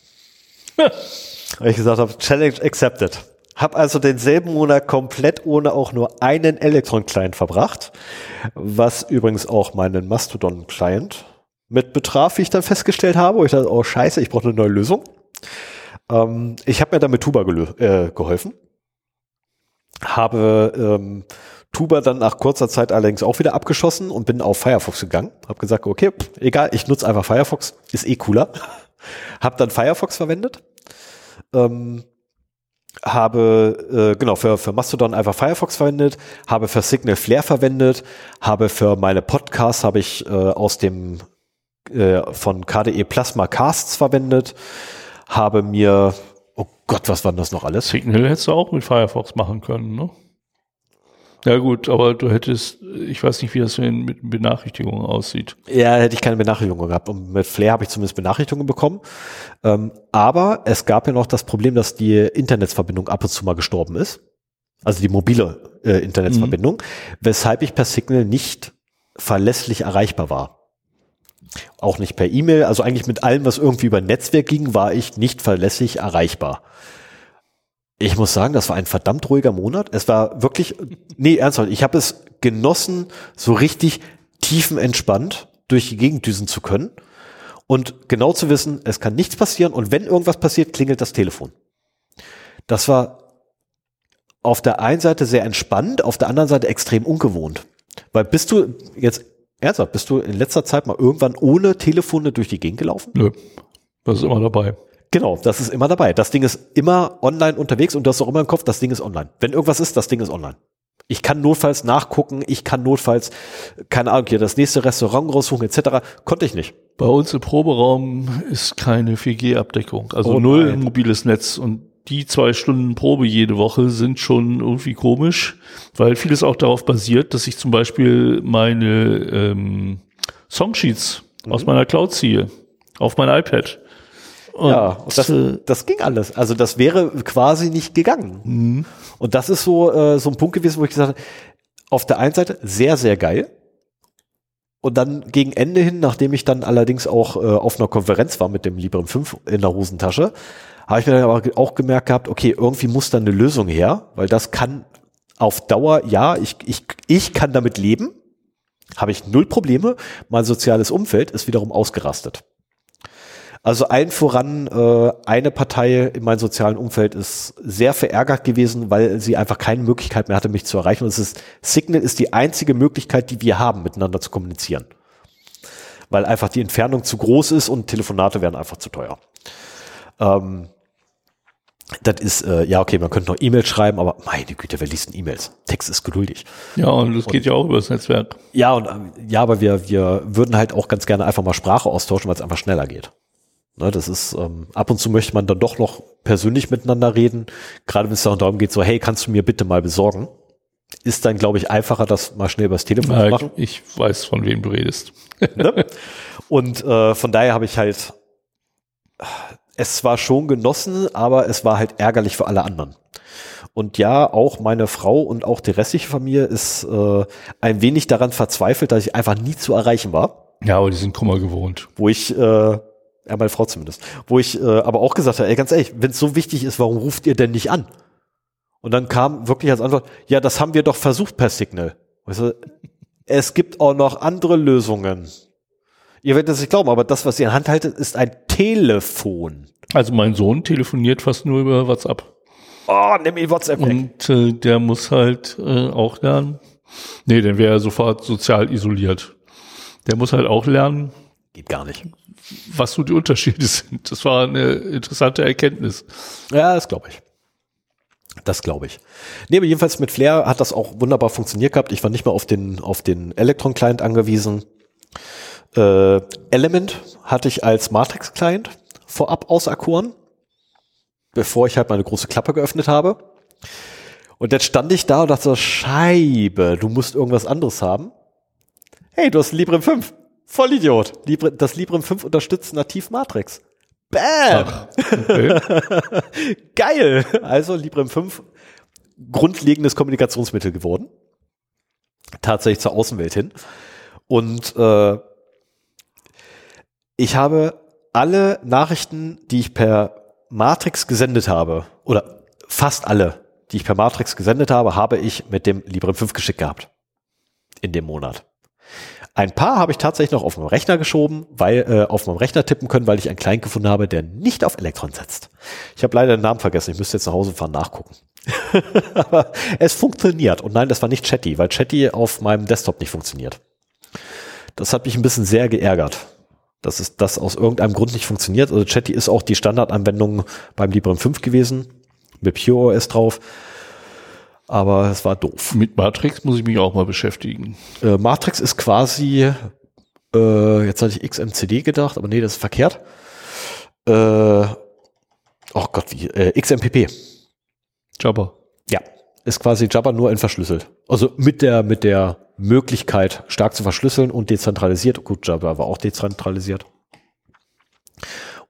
weil ich gesagt habe, Challenge accepted. Hab also denselben Monat komplett ohne auch nur einen Elektron-Client verbracht, was übrigens auch meinen Mastodon-Client mit betraf, wie ich dann festgestellt habe. Wo ich dachte, oh scheiße, ich brauche eine neue Lösung. Ähm, ich habe mir dann mit Tuba äh, geholfen. Habe ähm, Tuba dann nach kurzer Zeit allerdings auch wieder abgeschossen und bin auf Firefox gegangen. Hab gesagt, okay, pff, egal, ich nutze einfach Firefox, ist eh cooler. hab dann Firefox verwendet. Ähm, habe äh, genau für, für Mastodon einfach Firefox verwendet, habe für Signal Flare verwendet, habe für meine Podcasts habe ich äh, aus dem äh, von KDE Plasma Casts verwendet, habe mir Gott, was war das noch alles? Signal hättest du auch mit Firefox machen können, ne? Ja gut, aber du hättest, ich weiß nicht, wie das mit Benachrichtigungen aussieht. Ja, hätte ich keine Benachrichtigungen gehabt. Und mit Flair habe ich zumindest Benachrichtigungen bekommen. Ähm, aber es gab ja noch das Problem, dass die Internetsverbindung ab und zu mal gestorben ist. Also die mobile äh, Internetsverbindung, mhm. weshalb ich per Signal nicht verlässlich erreichbar war. Auch nicht per E-Mail, also eigentlich mit allem, was irgendwie über Netzwerk ging, war ich nicht verlässlich erreichbar. Ich muss sagen, das war ein verdammt ruhiger Monat. Es war wirklich, nee, ernsthaft, ich habe es genossen, so richtig tiefenentspannt durch die Gegend düsen zu können und genau zu wissen, es kann nichts passieren und wenn irgendwas passiert, klingelt das Telefon. Das war auf der einen Seite sehr entspannt, auf der anderen Seite extrem ungewohnt. Weil bist du jetzt, ernsthaft, bist du in letzter Zeit mal irgendwann ohne Telefone durch die Gegend gelaufen? Nö, das ist immer dabei. Genau, das ist immer dabei. Das Ding ist immer online unterwegs und du hast auch immer im Kopf, das Ding ist online. Wenn irgendwas ist, das Ding ist online. Ich kann notfalls nachgucken, ich kann notfalls, keine Ahnung, hier das nächste Restaurant raussuchen etc. Konnte ich nicht. Bei uns im Proberaum ist keine 4G-Abdeckung, also oh null mobiles Netz und die zwei Stunden Probe jede Woche sind schon irgendwie komisch, weil vieles auch darauf basiert, dass ich zum Beispiel meine ähm, Songsheets mhm. aus meiner Cloud ziehe auf mein iPad. Und ja, das, das ging alles. Also das wäre quasi nicht gegangen. Mhm. Und das ist so, äh, so ein Punkt gewesen, wo ich gesagt habe, auf der einen Seite sehr, sehr geil. Und dann gegen Ende hin, nachdem ich dann allerdings auch äh, auf einer Konferenz war mit dem Librem 5 in der Hosentasche, habe ich mir dann aber auch gemerkt gehabt, okay, irgendwie muss da eine Lösung her, weil das kann auf Dauer, ja, ich, ich, ich kann damit leben, habe ich null Probleme. Mein soziales Umfeld ist wiederum ausgerastet. Also allen voran, äh, eine Partei in meinem sozialen Umfeld ist sehr verärgert gewesen, weil sie einfach keine Möglichkeit mehr hatte, mich zu erreichen. Und es ist, Signal ist die einzige Möglichkeit, die wir haben, miteinander zu kommunizieren. Weil einfach die Entfernung zu groß ist und Telefonate werden einfach zu teuer. Ähm, das ist, äh, ja, okay, man könnte noch E-Mails schreiben, aber meine Güte, wer liest denn E-Mails? Text ist geduldig. Ja, und das geht ja auch über das Netzwerk. Ja, und ja, aber wir, wir würden halt auch ganz gerne einfach mal Sprache austauschen, weil es einfach schneller geht. Ne, das ist, ähm, ab und zu möchte man dann doch noch persönlich miteinander reden. Gerade wenn es darum geht, so, hey, kannst du mir bitte mal besorgen? Ist dann, glaube ich, einfacher, das mal schnell übers Telefon zu machen. Ich weiß, von wem du redest. ne? Und äh, von daher habe ich halt es zwar schon genossen, aber es war halt ärgerlich für alle anderen. Und ja, auch meine Frau und auch die restliche Familie ist äh, ein wenig daran verzweifelt, dass ich einfach nie zu erreichen war. Ja, aber die sind Kummer gewohnt. Wo ich äh, ja, meine Frau zumindest. Wo ich äh, aber auch gesagt habe, ey, ganz ehrlich, wenn es so wichtig ist, warum ruft ihr denn nicht an? Und dann kam wirklich als Antwort, ja, das haben wir doch versucht per Signal. Weißt du, es gibt auch noch andere Lösungen. Ihr werdet es nicht glauben, aber das, was ihr in Hand haltet, ist ein Telefon. Also mein Sohn telefoniert fast nur über WhatsApp. Oh, nimm ihn WhatsApp weg. Und äh, der muss halt äh, auch lernen. Nee, dann wäre er sofort sozial isoliert. Der muss halt auch lernen, Geht gar nicht. was so die Unterschiede sind. Das war eine interessante Erkenntnis. Ja, das glaube ich. Das glaube ich. Nee, aber jedenfalls mit Flair hat das auch wunderbar funktioniert gehabt. Ich war nicht mehr auf den, auf den Electron-Client angewiesen. Äh, Element hatte ich als Matrix-Client vorab auserkoren, bevor ich halt meine große Klappe geöffnet habe. Und jetzt stand ich da und dachte so, Scheibe, du musst irgendwas anderes haben. Hey, du hast Librem 5. Vollidiot. Libre, das Librem 5 unterstützt nativ Matrix. Bam! Okay. Geil! Also Librem 5, grundlegendes Kommunikationsmittel geworden. Tatsächlich zur Außenwelt hin. Und äh, ich habe alle Nachrichten, die ich per Matrix gesendet habe, oder fast alle, die ich per Matrix gesendet habe, habe ich mit dem Librem 5 geschickt gehabt. In dem Monat. Ein paar habe ich tatsächlich noch auf meinem Rechner geschoben, weil äh, auf meinem Rechner tippen können, weil ich einen Client gefunden habe, der nicht auf Elektron setzt. Ich habe leider den Namen vergessen. Ich müsste jetzt nach Hause fahren nachgucken. Aber es funktioniert. Und nein, das war nicht Chatty, weil Chatty auf meinem Desktop nicht funktioniert. Das hat mich ein bisschen sehr geärgert, dass es das aus irgendeinem Grund nicht funktioniert. Also Chatty ist auch die Standardanwendung beim Librem 5 gewesen, mit Pure OS drauf. Aber es war doof. Mit Matrix muss ich mich auch mal beschäftigen. Äh, Matrix ist quasi, äh, jetzt hatte ich XMCD gedacht, aber nee, das ist verkehrt. Äh, oh Gott, wie, äh, XMPP. Jabba. Ja, ist quasi Jabba nur entverschlüsselt. Also mit der, mit der Möglichkeit, stark zu verschlüsseln und dezentralisiert. Gut, Jabba war auch dezentralisiert.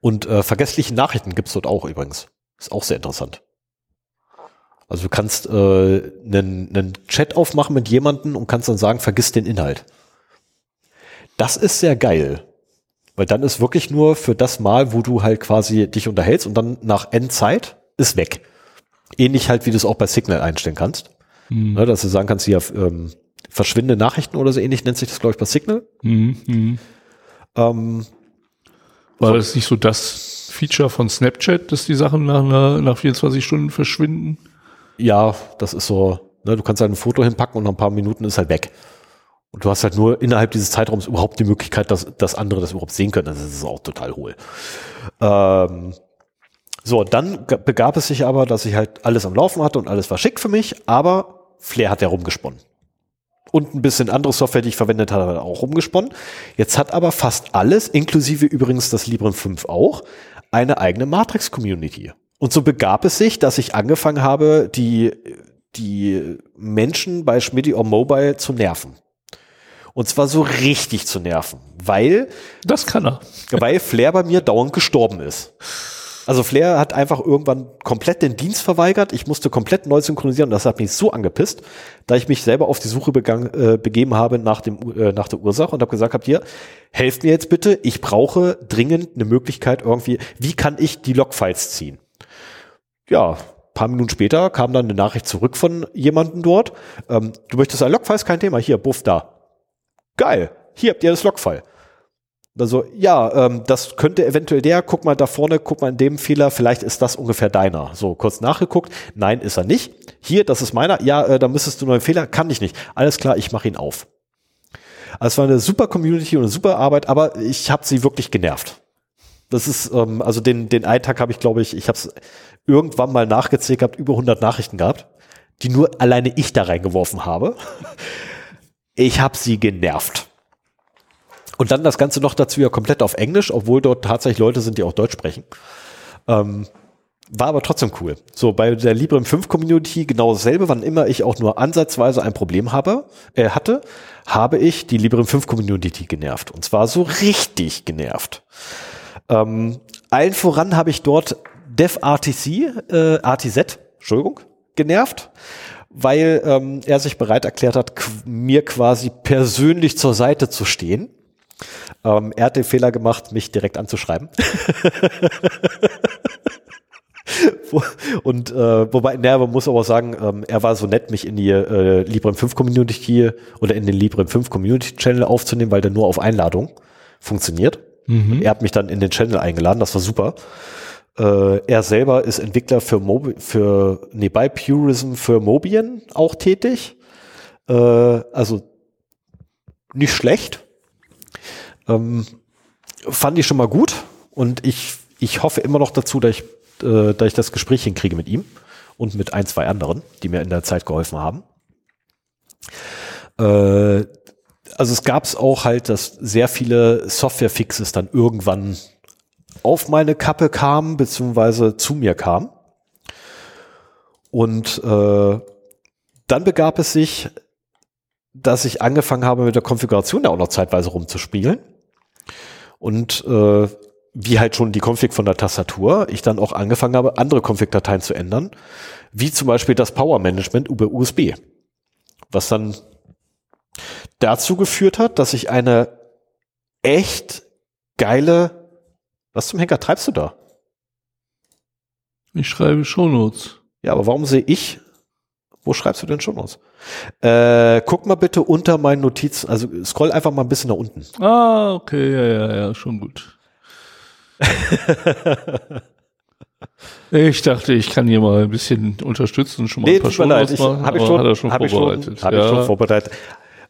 Und äh, vergessliche Nachrichten gibt's dort auch übrigens. Ist auch sehr interessant. Also du kannst äh, einen, einen Chat aufmachen mit jemandem und kannst dann sagen, vergiss den Inhalt. Das ist sehr geil. Weil dann ist wirklich nur für das Mal, wo du halt quasi dich unterhältst und dann nach Endzeit ist weg. Ähnlich halt, wie du es auch bei Signal einstellen kannst. Hm. Ne, dass du sagen kannst, hier ähm, verschwindende Nachrichten oder so ähnlich nennt sich das, glaube ich, bei Signal. Hm, hm. Ähm, War das nicht so das Feature von Snapchat, dass die Sachen nach, einer- nach 24 Stunden verschwinden? ja, das ist so, ne, du kannst halt ein Foto hinpacken und nach ein paar Minuten ist halt weg. Und du hast halt nur innerhalb dieses Zeitraums überhaupt die Möglichkeit, dass, dass andere das überhaupt sehen können. Das ist auch total hohl. Ähm, so, dann begab es sich aber, dass ich halt alles am Laufen hatte und alles war schick für mich, aber Flair hat ja rumgesponnen. Und ein bisschen andere Software, die ich verwendet habe, hat auch rumgesponnen. Jetzt hat aber fast alles, inklusive übrigens das Librem 5 auch, eine eigene Matrix-Community. Und so begab es sich, dass ich angefangen habe, die, die Menschen bei Schmidti on Mobile zu nerven. Und zwar so richtig zu nerven, weil, Das kann er. weil Flair bei mir dauernd gestorben ist. Also Flair hat einfach irgendwann komplett den Dienst verweigert. Ich musste komplett neu synchronisieren und das hat mich so angepisst, da ich mich selber auf die Suche begangen, äh, begeben habe nach, dem, äh, nach der Ursache und habe gesagt, habt hier, helft mir jetzt bitte, ich brauche dringend eine Möglichkeit irgendwie, wie kann ich die Logfiles ziehen? Ja, paar Minuten später kam dann eine Nachricht zurück von jemandem dort. Ähm, du möchtest ein Logfile, kein Thema. Hier, buff da. Geil. Hier habt ihr das Logfile. Also, ja, ähm, das könnte eventuell der, guck mal da vorne, guck mal in dem Fehler, vielleicht ist das ungefähr deiner. So, kurz nachgeguckt. Nein, ist er nicht. Hier, das ist meiner. Ja, äh, da müsstest du einen Fehler. Kann ich nicht. Alles klar, ich mache ihn auf. Also, es war eine super Community und eine super Arbeit, aber ich habe sie wirklich genervt. Das ist, ähm, also den, den einen Tag habe ich, glaube ich, ich habe es irgendwann mal nachgezählt gehabt, über 100 Nachrichten gehabt, die nur alleine ich da reingeworfen habe. Ich habe sie genervt. Und dann das Ganze noch dazu ja komplett auf Englisch, obwohl dort tatsächlich Leute sind, die auch Deutsch sprechen. Ähm, war aber trotzdem cool. So, bei der Librem 5 Community genau dasselbe, wann immer ich auch nur ansatzweise ein Problem habe, äh, hatte, habe ich die Librem 5 Community genervt. Und zwar so richtig genervt. Ähm, allen voran habe ich dort DevRTC, äh, RTZ, Entschuldigung, genervt, weil ähm, er sich bereit erklärt hat, mir quasi persönlich zur Seite zu stehen. Ähm, er hat den Fehler gemacht, mich direkt anzuschreiben. und äh, wobei, naja, man muss aber auch sagen, ähm, er war so nett, mich in die äh, Librem 5 Community oder in den Librem 5 Community Channel aufzunehmen, weil der nur auf Einladung funktioniert. Mhm. Er hat mich dann in den Channel eingeladen, das war super. Äh, er selber ist Entwickler für, Mobi für nee, bei Purism für Mobian auch tätig. Äh, also nicht schlecht. Ähm, fand ich schon mal gut und ich, ich hoffe immer noch dazu, dass ich, äh, dass ich das Gespräch hinkriege mit ihm und mit ein, zwei anderen, die mir in der Zeit geholfen haben. Äh, also es gab es auch halt, dass sehr viele Software-Fixes dann irgendwann auf meine Kappe kamen, beziehungsweise zu mir kamen. Und äh, dann begab es sich, dass ich angefangen habe, mit der Konfiguration da auch noch zeitweise rumzuspielen. Und äh, wie halt schon die Config von der Tastatur, ich dann auch angefangen habe, andere Config-Dateien zu ändern, wie zum Beispiel das Power Management über USB. Was dann dazu geführt hat, dass ich eine echt geile, was zum Henker treibst du da? Ich schreibe Shownotes. Ja, aber warum sehe ich, wo schreibst du denn Shownotes? Äh, guck mal bitte unter meinen Notizen, also scroll einfach mal ein bisschen nach unten. Ah, okay, ja, ja, ja, schon gut. ich dachte, ich kann hier mal ein bisschen unterstützen, schon mal nee, ein paar Shownotes machen. Hab ich schon, hat schon hab vorbereitet. Ich schon, ja. ich schon vorbereitet.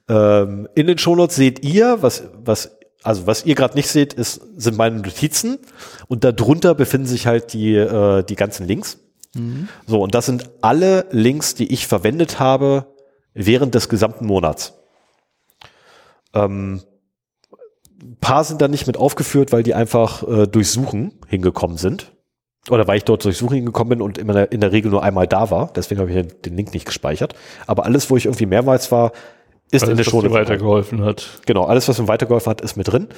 Ähm, in den Shownotes seht ihr, was, was, also was ihr gerade nicht seht, ist, sind meine Notizen und darunter befinden sich halt die, äh, die ganzen Links. Mhm. So, und das sind alle Links, die ich verwendet habe während des gesamten Monats. Ähm, paar sind da nicht mit aufgeführt, weil die einfach äh, durch Suchen hingekommen sind. Oder weil ich dort durch Suchen hingekommen bin und in der, in der Regel nur einmal da war. Deswegen habe ich den Link nicht gespeichert. Aber alles, wo ich irgendwie mehrmals war, ist alles, in der Show. Was weitergeholfen hat. Genau, alles, was mir weitergeholfen hat, ist mit drin.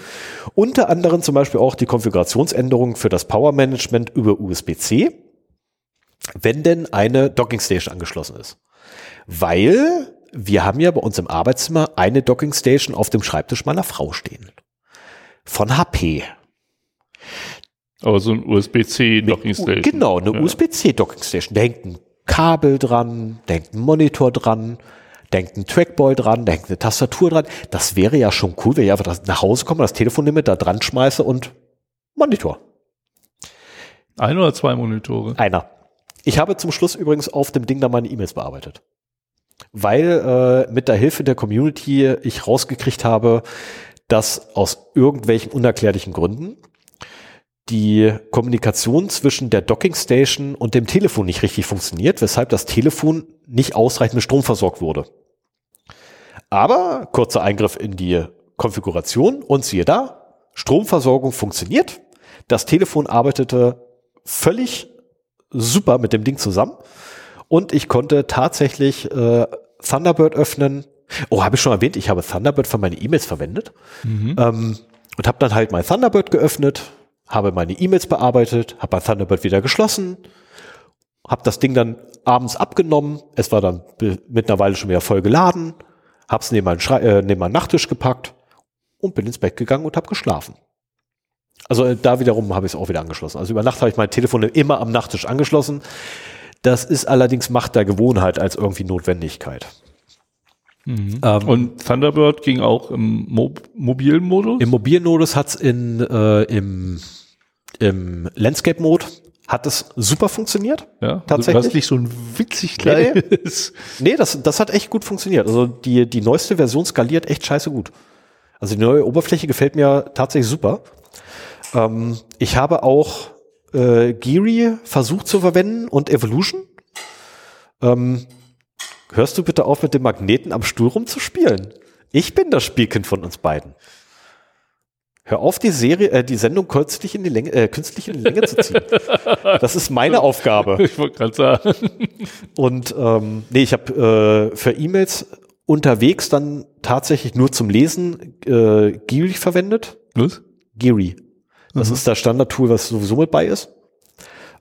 Unter anderem zum Beispiel auch die Konfigurationsänderungen für das Power Management über USB-C, wenn denn eine Docking Station angeschlossen ist. Weil wir haben ja bei uns im Arbeitszimmer eine Docking Station auf dem Schreibtisch meiner Frau stehen. Von HP. Aber so ein USB-C Docking Station. Genau, eine ja. USB-C Docking Station. Da hängt ein Kabel dran, da hängt ein Monitor dran, denkt ein Trackball dran, denkt eine Tastatur dran. Das wäre ja schon cool, wenn ich einfach nach Hause komme, das Telefon nehme, da dran schmeiße und Monitor. Ein oder zwei Monitore? Einer. Ich habe zum Schluss übrigens auf dem Ding da meine E-Mails bearbeitet. Weil äh, mit der Hilfe der Community ich rausgekriegt habe, dass aus irgendwelchen unerklärlichen Gründen die Kommunikation zwischen der Docking Station und dem Telefon nicht richtig funktioniert, weshalb das Telefon nicht ausreichend mit Strom versorgt wurde. Aber kurzer Eingriff in die Konfiguration und siehe da, Stromversorgung funktioniert. Das Telefon arbeitete völlig super mit dem Ding zusammen und ich konnte tatsächlich äh, Thunderbird öffnen. Oh, habe ich schon erwähnt, ich habe Thunderbird für meine E-Mails verwendet mhm. ähm, und habe dann halt mein Thunderbird geöffnet, habe meine E-Mails bearbeitet, habe mein Thunderbird wieder geschlossen, habe das Ding dann abends abgenommen. Es war dann mittlerweile schon wieder voll geladen, habe es neben, meinen äh, neben meinen Nachttisch gepackt und bin ins Bett gegangen und habe geschlafen. Also äh, da wiederum habe ich es auch wieder angeschlossen. Also über Nacht habe ich mein Telefon immer am Nachttisch angeschlossen. Das ist allerdings Macht der Gewohnheit als irgendwie Notwendigkeit. Mhm. Ähm, und Thunderbird ging auch im Mo mobilen Modus? Im mobilen Modus hat es in, äh, im im Landscape-Mode hat es super funktioniert. Ja, tatsächlich. Also, nicht so ein witzig kleines. Nee, nee das, das hat echt gut funktioniert. Also die, die neueste Version skaliert echt scheiße gut. Also die neue Oberfläche gefällt mir tatsächlich super. Ähm, ich habe auch äh, Geary versucht zu verwenden und Evolution. Ähm, hörst du bitte auf, mit dem Magneten am Stuhl rumzuspielen? Ich bin das Spielkind von uns beiden. Hör auf, die Serie, äh, die Sendung künstlich in die Länge, äh, künstlich in die Länge zu ziehen. Das ist meine Aufgabe. Ich wollte gerade sagen. Und ähm, nee, ich habe äh, für E-Mails unterwegs dann tatsächlich nur zum Lesen äh, Geary verwendet. Was? Geary. Das mhm. ist das Standard-Tool, was sowieso mit bei ist.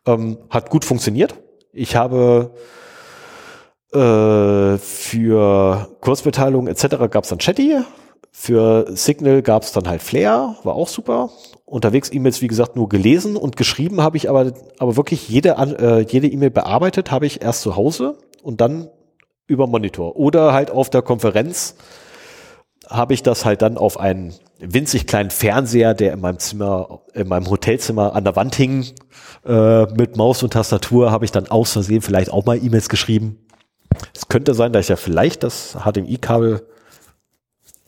Ähm, hat gut funktioniert. Ich habe äh, für Kurzmitteilungen etc. gab es dann Chatty Für Signal gab es dann halt Flair, war auch super. Unterwegs E-Mails, wie gesagt, nur gelesen und geschrieben habe ich aber, aber wirklich jede äh, jede E-Mail bearbeitet habe ich erst zu Hause und dann über Monitor. Oder halt auf der Konferenz habe ich das halt dann auf einen winzig kleinen Fernseher, der in meinem Zimmer, in meinem Hotelzimmer an der Wand hing, äh, mit Maus und Tastatur, habe ich dann aus Versehen vielleicht auch mal E-Mails geschrieben. Es könnte sein, dass ich ja vielleicht das HDMI-Kabel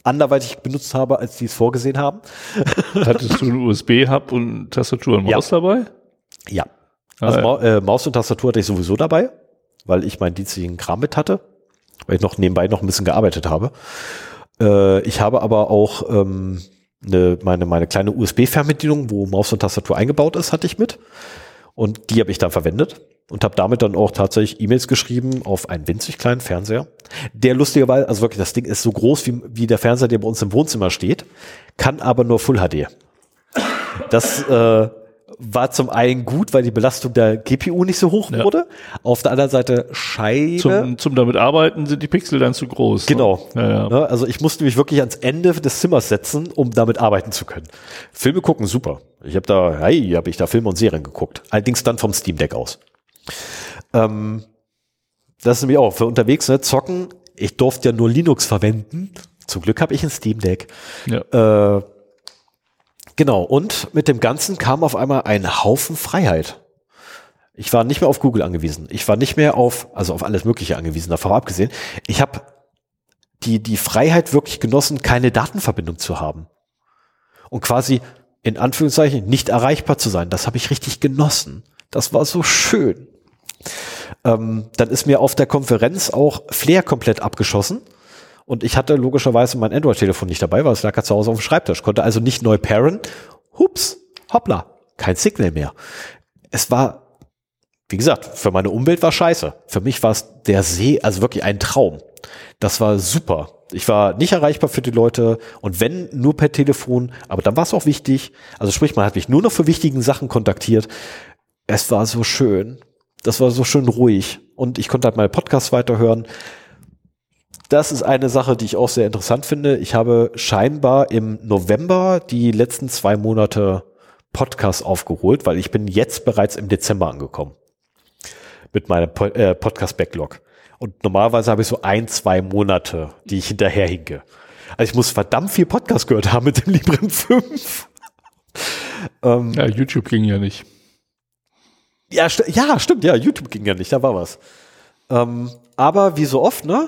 anderweitig benutzt habe, als die es vorgesehen haben. Hattest du einen USB-Hub und Tastatur und Maus ja. dabei? Ja. Ah, also ja. äh, Maus und Tastatur hatte ich sowieso dabei, weil ich meinen dienstlichen Kram mit hatte, weil ich noch nebenbei noch ein bisschen gearbeitet habe. Äh, ich habe aber auch ähm, eine, meine, meine kleine USB-Fernbedienung, wo Maus und Tastatur eingebaut ist, hatte ich mit. Und die habe ich dann verwendet und habe damit dann auch tatsächlich E-Mails geschrieben auf einen winzig kleinen Fernseher. Der lustigerweise, also wirklich, das Ding ist so groß wie, wie der Fernseher, der bei uns im Wohnzimmer steht, kann aber nur Full HD. Das äh, war zum einen gut, weil die Belastung der GPU nicht so hoch ja. wurde. Auf der anderen Seite Scheibe. Zum, zum damit arbeiten sind die Pixel dann zu groß. Ne? Genau. Ne? Ja, ja. Ne, also ich musste mich wirklich ans Ende des Zimmers setzen, um damit arbeiten zu können. Filme gucken, super. Ich habe da, hey, habe ich da Filme und Serien geguckt. Allerdings dann vom Steam Deck aus. Ähm, das ist nämlich auch für unterwegs, ne, zocken. Ich durfte ja nur Linux verwenden. Zum Glück habe ich ein Steam Deck. Ja. Äh, Genau, und mit dem Ganzen kam auf einmal ein Haufen Freiheit. Ich war nicht mehr auf Google angewiesen. Ich war nicht mehr auf, also auf alles Mögliche angewiesen, davon abgesehen. Ich habe die, die Freiheit wirklich genossen, keine Datenverbindung zu haben. Und quasi in Anführungszeichen nicht erreichbar zu sein. Das habe ich richtig genossen. Das war so schön. Ähm, dann ist mir auf der Konferenz auch Flair komplett abgeschossen. Und ich hatte logischerweise mein Android-Telefon nicht dabei, weil es lag ja zu Hause auf dem Schreibtisch. Konnte also nicht neu paren. Hups, hoppla, kein Signal mehr. Es war, wie gesagt, für meine Umwelt war scheiße. Für mich war es der See, also wirklich ein Traum. Das war super. Ich war nicht erreichbar für die Leute und wenn nur per Telefon, aber dann war es auch wichtig. Also sprich, man hat mich nur noch für wichtigen Sachen kontaktiert. Es war so schön. Das war so schön ruhig und ich konnte halt meine Podcasts weiterhören das ist eine Sache, die ich auch sehr interessant finde. Ich habe scheinbar im November die letzten zwei Monate Podcasts aufgeholt, weil ich bin jetzt bereits im Dezember angekommen mit meinem äh, Podcast-Backlog. Und normalerweise habe ich so ein, zwei Monate, die ich hinterherhinke. Also ich muss verdammt viel Podcast gehört haben mit dem Librem 5. ähm, ja, YouTube ging ja nicht. Ja, st ja, stimmt, ja, YouTube ging ja nicht, da war was. Ähm, aber wie so oft, ne,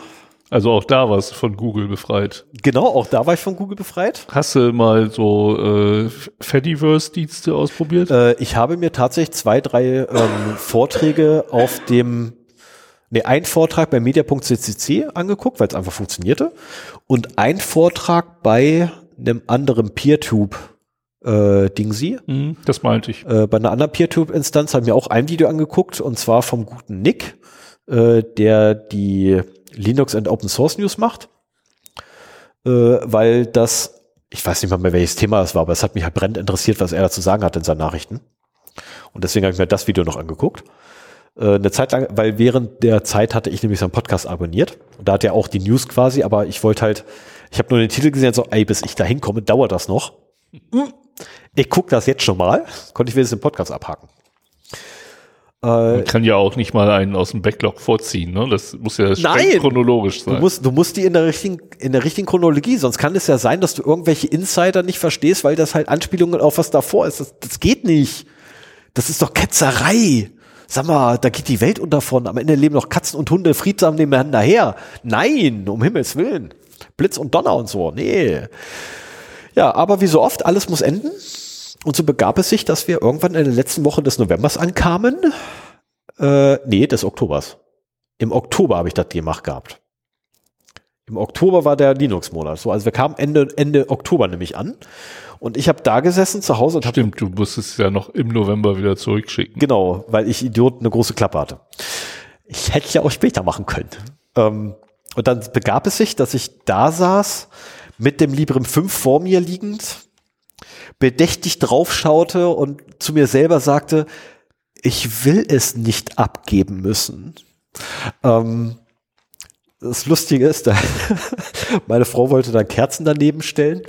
also auch da warst du von Google befreit. Genau, auch da war ich von Google befreit. Hast du mal so äh, Fediverse-Dienste ausprobiert? Äh, ich habe mir tatsächlich zwei, drei ähm, Vorträge auf dem, ne, ein Vortrag bei media.ccc angeguckt, weil es einfach funktionierte. Und ein Vortrag bei einem anderen PeerTube äh, Dingsi. Mhm, das meinte ich. Äh, bei einer anderen PeerTube-Instanz habe ich mir auch ein Video angeguckt und zwar vom guten Nick, äh, der die Linux and Open Source News macht, äh, weil das, ich weiß nicht mal mehr, welches Thema das war, aber es hat mich halt brennend interessiert, was er dazu sagen hat in seinen Nachrichten. Und deswegen habe ich mir das Video noch angeguckt. Äh, eine Zeit lang, weil während der Zeit hatte ich nämlich seinen Podcast abonniert. Und da hat er auch die News quasi, aber ich wollte halt, ich habe nur den Titel gesehen, so, ey, bis ich da hinkomme, dauert das noch. Ich gucke das jetzt schon mal, konnte ich wenigstens den Podcast abhaken. Man kann ja auch nicht mal einen aus dem Backlog vorziehen, ne? Das muss ja Nein, chronologisch sein. Du musst, du musst die in der richtigen, in der richtigen Chronologie, sonst kann es ja sein, dass du irgendwelche Insider nicht verstehst, weil das halt Anspielungen auf was davor ist. Das, das geht nicht. Das ist doch Ketzerei. Sag mal, da geht die Welt unter von. Am Ende leben noch Katzen und Hunde friedsam nebeneinander her. Nein, um Himmels Willen. Blitz und Donner und so. Nee. Ja, aber wie so oft, alles muss enden. Und so begab es sich, dass wir irgendwann in der letzten Woche des Novembers ankamen. Äh, nee, des Oktobers. Im Oktober habe ich das gemacht gehabt. Im Oktober war der Linux-Monat. So, also wir kamen Ende, Ende Oktober nämlich an. Und ich habe da gesessen zu Hause und Stimmt, du musstest ja noch im November wieder zurückschicken. Genau, weil ich Idiot eine große Klappe hatte. Ich hätte ja auch später machen können. Ähm, und dann begab es sich, dass ich da saß, mit dem Librem 5 vor mir liegend, bedächtig draufschaute und zu mir selber sagte, ich will es nicht abgeben müssen. Ähm, das Lustige ist, meine Frau wollte dann Kerzen daneben stellen.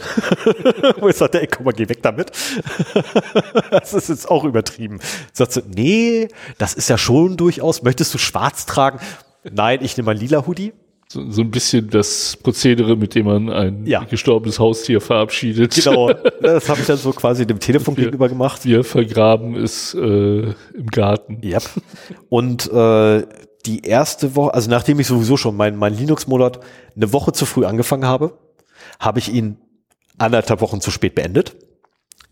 Wo ich sagte, ey, komm mal, geh weg damit. das ist jetzt auch übertrieben. Sagt sie, nee, das ist ja schon durchaus. Möchtest du schwarz tragen? Nein, ich nehme ein lila Hoodie. So, so ein bisschen das Prozedere, mit dem man ein Ja. gestorbenes Haustier verabschiedet. Genau, das habe ich dann so quasi dem Telefon Wir- gegenüber gemacht. Wie er vergraben ist äh, im Garten. Yep. Und äh, die erste Woche, also nachdem ich sowieso schon meinen mein Linux-Monat eine Woche zu früh angefangen habe, habe ich ihn anderthalb Wochen zu spät beendet.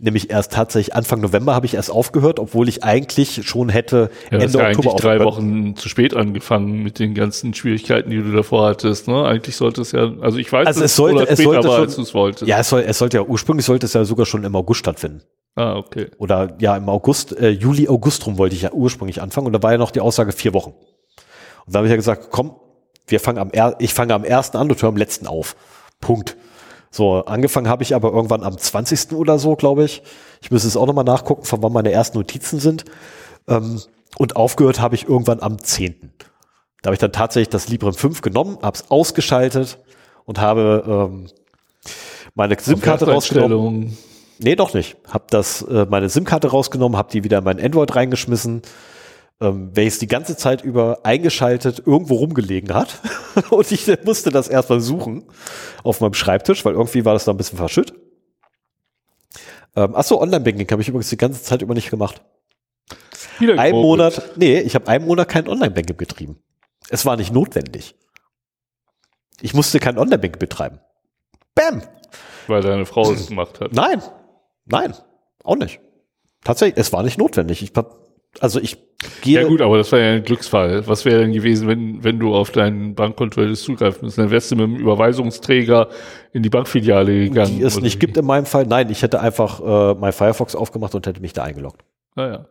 Nämlich erst tatsächlich Anfang November habe ich erst aufgehört, obwohl ich eigentlich schon hätte Ja, Ende Oktober eigentlich drei. Wochen zu spät angefangen mit den ganzen Schwierigkeiten, die du davor hattest. Ne? Eigentlich sollte es ja, also ich weiß, Also es sollte- es sollte war, schon- als du es wolltest. Ja, es, soll, es sollte ja ursprünglich sollte es ja sogar schon im August stattfinden. Ah, okay. Oder ja, im August, äh, Juli, August rum wollte ich ja ursprünglich anfangen und da war ja noch die Aussage vier Wochen. Und da habe ich ja gesagt, komm, wir fangen am er ich fange am ersten an und höre am letzten auf. Punkt. So, angefangen habe ich aber irgendwann am 20. oder so, glaube ich. Ich müsste es auch nochmal nachgucken, von wann meine ersten Notizen sind. Ähm, und aufgehört habe ich irgendwann am 10. Da habe ich dann tatsächlich das Librem 5 genommen, habe es ausgeschaltet und habe ähm, meine SIM-Karte rausgenommen. Nee, doch nicht. Hab das, äh, meine SIM-Karte rausgenommen, hab die wieder in mein Android reingeschmissen, ähm, welches die ganze Zeit über eingeschaltet irgendwo rumgelegen hat. Und ich musste das erstmal suchen auf meinem Schreibtisch, weil irgendwie war das da ein bisschen verschütt. Ähm, achso, Online-Banking habe ich übrigens die ganze Zeit über nicht gemacht. Wieder Ein. Monat, nee, ich habe einen Monat kein Online-Banking betrieben. Es war nicht notwendig. Ich musste kein Online-Banking betreiben. Bam! Weil deine Frau es gemacht hat. Nein, nein, auch nicht. Tatsächlich, es war nicht notwendig. Ich hab, also ich gehe. Ja gut, aber das war ja ein Glücksfall. Was wäre denn gewesen, wenn, wenn du auf dein Bankkonto hättest zugreifen müssen? Dann wärst du mit dem Überweisungsträger in die Bankfiliale gegangen. die es nicht wie? gibt in meinem Fall. Nein, ich hätte einfach äh, mein Firefox aufgemacht und hätte mich da eingeloggt. Naja.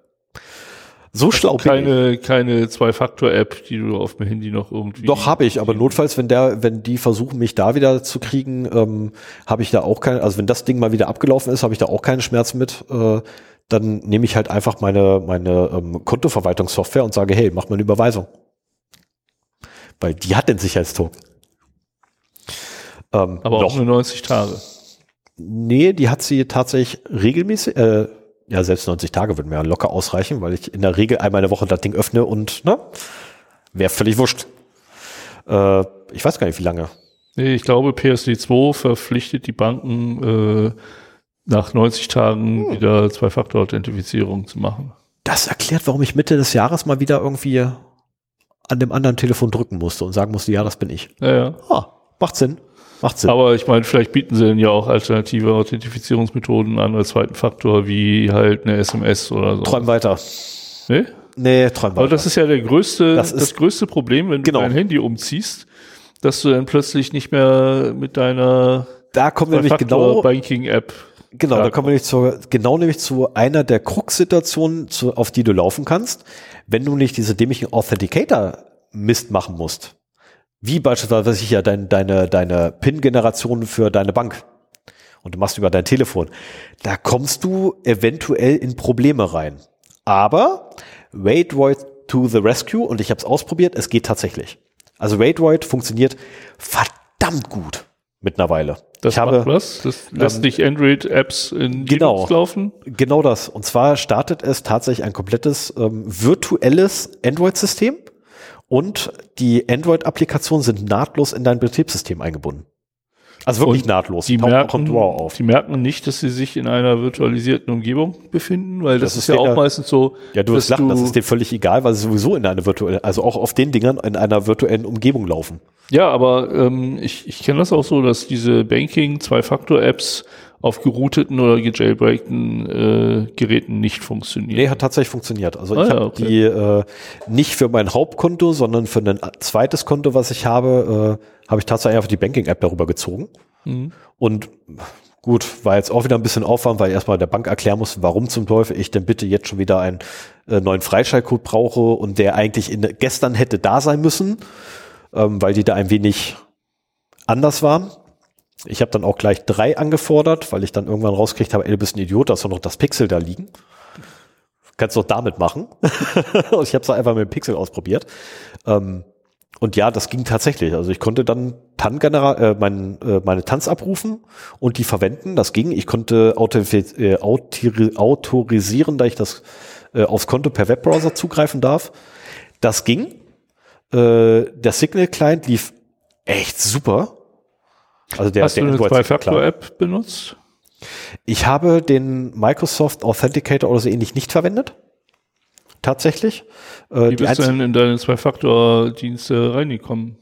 So schlau bin ich. Keine, keine Zwei-Faktor-App, die du auf dem Handy noch irgendwie. Doch habe ich, aber notfalls, wenn der, wenn die versuchen, mich da wieder zu kriegen, ähm, habe ich da auch kein, also wenn das Ding mal wieder abgelaufen ist, habe ich da auch keinen Schmerz mit. Äh, dann nehme ich halt einfach meine meine ähm, Kontoverwaltungssoftware und sage, hey, mach mal eine Überweisung, weil die hat den Sicherheitstoken. Ähm, Aber auch nur 90 Tage. Nee, die hat sie tatsächlich regelmäßig, äh, ja, selbst 90 Tage würden mir ja locker ausreichen, weil ich in der Regel einmal in der Woche das Ding öffne und, ne, wäre völlig wurscht. Äh, ich weiß gar nicht, wie lange. Nee, ich glaube, PSD2 verpflichtet die Banken, äh, nach 90 Tagen Hm. wieder Zwei-Faktor-Authentifizierung zu machen. Das erklärt, warum ich Mitte des Jahres mal wieder irgendwie an dem anderen Telefon drücken musste und sagen musste, ja, das bin ich. Naja. Ah, macht Sinn. Macht Sinn. Aber ich meine, vielleicht bieten sie dann ja auch alternative Authentifizierungsmethoden an als zweiten Faktor, wie halt eine SMS oder so. träum weiter. Nee? Nee, träum Aber weiter. das ist ja der größte, Das das, größte Problem, wenn du Genau. dein Handy umziehst, dass du dann plötzlich nicht mehr mit deiner da kommen wir nämlich genau, Banking-App. Genau, da klar kommen wir nicht zu, genau nämlich zu einer der Krux-Situationen, auf die du laufen kannst, wenn du nicht diese dämlichen Authenticator-Mist machen musst. Wie beispielsweise, was ich ja, dein, deine, deine PIN-Generation für deine Bank. Und du machst über dein Telefon. Da kommst du eventuell in Probleme rein. Aber Waderoid to the rescue, und ich habe es ausprobiert, es geht tatsächlich. Also Waderoid funktioniert verdammt gut mittlerweile. Das ich habe, was? Das lässt ähm, nicht Android-Apps in genau. Linux laufen? Genau das. Und zwar startet es tatsächlich ein komplettes ähm, virtuelles Android-System und die Android-Applikationen sind nahtlos in dein Betriebssystem eingebunden. Also wirklich Und nahtlos. Die merken, die merken nicht, dass sie sich in einer virtualisierten Umgebung befinden, weil das, Das ist ja auch denen- meistens so. Ja, du wirst lachen, das ist dir völlig egal, weil sie sowieso in einer virtuellen, also auch auf den Dingern in einer virtuellen Umgebung laufen. Ja, aber ähm, ich, ich kenne das auch so, dass diese Banking, Zwei-Faktor-Apps auf gerouteten oder gejailbreakten äh, Geräten nicht funktionieren. Nee, hat tatsächlich funktioniert. Also Ah ich ja, habe okay. die äh, nicht für mein Hauptkonto, sondern für ein zweites Konto, was ich habe, äh, habe ich tatsächlich einfach die Banking-App darüber gezogen. Mhm. Und gut, war jetzt auch wieder ein bisschen Aufwand, weil ich erstmal der Bank erklären musste, warum zum Teufel ich denn bitte jetzt schon wieder einen äh, neuen Freischaltcode brauche und der eigentlich in, gestern hätte da sein müssen, ähm, weil die da ein wenig anders waren. Ich habe dann auch gleich drei angefordert, weil ich dann irgendwann rauskriegt habe, ey, du bist ein Idiot, da ist doch noch das Pixel da liegen. Kannst du doch damit machen. und ich habe es einfach mit dem Pixel ausprobiert. Ähm, Und ja, das ging tatsächlich. Also ich konnte dann TAN äh, mein, äh, meine Tanz abrufen und die verwenden. Das ging. Ich konnte äh, autorisieren, da ich das äh, aufs Konto per Webbrowser zugreifen darf. Das ging. Äh, der Signal-Client lief echt super. Also der, Hast der du eine Zwei-Faktor-App benutzt? Ich habe den Microsoft Authenticator oder so ähnlich nicht verwendet tatsächlich. Äh, Wie bist du denn in deine Zwei-Faktor-Dienste reingekommen?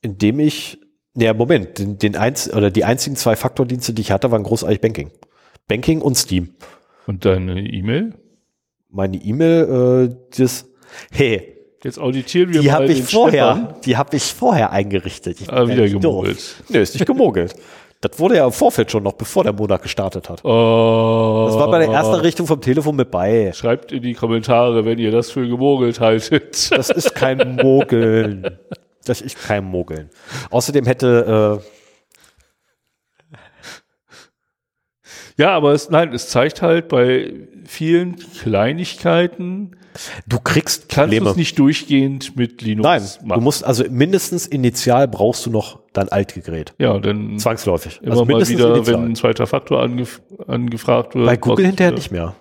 Indem ich, ja Moment, den, den eins, oder die einzigen Zwei-Faktor-Dienste, die ich hatte, waren großartig Banking. Banking und Steam. Und deine E-Mail? Meine E-Mail, äh, das, hey. Jetzt auditieren wir die mal hab ich vorher. Die habe ich vorher eingerichtet. Ich ah, wieder gemogelt. Nö, ist nicht gemogelt. Das wurde ja im Vorfeld schon noch, bevor der Monat gestartet hat. Oh, das war bei der ersten Richtung vom Telefon mit bei. Schreibt in die Kommentare, wenn ihr das für gemogelt haltet. Das ist kein Mogeln. Das ist kein Mogeln. Außerdem hätte äh ja, aber es, nein, es zeigt halt bei vielen Kleinigkeiten, Du kriegst Kannst du es nicht durchgehend mit Linux Nein, machen. du musst also mindestens initial brauchst du noch dein Altgerät. Ja, dann zwangsläufig. Immer also mal wieder, initial. wenn ein zweiter Faktor angef angefragt wird. Bei Google hinterher nicht mehr.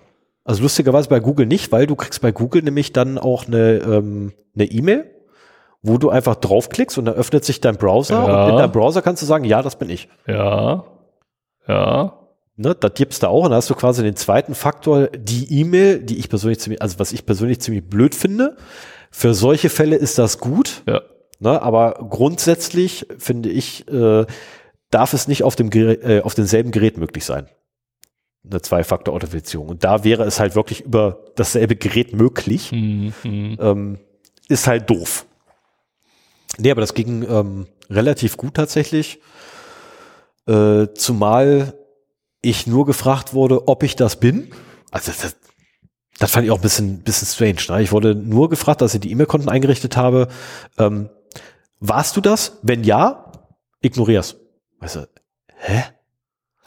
Also lustigerweise bei Google nicht, weil du kriegst bei Google nämlich dann auch eine ähm, eine E-Mail, wo du einfach draufklickst und dann öffnet sich dein Browser ja. und in deinem Browser kannst du sagen, ja, das bin ich. Ja. Ja. Ne, da tippst du auch und dann hast du quasi den zweiten Faktor, die E-Mail, die ich persönlich ziemlich, also was ich persönlich ziemlich blöd finde. Für solche Fälle ist das gut. Ja. Ne, aber grundsätzlich finde ich, äh, darf es nicht auf dem Gerät, äh, auf demselben Gerät möglich sein. Eine Zwei-Faktor-Authentifizierung. Und da wäre es halt wirklich über dasselbe Gerät möglich. Mhm. Ähm, ist halt doof. Nee, aber das ging ähm, relativ gut tatsächlich. Äh, zumal ich nur gefragt wurde, ob ich das bin. Also das, das fand ich auch ein bisschen, bisschen strange. Ne? Ich wurde nur gefragt, dass ich die E-Mail-Konten eingerichtet habe. Ähm, warst du das? Wenn ja, ignorier's. Weißt du, hä?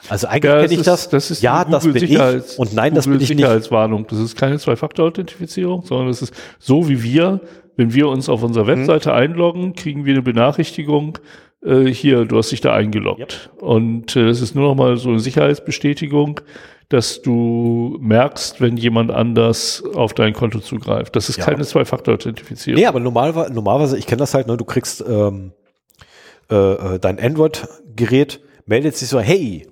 Also eigentlich ja, kenne ich das. Das ist ja, das bin ich. Und nein, das bin ich nicht. Sicherheitswarnung. Das ist keine Zwei-Faktor-Authentifizierung, sondern das ist so wie wir, wenn wir uns auf unserer mhm. Webseite hm. einloggen, kriegen wir eine Benachrichtigung, äh, hier, du hast dich da eingeloggt. Yep. Und äh, das ist nur noch mal so eine Sicherheitsbestätigung, dass du merkst, wenn jemand anders auf dein Konto zugreift. Das ist ja. keine Zwei-Faktor-Authentifizierung. Nee, aber normalerweise, normalerweise ich kenne das halt, ne, du kriegst ähm, äh, äh, dein Android-Gerät, meldet sich so, hey,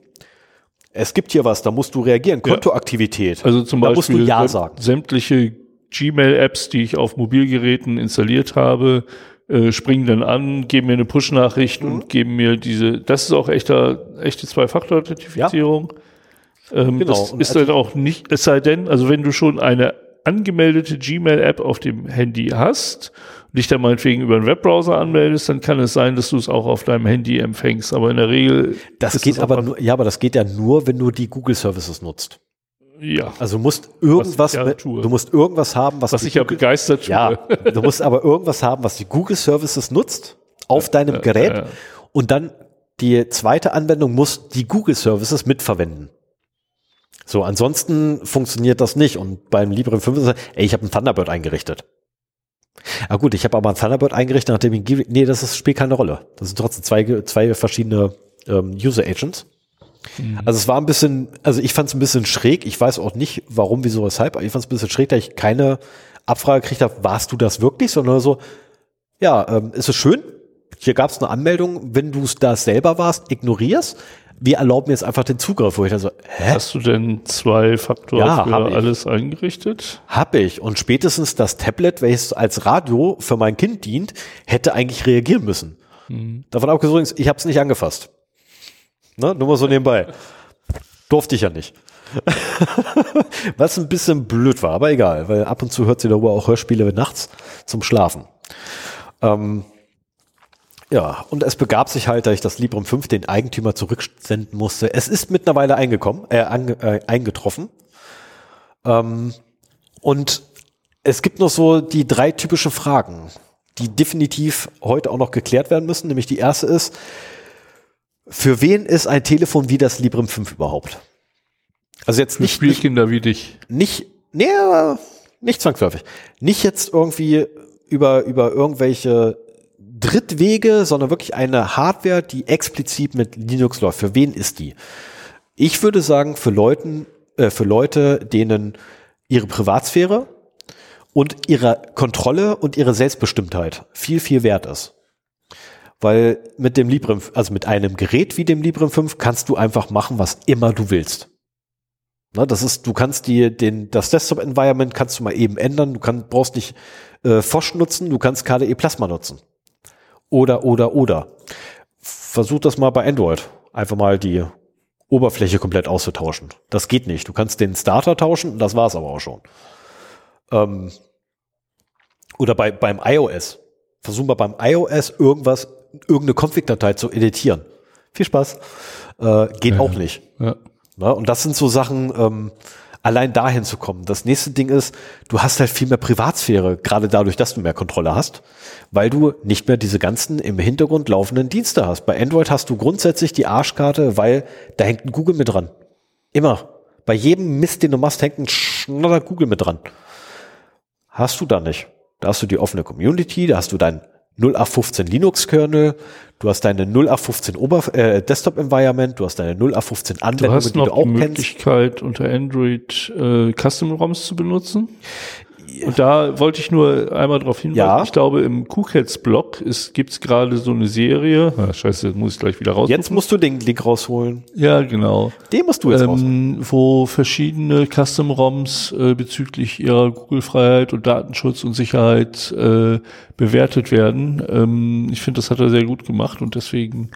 es gibt hier was, da musst du reagieren, Kontoaktivität. Also zum da Beispiel musst du ja sagen. sämtliche Gmail-Apps, die ich auf Mobilgeräten installiert habe, äh, springen dann an, geben mir eine Push-Nachricht mhm. und geben mir diese, das ist auch echter, echte Zwei-Faktor-Authentifizierung. Ja. Ähm, genau. Das und ist dann auch nicht, es sei denn, also wenn du schon eine angemeldete Gmail-App auf dem Handy hast dich dann meinetwegen über einen Webbrowser anmeldest, dann kann es sein, dass du es auch auf deinem Handy empfängst. Aber in der Regel. Das geht aber nur, ja, aber das geht ja nur, wenn du die Google Services nutzt. Ja. Also du musst irgendwas, ja du musst irgendwas haben, was, was ich ja begeistert tue. Ja, du musst aber irgendwas haben, was die Google Services nutzt auf ja, deinem Gerät und dann die zweite Anwendung muss die Google Services mitverwenden. So, ansonsten funktioniert das nicht und beim Libre 5 ist es, ey, ich habe einen Thunderbird eingerichtet. Ah gut, ich habe aber einen Thunderbird eingerichtet, nachdem ich, nee, das ist, spielt keine Rolle. Das sind trotzdem zwei, zwei verschiedene ähm, User Agents. Mhm. Also es war ein bisschen, also ich fand es ein bisschen schräg. Ich weiß auch nicht, warum, wieso, weshalb, aber ich fand es ein bisschen schräg, da ich keine Abfrage gekriegt habe, warst du das wirklich, sondern so, ja, ähm, ist es schön. Hier gab es eine Anmeldung, wenn du es da selber warst, ignorierst. Wir erlauben jetzt einfach den Zugriff, wo ich dann so, hä? Hast du denn zwei Faktoren ja, alles eingerichtet? Hab ich. Und spätestens das Tablet, welches als Radio für mein Kind dient, hätte eigentlich reagieren müssen. Mhm. Davon abgesehen, ich habe es nicht angefasst. Ne? Nur mal so nebenbei. Durfte ich ja nicht. Was ein bisschen blöd war, aber egal, weil ab und zu hört sie darüber auch Hörspiele nachts zum Schlafen. Ähm, ja, und es begab sich halt, da ich das Librem 5 den Eigentümer zurücksenden musste. Es ist mittlerweile eingekommen, äh, ange, äh, eingetroffen. Ähm, und es gibt noch so die drei typischen Fragen, die definitiv heute auch noch geklärt werden müssen. Nämlich die erste ist, für wen ist ein Telefon wie das Librem 5 überhaupt? Also jetzt Für nicht. Spielkinder nicht, wie dich. Nicht, nee, nicht zwangsläufig. Nicht jetzt irgendwie über, über irgendwelche Drittwege, sondern wirklich eine Hardware, die explizit mit Linux läuft. Für wen ist die? Ich würde sagen, für Leuten, äh, für Leute, denen ihre Privatsphäre und ihre Kontrolle und ihre Selbstbestimmtheit viel, viel wert ist. Weil mit dem Librem, also mit einem Gerät wie dem Librem 5 kannst du einfach machen, was immer du willst. Na, das ist, du kannst die, den, das Desktop-Environment kannst du mal eben ändern. Du kannst, brauchst nicht äh, Fosch nutzen, du kannst KDE Plasma nutzen. Oder, oder, oder. Versuch das mal bei Android. Einfach mal die Oberfläche komplett auszutauschen. Das geht nicht. Du kannst den Starter tauschen, das war's aber auch schon. Ähm, oder bei, beim iOS. Versuch mal beim iOS irgendwas, irgendeine Config-Datei zu editieren. Viel Spaß. Äh, geht ja, auch nicht. Ja. Na, und das sind so Sachen, ähm, allein dahin zu kommen. Das nächste Ding ist, du hast halt viel mehr Privatsphäre, gerade dadurch, dass du mehr Kontrolle hast, weil du nicht mehr diese ganzen im Hintergrund laufenden Dienste hast. Bei Android hast du grundsätzlich die Arschkarte, weil da hängt ein Google mit dran. Immer. Bei jedem Mist, den du machst, hängt ein schnaller Google mit dran. Hast du da nicht. Da hast du die offene Community, da hast du dein 0815 Linux-Kernel, du hast deine 0815 Oberf äh, Desktop-Environment, du hast deine 0815 Anwendungen, die du auch die Möglichkeit, kennst. unter Android äh, Custom-ROMs zu benutzen. Und da wollte ich nur einmal darauf hinweisen. Ja. Ich glaube, im KuCats-Blog gibt es gerade so eine Serie. Ah, scheiße, muss ich gleich wieder raus. Jetzt musst du den Link rausholen. Ja, genau. Den musst du jetzt ähm, rausholen. Wo verschiedene Custom-ROMs äh, bezüglich ihrer Google-Freiheit und Datenschutz und Sicherheit äh, bewertet werden. Ähm, ich finde, das hat er sehr gut gemacht und deswegen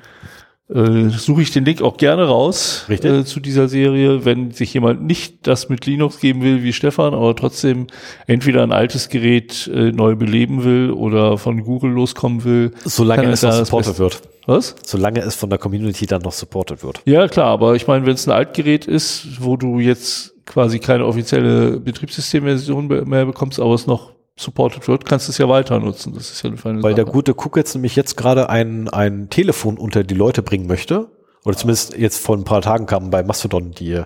äh, suche ich den Link auch gerne raus äh, zu dieser Serie, wenn sich jemand nicht das mit Linux geben will wie Stefan, aber trotzdem entweder ein altes Gerät äh, neu beleben will oder von Google loskommen will. Solange es noch supported wird. Was? Solange es von der Community dann noch supported wird. Ja, klar, aber ich meine, wenn es ein Altgerät ist, wo du jetzt quasi keine offizielle Betriebssystemversion mehr bekommst, aber es noch supported wird, kannst du es ja weiter nutzen. Das ist ja eine feine Weil Sache. der gute Cook jetzt nämlich jetzt gerade ein, ein Telefon unter die Leute bringen möchte. Oder zumindest jetzt vor ein paar Tagen kam bei Mastodon die,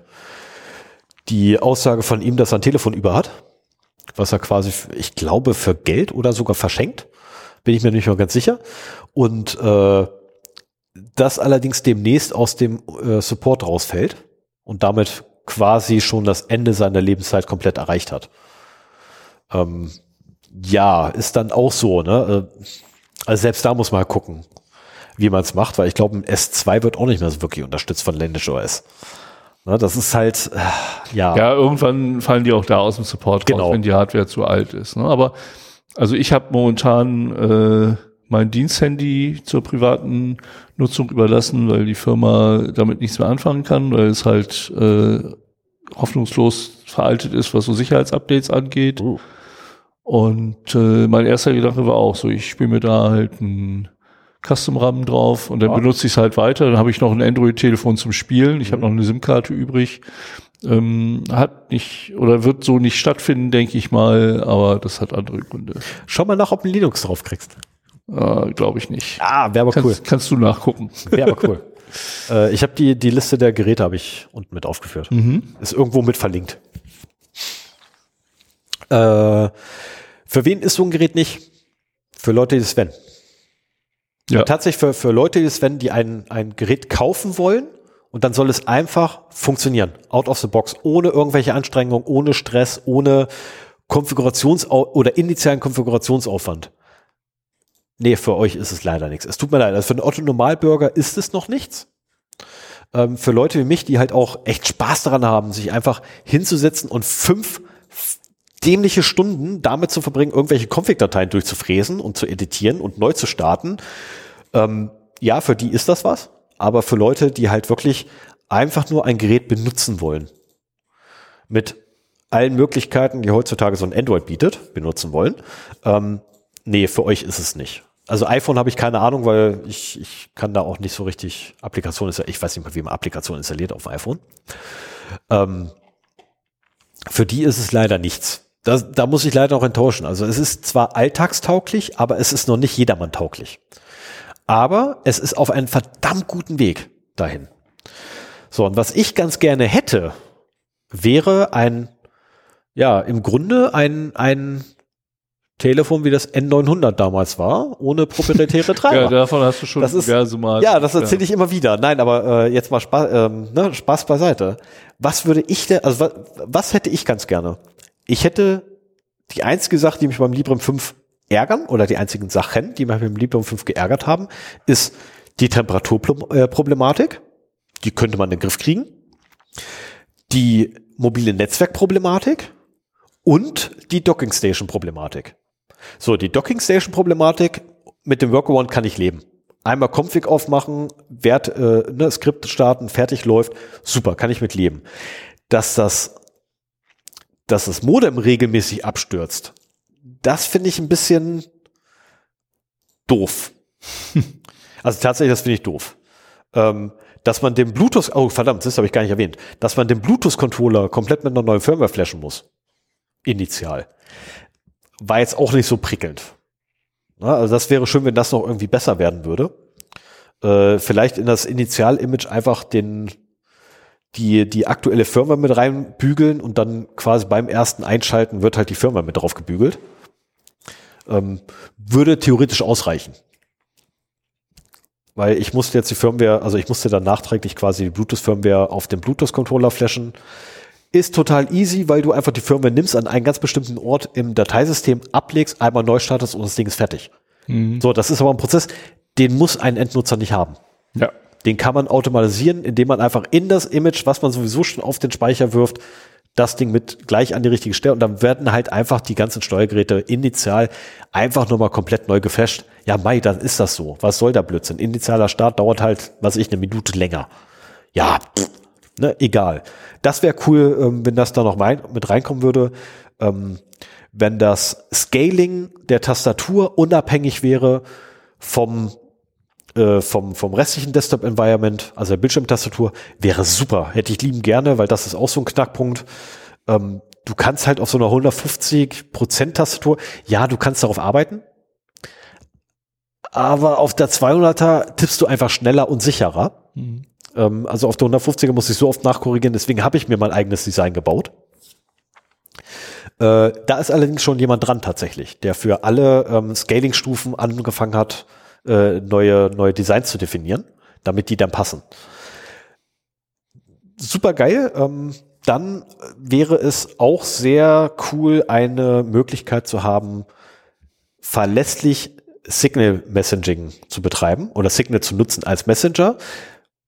die Aussage von ihm, dass er ein Telefon über hat. Was er quasi, ich glaube, für Geld oder sogar verschenkt. Bin ich mir nicht mehr ganz sicher. Und äh, das allerdings demnächst aus dem äh, Support rausfällt und damit quasi schon das Ende seiner Lebenszeit komplett erreicht hat. Ähm, ja, ist dann auch so, ne? Äh, also selbst da muss man halt gucken, wie man es macht, weil ich glaube, ein S2 wird auch nicht mehr so wirklich unterstützt von Ländisch OS. Ne, das ist halt, äh, ja. Ja, irgendwann fallen die auch da aus dem Support genau. raus, wenn die Hardware zu alt ist. Ne? Aber also ich habe momentan äh, mein Diensthandy zur privaten Nutzung überlassen, weil die Firma damit nichts mehr anfangen kann, weil es halt äh, hoffnungslos veraltet ist, was so Sicherheitsupdates angeht. Uh. Und äh, mein erster Gedanke war auch so, ich spiele mir da halt ein Custom-RAM drauf und dann ja. benutze ich es halt weiter. Dann habe ich noch ein Android-Telefon zum Spielen. Ich mhm. habe noch eine SIM-Karte übrig. Ähm, hat nicht oder wird so nicht stattfinden, denke ich mal, aber das hat andere Gründe. Schau mal nach, ob du Linux drauf kriegst. Äh, Glaube ich nicht. Ah, wäre aber kannst, cool. Kannst du nachgucken. Wäre aber cool. äh, ich habe die, die Liste der Geräte habe ich unten mit aufgeführt. Mhm. Ist irgendwo mit verlinkt. Äh, für wen ist so ein Gerät nicht? Für Leute, die es wenn. Ja. Tatsächlich für, für Leute, die es wenn, die ein, ein Gerät kaufen wollen und dann soll es einfach funktionieren. Out of the box. Ohne irgendwelche Anstrengungen, ohne Stress, ohne Konfigurations- oder initialen Konfigurationsaufwand. Nee, für euch ist es leider nichts. Es tut mir leid. Also für einen Otto Normalbürger ist es noch nichts. Ähm, für Leute wie mich, die halt auch echt Spaß daran haben, sich einfach hinzusetzen und fünf dämliche Stunden damit zu verbringen, irgendwelche Config-Dateien durchzufräsen und zu editieren und neu zu starten. Ähm, ja, für die ist das was, aber für Leute, die halt wirklich einfach nur ein Gerät benutzen wollen, mit allen Möglichkeiten, die heutzutage so ein Android bietet, benutzen wollen, ähm, nee, für euch ist es nicht. Also iPhone habe ich keine Ahnung, weil ich, ich kann da auch nicht so richtig Applikationen, ich weiß nicht mal, wie man Applikationen installiert auf iPhone. Ähm, für die ist es leider nichts. Das, da muss ich leider noch enttäuschen. Also es ist zwar alltagstauglich, aber es ist noch nicht jedermann tauglich. Aber es ist auf einem verdammt guten Weg dahin. So, und was ich ganz gerne hätte, wäre ein, ja, im Grunde ein, ein Telefon, wie das N900 damals war, ohne proprietäre Treiber. Ja, davon hast du schon Das ist- diverse Mal. Ja, das erzähle ich immer wieder. Nein, aber äh, jetzt mal Spaß, ähm, ne, Spaß beiseite. Was würde ich denn, also was, was hätte ich ganz gerne? Ich hätte die einzige Sache, die mich beim Librem 5 ärgern, oder die einzigen Sachen, die mich beim Librem 5 geärgert haben, ist die Temperaturproblematik. Die könnte man in den Griff kriegen. Die mobile Netzwerkproblematik und die Docking Station Problematik. So, die Docking Station Problematik mit dem Workaround kann ich leben. Einmal Config aufmachen, Wert, äh, ne, Skript starten, fertig läuft, super, kann ich mit leben. Dass das, dass das Modem regelmäßig abstürzt, das finde ich ein bisschen doof. also tatsächlich, das finde ich doof. Ähm, dass man den Bluetooth, oh verdammt, das habe ich gar nicht erwähnt, dass man den Bluetooth-Controller komplett mit einer neuen Firmware flashen muss. Initial. War jetzt auch nicht so prickelnd. Na, also das wäre schön, wenn das noch irgendwie besser werden würde. Äh, vielleicht in das Initial-Image einfach den, die, die aktuelle Firmware mit reinbügeln und dann quasi beim ersten Einschalten wird halt die Firmware mit drauf gebügelt. Ähm, würde theoretisch ausreichen. Weil ich musste jetzt die Firmware, also ich musste dann nachträglich quasi die Bluetooth-Firmware auf den Bluetooth-Controller flashen. Ist total easy, weil du einfach die Firmware nimmst, an einen ganz bestimmten Ort im Dateisystem ablegst, einmal neu startest und das Ding ist fertig. So, das ist aber ein Prozess, den muss ein Endnutzer nicht haben. Ja. Den kann man automatisieren, indem man einfach in das Image, was man sowieso schon auf den Speicher wirft, das Ding mit gleich an die richtige Stelle und dann werden halt einfach die ganzen Steuergeräte initial einfach nur mal komplett neu geflasht. Ja, Mai, dann ist das so. Was soll der Blödsinn? Initialer Start dauert halt, was ich, eine Minute länger. Ja, pff, ne, egal. Das wäre cool, ähm, wenn das da noch mit reinkommen würde. Ähm, wenn das Scaling der Tastatur unabhängig wäre vom äh, vom, vom restlichen Desktop-Environment, also der Bildschirmtastatur, wäre super. Hätte ich lieben gerne, weil das ist auch so ein Knackpunkt. Ähm, du kannst halt auf so einer 150% Tastatur, ja, du kannst darauf arbeiten, aber auf der 200er tippst du einfach schneller und sicherer. Ähm, also auf der 150er muss ich so oft nachkorrigieren, deswegen habe ich mir mein eigenes Design gebaut. Äh, da ist allerdings schon jemand dran tatsächlich, der für alle ähm, Scaling-Stufen angefangen hat, äh, neue, neue Designs zu definieren, damit die dann passen. Super geil. Ähm, dann wäre es auch sehr cool, eine Möglichkeit zu haben, verlässlich Signal Messaging zu betreiben oder Signal zu nutzen als Messenger.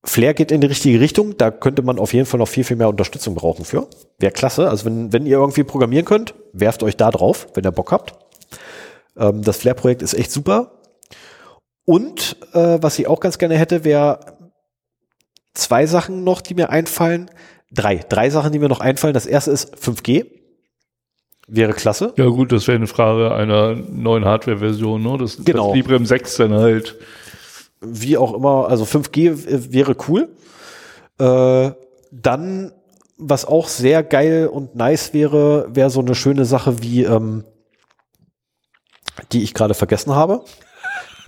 Flair geht in die richtige Richtung. Da könnte man auf jeden Fall noch viel, viel mehr Unterstützung brauchen für. Wäre klasse. Also wenn, wenn ihr irgendwie programmieren könnt, werft euch da drauf, wenn ihr Bock habt. Ähm, das Flair-Projekt ist echt super. Und äh, was ich auch ganz gerne hätte, wäre zwei Sachen noch, die mir einfallen. Drei. Drei Sachen, die mir noch einfallen. Das erste ist 5G. Wäre klasse. Ja gut, das wäre eine Frage einer neuen Hardware-Version, ne? Das, Genau. das Librem 6 dann halt. wie auch immer, also 5G w- wäre cool. Äh, dann, was auch sehr geil und nice wäre, wäre so eine schöne Sache wie, ähm, die ich gerade vergessen habe.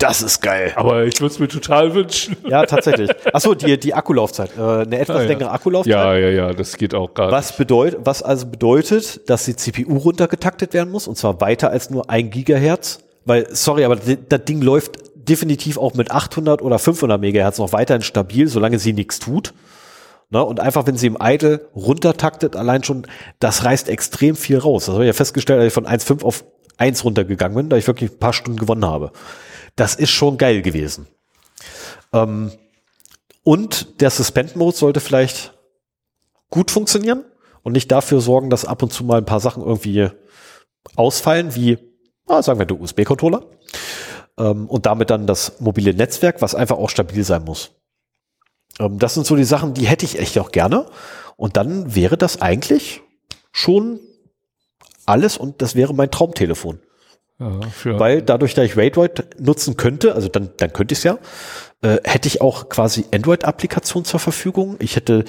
Das ist geil. Aber ich würde es mir total wünschen. Ja, tatsächlich. Achso, die, die Akkulaufzeit. Äh, eine etwas Ah, ja. längere Akkulaufzeit. Ja, ja, ja, das geht auch gerade. Was bedeutet, was also bedeutet, dass die CPU runtergetaktet werden muss und zwar weiter als nur ein Gigahertz, weil sorry, aber das Ding läuft definitiv auch mit 800 oder 500 Megahertz noch weiterhin stabil, solange sie nichts tut. Ne? Und einfach, wenn sie im Idle runtertaktet, allein schon, das reißt extrem viel raus. Das habe ich ja festgestellt, als ich von 1,5 auf 1 runtergegangen bin, da ich wirklich ein paar Stunden gewonnen habe. Das ist schon geil gewesen. Ähm, und der Suspend-Mode sollte vielleicht gut funktionieren und nicht dafür sorgen, dass ab und zu mal ein paar Sachen irgendwie ausfallen, wie, ah, sagen wir, der USB-Controller. Ähm, und damit dann das mobile Netzwerk, was einfach auch stabil sein muss. Ähm, das sind so die Sachen, die hätte ich echt auch gerne. Und dann wäre das eigentlich schon alles und das wäre mein Traumtelefon. Ja, Weil dadurch, da ich Raidroid nutzen könnte, also dann, dann könnte ich es ja, äh, hätte ich auch quasi Android-Applikation zur Verfügung. Ich hätte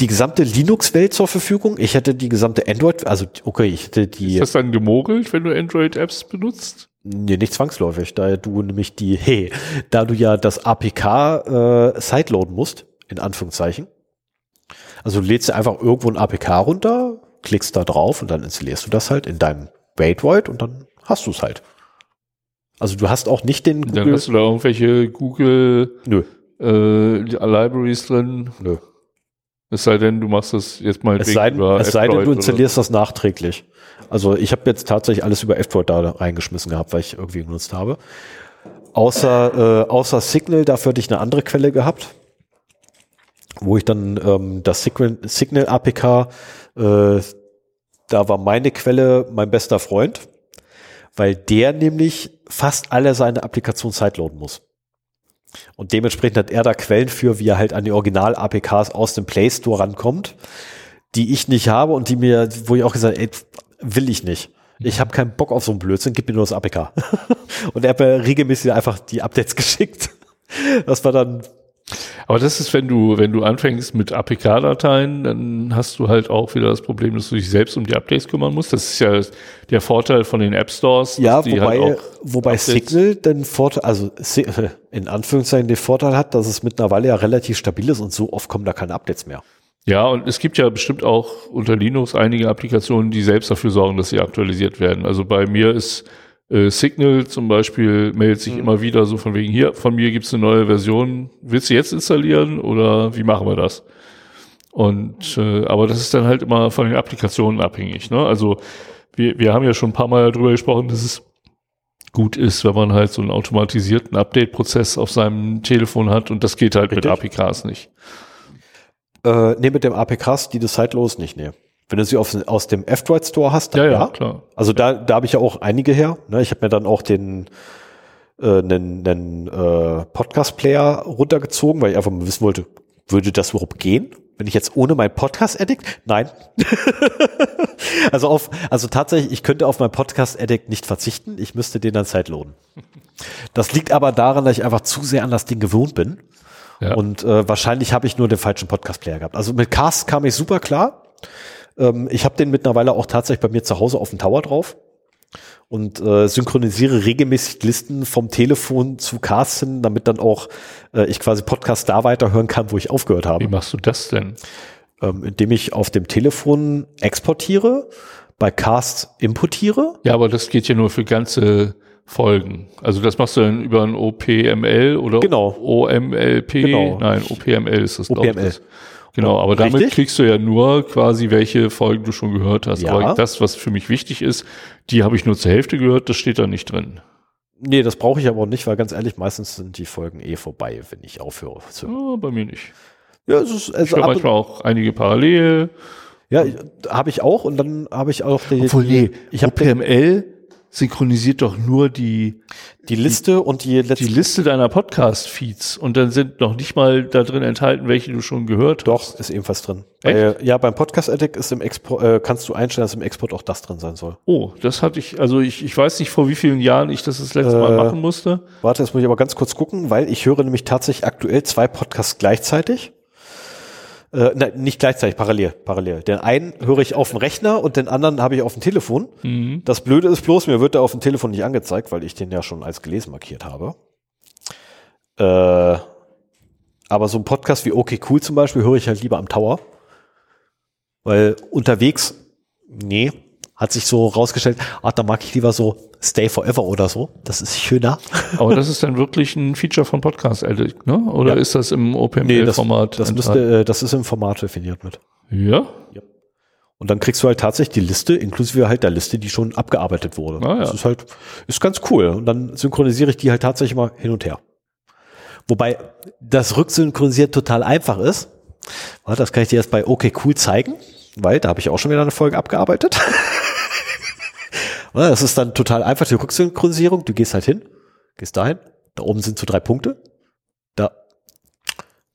die gesamte Linux-Welt zur Verfügung. Ich hätte die gesamte Android, also okay, ich hätte die, ist das dann gemogelt, wenn du Android-Apps benutzt? nee, nicht zwangsläufig, da du nämlich die, hey, da du ja das APK äh, sideloaden musst, in Anführungszeichen. Also du lädst dir einfach irgendwo ein APK runter, klickst da drauf und dann installierst du das halt in deinem Raidroid und dann hast du es halt. Also du hast auch nicht den Dann hast du da irgendwelche Google Nö, äh, Libraries drin. nö. Es sei denn, du machst das jetzt mal Es sei, es sei denn, du installierst das nachträglich. Also ich habe jetzt tatsächlich alles über F-Droid da reingeschmissen gehabt, weil ich irgendwie genutzt habe. Außer, äh, außer Signal, dafür hatte ich eine andere Quelle gehabt, wo ich dann ähm, das Signal, Signal APK, äh, da war meine Quelle mein bester Freund, weil der nämlich fast alle seine Applikationen sideloaden muss. Und dementsprechend hat er da Quellen für, wie er halt an die Original-APKs aus dem Play Store rankommt, die ich nicht habe und die mir, wo ich auch gesagt ey, will ich nicht. Ich habe keinen Bock auf so einen Blödsinn, gib mir nur das APK. und er hat mir regelmäßig einfach die Updates geschickt. Das war dann Aber das ist, wenn du, wenn du anfängst mit APK-Dateien, dann hast du halt auch wieder das Problem, dass du dich selbst um die Updates kümmern musst. Das ist ja der Vorteil von den App Stores. Ja, wobei, halt wobei Updates- Signal den Vorteil, also in Anführungszeichen den Vorteil hat, dass es mittlerweile ja relativ stabil ist und so oft kommen da keine Updates mehr. Ja, und es gibt ja bestimmt auch unter Linux einige Applikationen, die selbst dafür sorgen, dass sie aktualisiert werden. Also bei mir ist äh, Signal zum Beispiel, meldet sich immer wieder so von wegen hier, von mir gibt's eine neue Version, willst du jetzt installieren oder wie machen wir das? Und äh, aber das ist dann halt immer von den Applikationen abhängig. Ne? Also wir, wir haben ja schon ein paar Mal darüber gesprochen, dass es gut ist, wenn man halt so einen automatisierten Update-Prozess auf seinem Telefon hat und das geht halt Richtig. mit APKs nicht. Äh, nee, mit dem APKs, die du sidelos nicht, nee. Wenn du sie auf, aus dem F-Droid Store hast, dann ja. klar. Also da, da habe ich ja auch einige her. Ne? Ich habe mir dann auch den äh, einen, einen äh, Podcast-Player runtergezogen, weil ich einfach mal wissen wollte, würde das überhaupt gehen? Wenn ich jetzt ohne mein Podcast-Addict? Nein. also auf, also tatsächlich, ich könnte auf mein Podcast-Addict nicht verzichten. Ich müsste den dann sideloaden. Das liegt aber daran, dass ich einfach zu sehr an das Ding gewohnt bin. Ja. Und äh, wahrscheinlich habe ich nur den falschen Podcast-Player gehabt. Also mit Cast kam ich super klar. Ähm, ich habe den mittlerweile auch tatsächlich bei mir zu Hause auf dem Tower drauf und äh, synchronisiere regelmäßig Listen vom Telefon zu Cast hin, damit dann auch äh, ich quasi Podcast da weiterhören kann, wo ich aufgehört Wie habe. machst du das denn? Ähm, indem ich auf dem Telefon exportiere, bei Cast importiere. Ja, aber das geht ja nur für ganze Folgen. Also das machst du dann über ein OPML oder Genau. OMLP? Genau. Nein, OPML ist das. glaub ich. Genau, aber damit Richtig. kriegst du ja nur quasi, welche Folgen du schon gehört hast. Ja. Aber das, was für mich wichtig ist, die habe ich nur zur Hälfte gehört, das steht da nicht drin. Nee, das brauche ich aber auch nicht, weil ganz ehrlich, meistens sind die Folgen eh vorbei, wenn ich aufhöre. zu hören. Ja, bei mir nicht. Ja, es ist, Ich also höre ab, manchmal auch einige parallel. ja, habe ich auch und dann habe ich auch die, ich habe OPML synchronisiert doch nur die, die Liste und die letzte die Liste deiner Podcast-Feeds und dann sind noch nicht mal da drin enthalten, welche du schon gehört Doch, hast. ist ebenfalls drin. Echt? Äh, ja, beim Podcast Addict ist im Export, äh, kannst du einstellen, dass im Export auch das drin sein soll. Oh, das hatte ich, also ich, ich weiß nicht, vor wie vielen Jahren ich das das letzte Mal Äh, machen musste. Warte, jetzt muss ich aber ganz kurz gucken, weil ich höre nämlich tatsächlich aktuell zwei Podcasts gleichzeitig. Äh, nein, nicht gleichzeitig, parallel, parallel. Den einen höre ich auf dem Rechner und den anderen habe ich auf dem Telefon. Mhm. Das Blöde ist bloß, mir wird der auf dem Telefon nicht angezeigt, weil ich den ja schon als gelesen markiert habe. Äh, aber so ein Podcast wie Okay Cool zum Beispiel höre ich halt lieber am Tower. Weil unterwegs, nee, hat sich so rausgestellt, ach, da mag ich lieber so Stay Forever oder so. Das ist schöner. Aber das ist dann wirklich ein Feature von Podcast Addict, ne? Oder Ja. ist das im das, OPML-Format? das müsste, äh, das ist im Format definiert mit. Ja? Und dann kriegst du halt tatsächlich die Liste, inklusive halt der Liste, die schon abgearbeitet wurde. Ah, ja. Das ist halt, ist ganz cool. Und dann synchronisiere ich die halt tatsächlich mal hin und her. Wobei das Rücksynchronisiert total einfach ist. Das kann ich dir jetzt bei OK Cool zeigen, weil da habe ich auch schon wieder eine Folge abgearbeitet. Ja, Das ist dann total einfach, die Rücksynchronisierung. Du gehst halt hin, gehst dahin, da oben sind so drei Punkte. Da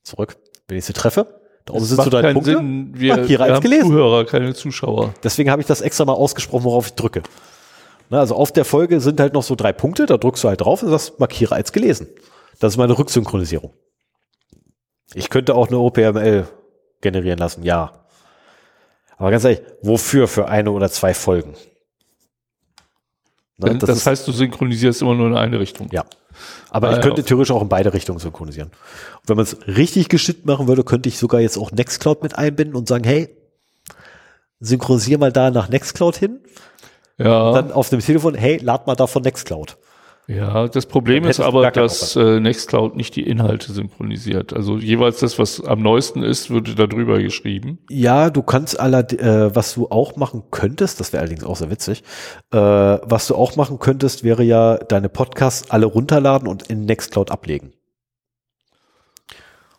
zurück, wenn ich sie treffe. Da oben sind so drei Punkte. Sinn. Wir, Markiere wir haben gelesen. Zuhörer, keine Zuschauer. Deswegen habe ich das extra mal ausgesprochen, worauf ich drücke. Na, also auf der Folge sind halt noch so drei Punkte, da drückst du halt drauf und sagst, markiere als gelesen. Das ist meine Rücksynchronisierung. Ich könnte auch eine OPML generieren lassen, ja. Aber ganz ehrlich, wofür für eine oder zwei Folgen? Ne, das ist- heißt, du synchronisierst immer nur in eine Richtung. ja. Aber Ah, ich ja. könnte theoretisch auch in beide Richtungen synchronisieren. Und wenn man es richtig geschickt machen würde, könnte ich sogar jetzt auch Nextcloud mit einbinden und sagen, hey, synchronisier mal da nach Nextcloud hin. Ja. Und dann auf dem Telefon, hey, lad mal da von Nextcloud. Ja, das Problem ist aber, dass äh, Nextcloud nicht die Inhalte synchronisiert. Also jeweils das, was am neuesten ist, würde da drüber geschrieben. Ja, du kannst aller, äh, was du auch machen könntest, das wäre allerdings auch sehr witzig, äh, was du auch machen könntest, wäre ja deine Podcasts alle runterladen und in Nextcloud ablegen.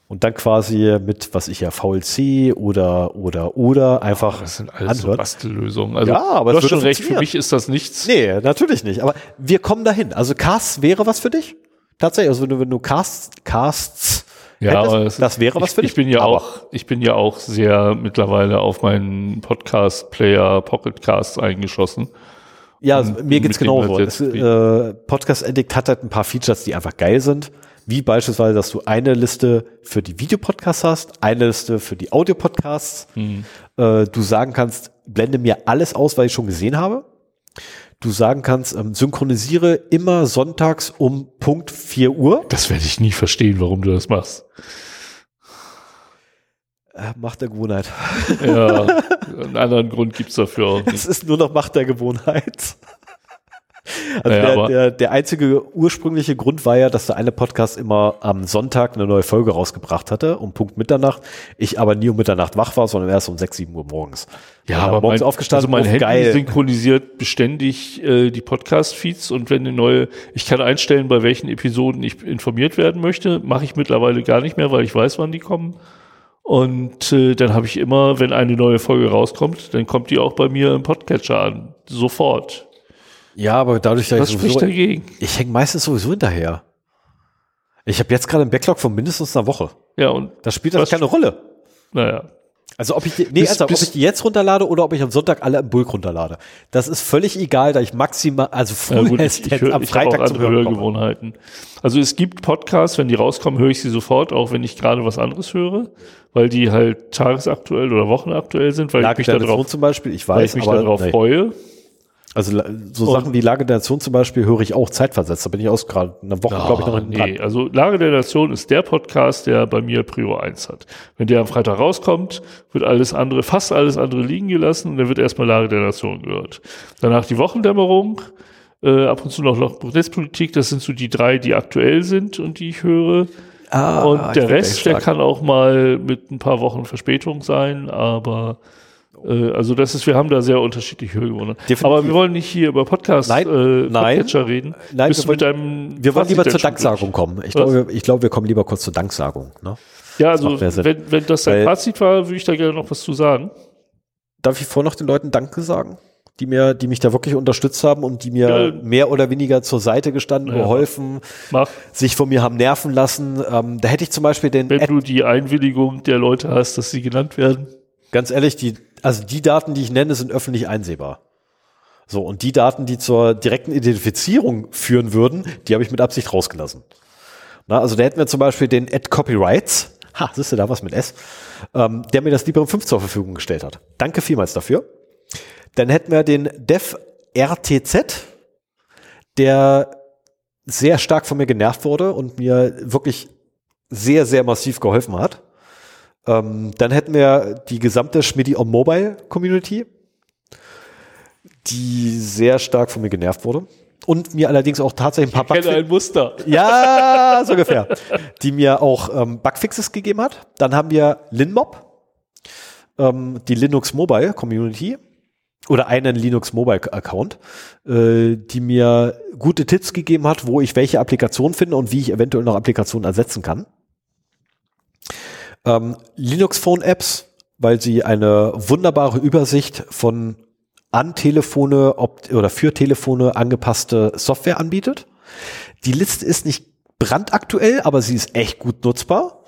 Und dann quasi mit, was ich ja, VLC oder, oder, oder einfach Das sind alles so anhören. Bastellösungen. Also Ja, aber du hast schon recht, für mich ist das nichts. Nee, natürlich nicht. Aber wir kommen dahin. Also Casts wäre was für dich? Tatsächlich, also wenn du, wenn du Casts, Casts Ja, hättest, das wäre was ich, für dich. Ich bin ja Aber- auch, ich bin ja auch sehr mittlerweile auf meinen Podcast-Player Pocketcasts eingeschossen. Ja, Und mir geht's genauso. äh, Podcast Addict hat halt ein paar Features, die einfach geil sind. Wie beispielsweise, dass du eine Liste für die Videopodcasts hast, eine Liste für die Audiopodcasts. Hm. Äh, du sagen kannst, blende mir alles aus, weil ich schon gesehen habe. Du sagen kannst, ähm, synchronisiere immer sonntags um Punkt 4 Uhr. Das werde ich nie verstehen, warum du das machst. Äh, Macht der Gewohnheit. Ja, einen anderen Grund gibt's dafür auch nicht. Es ist nur noch Macht der Gewohnheit. Also Naja, der, der, der einzige ursprüngliche Grund war ja, dass der eine Podcast immer am Sonntag eine neue Folge rausgebracht hatte, um Punkt Mitternacht. Ich aber nie um Mitternacht wach war, sondern erst um 6, 7 Uhr morgens. Ja, aber morgens mein, aufgestanden, also mein oh, Handy geil. synchronisiert beständig äh, die Podcast-Feeds und wenn eine neue, ich kann einstellen, bei welchen Episoden ich informiert werden möchte, mache ich mittlerweile gar nicht mehr, weil ich weiß, wann die kommen. Und äh, dann habe ich immer, wenn eine neue Folge rauskommt, dann kommt die auch bei mir im Podcatcher an, sofort. Ja, aber dadurch, dass Was ich spricht dagegen? ich hänge meistens sowieso hinterher. Ich habe jetzt gerade einen Backlog von mindestens einer Woche. Ja, und Das spielt das keine Rolle. naja, Also ob ich die, nee, Bis- ernsthaft, ob ich die jetzt runterlade oder ob ich am Sonntag alle im Bulk runterlade. Das ist völlig egal, da ich maximal, also Ja, ich, ich, hör, am ich habe auch Freitag andere. Hörgewohnheiten. Also es gibt Podcasts, wenn die rauskommen, höre ich sie sofort, auch wenn ich gerade was anderes höre, weil die halt tagesaktuell oder wochenaktuell sind, weil Lage ich mich darauf, zum Beispiel, ich weil weiß, ich mich darauf nee. freue. Also so Und- Sachen wie Lage der Nation zum Beispiel höre ich auch zeitversetzt. Da bin ich aus gerade eine Woche, glaube ich, noch hinten nee, dran. also Lage der Nation ist der Podcast, der bei mir Prio 1 hat. Wenn der am Freitag rauskommt, wird alles andere, fast alles andere liegen gelassen und dann wird erstmal Lage der Nation gehört. Danach die Wochendämmerung, äh, ab und zu noch Loch Netzpolitik, das sind so die drei, die aktuell sind und die ich höre. Ah, Und ich der Rest, der kann auch mal mit ein paar Wochen Verspätung sein, aber äh, also das ist, wir haben da sehr unterschiedliche Hörgewohnheiten. Definitiv. Aber wir wollen nicht hier über Podcast Nein, äh, nein. Podcatcher reden. Nein, Bist wir du mit deinem Wir wollen lieber zur Danksagung kommen. Ich glaube, ich glaube, wir kommen lieber kurz zur Danksagung. Ne? Ja, also mehr Sinn. wenn, wenn das dein Weil- Fazit war, würde ich da gerne noch was zu sagen. Darf ich vorher noch den Leuten Danke sagen? Die mir, die mich da wirklich unterstützt haben und die mir Ja. mehr oder weniger zur Seite gestanden, Ja. geholfen, Mach, sich von mir haben nerven lassen. Ähm, da hätte ich zum Beispiel den wenn Ad, du die Einwilligung der Leute hast, dass sie genannt werden. ganz ehrlich, die, also die Daten, die ich nenne, sind öffentlich einsehbar. So, und die Daten, die zur direkten Identifizierung führen würden, die habe ich mit Absicht rausgelassen. Na, also da hätten wir zum Beispiel den Ad Copyrights, ha, siehst du da was mit S, ähm, der mir das Librem 5 zur Verfügung gestellt hat. Danke vielmals dafür. Dann hätten wir den Dev RTZ, der sehr stark von mir genervt wurde und mir wirklich sehr, sehr massiv geholfen hat. Ähm, dann hätten wir die gesamte Schmidti on Mobile Community, die sehr stark von mir genervt wurde. Und mir allerdings auch tatsächlich ein paar Kenne ein Muster. ja, so ungefähr. Die mir auch ähm, Bugfixes gegeben hat. Dann haben wir Linmob, ähm, die Linux Mobile Community oder einen Linux Mobile Account, äh, die mir gute Tipps gegeben hat, wo ich welche Applikation finde und wie ich eventuell noch Applikationen ersetzen kann. Ähm, Linux Phone Apps, weil sie eine wunderbare Übersicht von an Telefone oder für Telefone angepasste Software anbietet. Die Liste ist nicht brandaktuell, aber sie ist echt gut nutzbar.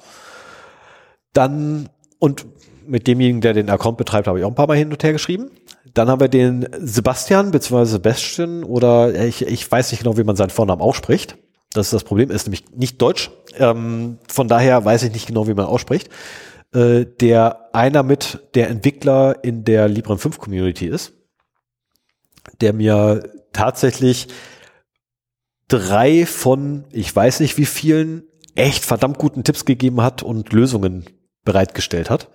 Dann, und mit demjenigen, der den Account betreibt, habe ich auch ein paar Mal hin und her geschrieben. Dann haben wir den Sebastian, beziehungsweise Sebastian, oder ich, ich weiß nicht genau, wie man seinen Vornamen ausspricht. Das ist das Problem, ist nämlich nicht deutsch. Ähm, von daher weiß ich nicht genau, wie man ausspricht. Äh, der einer mit der Entwickler in der Librem 5 Community ist, der mir tatsächlich drei von, ich weiß nicht wie vielen, echt verdammt guten Tipps gegeben hat und Lösungen bereitgestellt hat.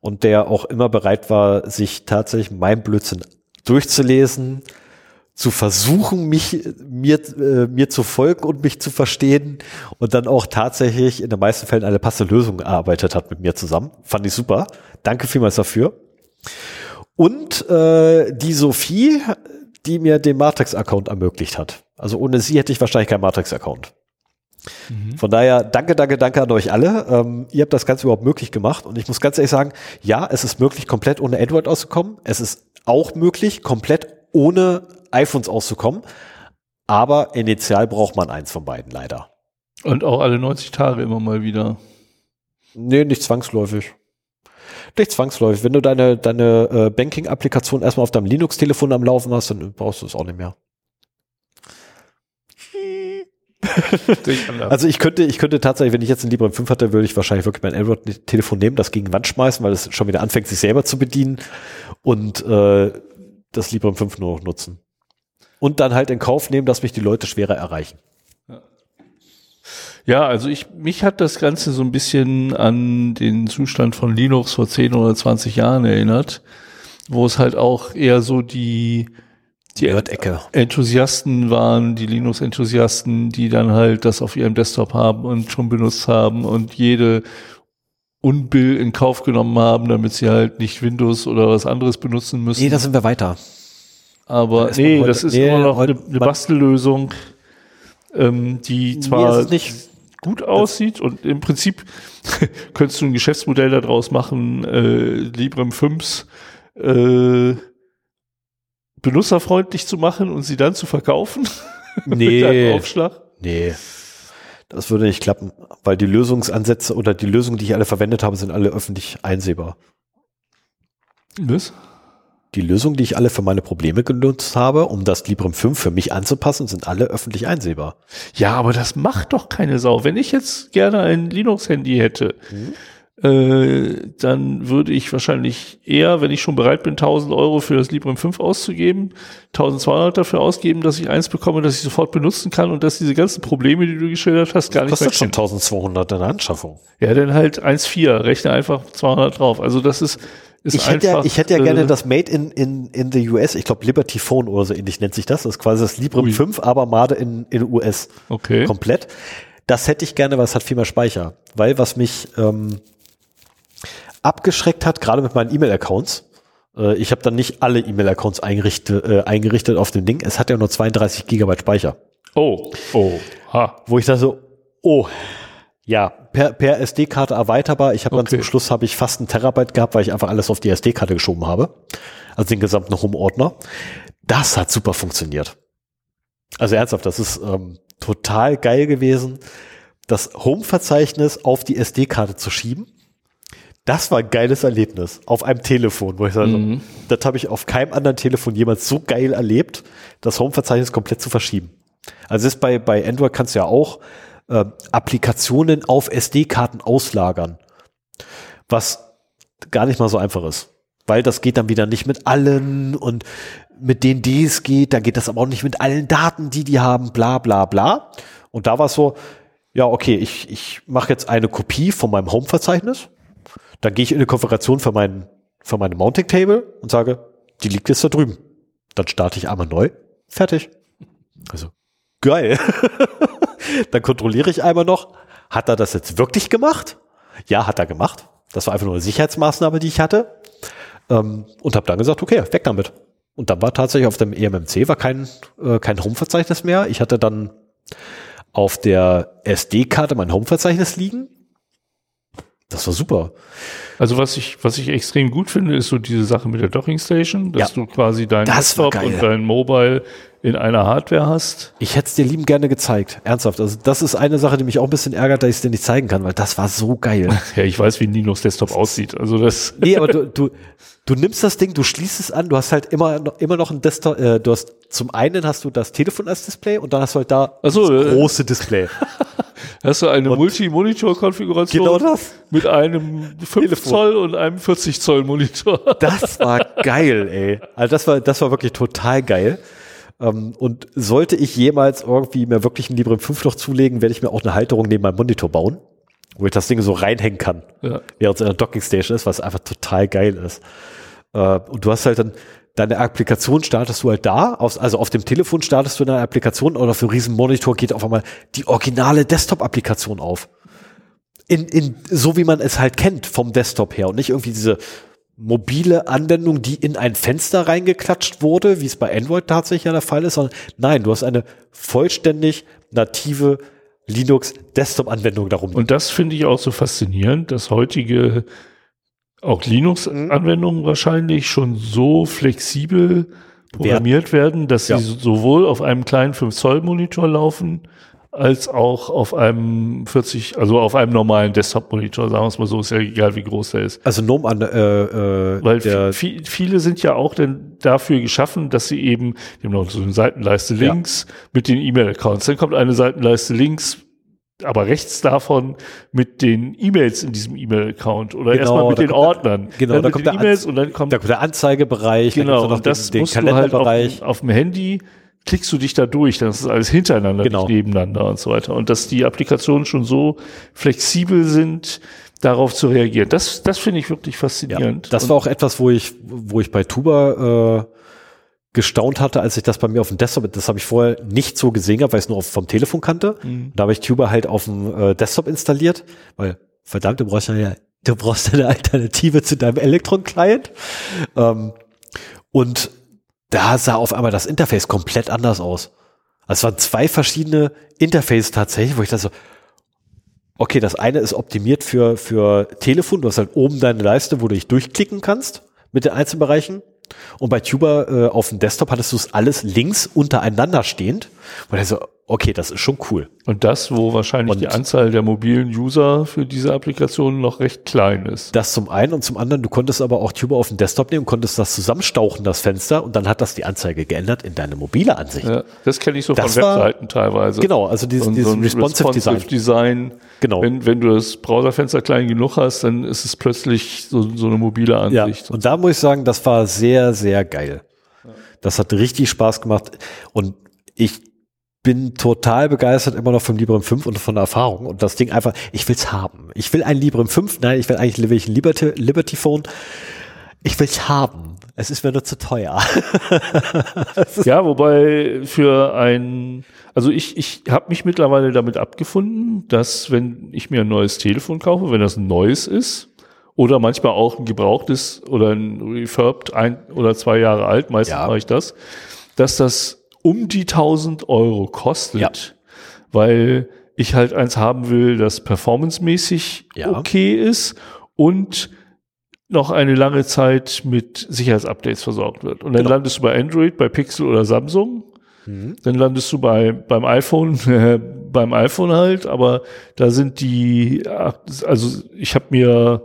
Und der auch immer bereit war, sich tatsächlich mein Blödsinn durchzulesen, zu versuchen, mich mir, äh, mir zu folgen und mich zu verstehen und dann auch tatsächlich in den meisten Fällen eine passende Lösung erarbeitet hat mit mir zusammen. Fand ich super. Danke vielmals dafür. Und äh, die Sophie, die mir den Matrix-Account ermöglicht hat. Also ohne sie hätte ich wahrscheinlich keinen Matrix-Account. Mhm. Von daher, danke, danke, danke an euch alle. Ähm, ihr habt das Ganze überhaupt möglich gemacht. Und ich muss ganz ehrlich sagen, ja, es ist möglich, komplett ohne Android auszukommen. Es ist auch möglich, komplett ohne iPhones auszukommen. Aber initial braucht man eins von beiden, leider. Und auch alle 90 Tage immer mal wieder. Nee, nicht zwangsläufig. Nicht zwangsläufig. Wenn du deine, deine äh, Banking-Applikation erstmal auf deinem Linux-Telefon am Laufen hast, dann brauchst du es auch nicht mehr. also ich könnte, ich könnte tatsächlich, wenn ich jetzt ein Librem 5 hatte, würde ich wahrscheinlich wirklich mein Android-Telefon nehmen, das gegen die Wand schmeißen, weil es schon wieder anfängt, sich selber zu bedienen und äh, das Librem 5 nur noch nutzen. Und dann halt in Kauf nehmen, dass mich die Leute schwerer erreichen. Ja, also ich, mich hat das Ganze so ein bisschen an den Zustand von Linux vor 10 oder 20 Jahren erinnert, wo es halt auch eher so die, die Ecke. Enthusiasten waren, die Linux-Enthusiasten, die dann halt das auf ihrem Desktop haben und schon benutzt haben und jede Unbill in Kauf genommen haben, damit sie halt nicht Windows oder was anderes benutzen müssen. Nee, da sind wir weiter. Aber nee, heute, das ist nee, immer noch eine, eine Bastellösung, ähm, die zwar nicht gut aussieht und im Prinzip könntest du ein Geschäftsmodell daraus machen, äh, Librem 5 äh, benutzerfreundlich zu machen und sie dann zu verkaufen. Nee. Aufschlag. Nee. Das würde nicht klappen, weil die Lösungsansätze oder die Lösungen, die ich alle verwendet habe, sind alle öffentlich einsehbar. Was? Die Lösungen, die ich alle für meine Probleme genutzt habe, um das Librem 5 für mich anzupassen, sind alle öffentlich einsehbar. Ja, aber das macht doch keine Sau. Wenn ich jetzt gerne ein Linux-Handy hätte, mhm. äh, dann würde ich wahrscheinlich eher, wenn ich schon bereit bin, 1000 Euro für das Librem 5 auszugeben, 1200 dafür ausgeben, dass ich eins bekomme, das ich sofort benutzen kann und dass diese ganzen Probleme, die du geschildert hast, gar das nicht kostet schon 1200 in der Anschaffung. Ja, dann halt 1,4, rechne einfach 200 drauf. Also das ist, ich hätte, ja, ich hätte ja äh, gerne das Made in, in, in the US, ich glaube Liberty Phone oder so ähnlich nennt sich das. Das ist quasi das Librem ui. 5, aber Made in, in US. Okay. Komplett. Das hätte ich gerne, weil es hat viel mehr Speicher. Weil was mich ähm, abgeschreckt hat, gerade mit meinen E-Mail-Accounts, äh, ich habe dann nicht alle E-Mail-Accounts eingerichtet, äh, eingerichtet auf dem Ding. Es hat ja nur 32 Gigabyte Speicher. Oh, oh, ha. Wo ich da so, oh, ja, per, per SD-Karte erweiterbar. Ich habe okay. dann zum Schluss habe ich fast einen Terabyte gehabt, weil ich einfach alles auf die SD-Karte geschoben habe. Also den gesamten Home-Ordner. Das hat super funktioniert. Also ernsthaft, das ist ähm, total geil gewesen, das Home-Verzeichnis auf die SD-Karte zu schieben. Das war ein geiles Erlebnis auf einem Telefon, wo ich sage, mhm. das habe ich auf keinem anderen Telefon jemals so geil erlebt, das Home-Verzeichnis komplett zu verschieben. Also ist bei, bei Android kannst du ja auch äh, Applikationen auf SD-Karten auslagern. Was gar nicht mal so einfach ist. Weil das geht dann wieder nicht mit allen und mit denen, die es geht, da geht das aber auch nicht mit allen Daten, die die haben, bla bla bla. Und da war es so, ja, okay, ich, ich mache jetzt eine Kopie von meinem Home-Verzeichnis, dann gehe ich in eine Konfiguration für, mein, für meine Mounting-Table und sage, die liegt jetzt da drüben. Dann starte ich einmal neu, fertig. Also, geil. Dann kontrolliere ich einmal noch, hat er das jetzt wirklich gemacht? Ja, hat er gemacht. Das war einfach nur eine Sicherheitsmaßnahme, die ich hatte. Ähm, und habe dann gesagt, okay, weg damit. Und dann war tatsächlich auf dem EMMC war kein, äh, kein Home-Verzeichnis mehr. Ich hatte dann auf der SD-Karte mein Home-Verzeichnis liegen. Das war super. Also was ich, was ich extrem gut finde, ist so diese Sache mit der Docking Station, dass ja, du quasi dein Desktop und dein Mobile in einer Hardware hast. Ich hätte es dir lieben gerne gezeigt. Ernsthaft. Also das ist eine Sache, die mich auch ein bisschen ärgert, dass ich es dir nicht zeigen kann, weil das war so geil. ja, ich weiß, wie ein Linux Desktop aussieht. Also das. nee, aber du, du, du nimmst das Ding, du schließt es an, du hast halt immer, immer noch ein Desktop, äh, du hast zum einen hast du das Telefon als Display und dann hast du halt da so, das äh, große Display. Hast du eine Multi-Monitor-Konfiguration genau das? mit einem 5 Telefon. Zoll und einem 40 Zoll Monitor. Das war geil, ey. Also das war, das war wirklich total geil. Ähm, und sollte ich jemals irgendwie mir wirklich ein Librem 5 noch zulegen, werde ich mir auch eine Halterung neben meinem Monitor bauen, wo ich das Ding so reinhängen kann, ja. während es in der Docking Station ist, was einfach total geil ist. Äh, und du hast halt dann deine Applikation startest du halt da, also auf dem Telefon startest du deine Applikation oder auf dem riesen Monitor geht auf einmal die originale Desktop-Applikation auf. In, in, so wie man es halt kennt vom Desktop her und nicht irgendwie diese mobile Anwendung, die in ein Fenster reingeklatscht wurde, wie es bei Android tatsächlich ja der Fall ist, sondern nein, du hast eine vollständig native Linux Desktop-Anwendung darum. Und das finde ich auch so faszinierend, dass heutige auch Linux-Anwendungen mhm. wahrscheinlich schon so flexibel programmiert werden, dass ja. sie sowohl auf einem kleinen 5 Zoll Monitor laufen, als auch auf einem 40, also auf einem normalen Desktop-Monitor, sagen wir es mal so, ist ja egal, wie groß der ist. Also Nom an, äh, äh, Weil viele sind ja auch denn dafür geschaffen, dass sie eben, die haben noch so eine Seitenleiste links ja. mit den E-Mail-Accounts. Dann kommt eine Seitenleiste links aber rechts davon mit den E-Mails in diesem E-Mail-Account oder genau, erstmal mit den Ordnern. Genau, dann da kommt der E-Mails und dann kommt, da kommt der Anzeigebereich, genau, und das den, den musst du halt auf, auf, dem Handy klickst du dich da durch, dann ist das alles hintereinander, genau. nebeneinander und so weiter. Und dass die Applikationen schon so flexibel sind, darauf zu reagieren. Das, das finde ich wirklich faszinierend. Ja, das war auch etwas, wo ich, wo ich bei Tuba äh, gestaunt hatte, als ich das bei mir auf dem Desktop, das habe ich vorher nicht so gesehen gehabt, weil ich es nur auf, vom Telefon kannte. Mhm. Da habe ich Tuba halt auf dem äh, Desktop installiert, weil verdammt, du brauchst ja, du brauchst eine Alternative zu deinem Electron-Client. Ähm, und da sah auf einmal das Interface komplett anders aus. Also es waren zwei verschiedene Interfaces tatsächlich, wo ich da so, okay, das eine ist optimiert für, für Telefon, du hast halt oben deine Leiste, wo du dich durchklicken kannst mit den Einzelbereichen. Und bei Tuber äh, auf dem Desktop hattest du es alles links untereinander stehend. Und so, okay, das ist schon cool. Und das, wo wahrscheinlich und die Anzahl der mobilen User für diese Applikation noch recht klein ist. Das zum einen und zum anderen, du konntest aber auch Tuber auf den Desktop nehmen, konntest das zusammenstauchen, das Fenster, und dann hat das die Anzeige geändert in deine mobile Ansicht. Ja, das kenne ich so das von war, Webseiten teilweise. Genau, also dieses, dieses so responsive, responsive Design. Design. Genau. Wenn, wenn du das Browserfenster klein genug hast, dann ist es plötzlich so, so eine mobile Ansicht. Ja, und da muss ich sagen, das war sehr, sehr geil. Das hat richtig Spaß gemacht. Und ich bin total begeistert immer noch vom Librem 5 und von der Erfahrung und das Ding einfach, ich will's haben. Ich will ein Librem 5, nein, ich will eigentlich will ich ein Liberty, Liberty Phone. Ich will's haben. Es ist mir nur zu teuer. ja, wobei für ein, also ich, ich habe mich mittlerweile damit abgefunden, dass wenn ich mir ein neues Telefon kaufe, wenn das ein neues ist, oder manchmal auch ein gebrauchtes oder ein refurbed, ein oder zwei Jahre alt, meistens ja. mache ich das, dass das um die 1000 Euro kostet, ja. weil ich halt eins haben will, das performancemäßig ja. okay ist und noch eine lange Zeit mit Sicherheitsupdates versorgt wird. Und dann genau. landest du bei Android, bei Pixel oder Samsung. Mhm. Dann landest du bei, beim iPhone, beim iPhone halt, aber da sind die, also ich habe mir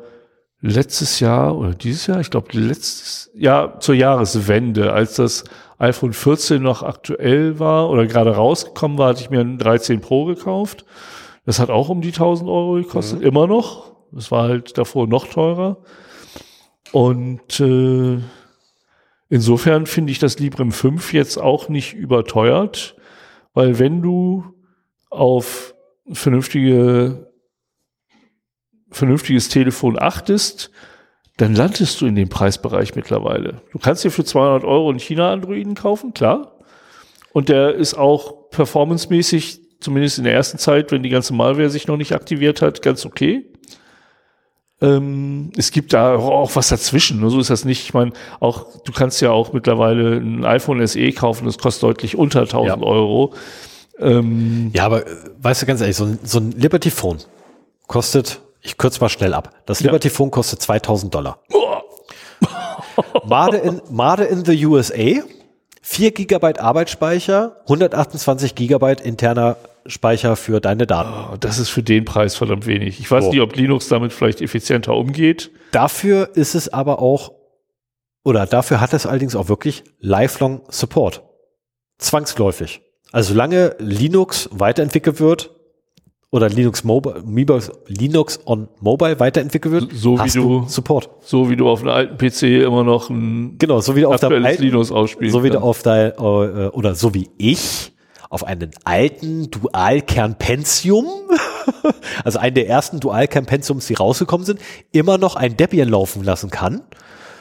letztes Jahr oder dieses Jahr, ich glaube letztes Jahr zur Jahreswende, als das iPhone 14 noch aktuell war oder gerade rausgekommen war, hatte ich mir ein 13 Pro gekauft. Das hat auch um die 1000 Euro gekostet, mhm. immer noch. Das war halt davor noch teurer. Und äh, insofern finde ich das Librem 5 jetzt auch nicht überteuert, weil wenn du auf vernünftige, vernünftiges Telefon achtest, dann landest du in dem Preisbereich mittlerweile. Du kannst dir für 200 Euro einen China-Androiden kaufen, klar. Und der ist auch performancemäßig, zumindest in der ersten Zeit, wenn die ganze Malware sich noch nicht aktiviert hat, ganz okay. Ähm, es gibt da auch was dazwischen, nur so ist das nicht. Ich meine, auch du kannst ja auch mittlerweile ein iPhone SE kaufen, das kostet deutlich unter 1000 ja. Euro. Ähm, ja, aber äh, weißt du ganz ehrlich, so ein, so ein Liberty Phone kostet ich kürze mal schnell ab. Das Liberty Phone kostet 2000 Dollar. Made in, Made in the USA, 4 Gigabyte Arbeitsspeicher, 128 Gigabyte interner Speicher für deine Daten. Oh, das ist für den Preis verdammt wenig. Ich weiß so. nicht, ob Linux damit vielleicht effizienter umgeht. Dafür ist es aber auch, oder dafür hat es allerdings auch wirklich lifelong Support. Zwangsläufig. Also solange Linux weiterentwickelt wird, oder Linux Mobile, Linux on Mobile weiterentwickelt wird, so wie du, Support. So wie du auf einem alten PC immer noch ein genau, so wie du auf deinem alten, Linux ausspielst. So wie du auf dein, äh, oder so wie ich auf einen alten Dualkern Pentium, also einen der ersten Dualkern Pentiums, die rausgekommen sind, immer noch ein Debian laufen lassen kann.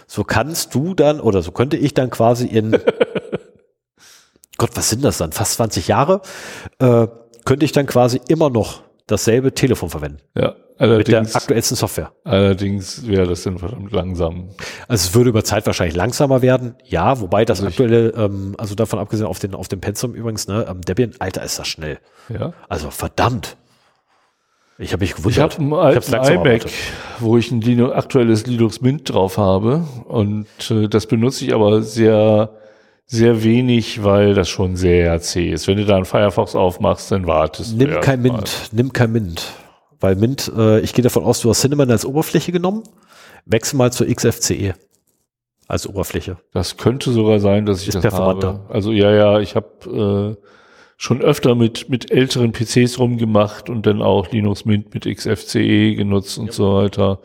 so kannst du dann oder so könnte ich dann quasi in Gott, was sind das dann? Fast 20 Jahre äh, könnte ich dann quasi immer noch dasselbe Telefon verwenden. Ja, Mit der allerdings, aktuellsten Software. allerdings wäre das dann verdammt langsam. Also es würde über Zeit wahrscheinlich langsamer werden, ja, wobei das Also ich- aktuelle, ähm, also davon abgesehen auf den, auf dem Pensum übrigens, ne, ähm, Debian, Alter, ist das schnell. Ja. Also verdammt. Ich habe mich Ich gewundert. habe einen hab's alten iMac, erwartet. wo ich ein Linux, aktuelles Linux Mint drauf habe. Und äh, das benutze ich aber sehr, sehr wenig, weil das schon sehr zäh ist. Wenn du da einen Firefox aufmachst, dann wartest du. Nimm kein mal. Mint, nimm kein Mint. Weil Mint, äh, ich gehe davon aus, du hast Cinnamon als Oberfläche genommen. Wechsel mal zur XFCE als Oberfläche. Das könnte sogar sein, dass ich Ist das performanter. habe. Also ja, ja, ich habe äh, schon öfter mit, mit älteren PCs rumgemacht und dann auch Linux Mint mit XFCE genutzt und so weiter.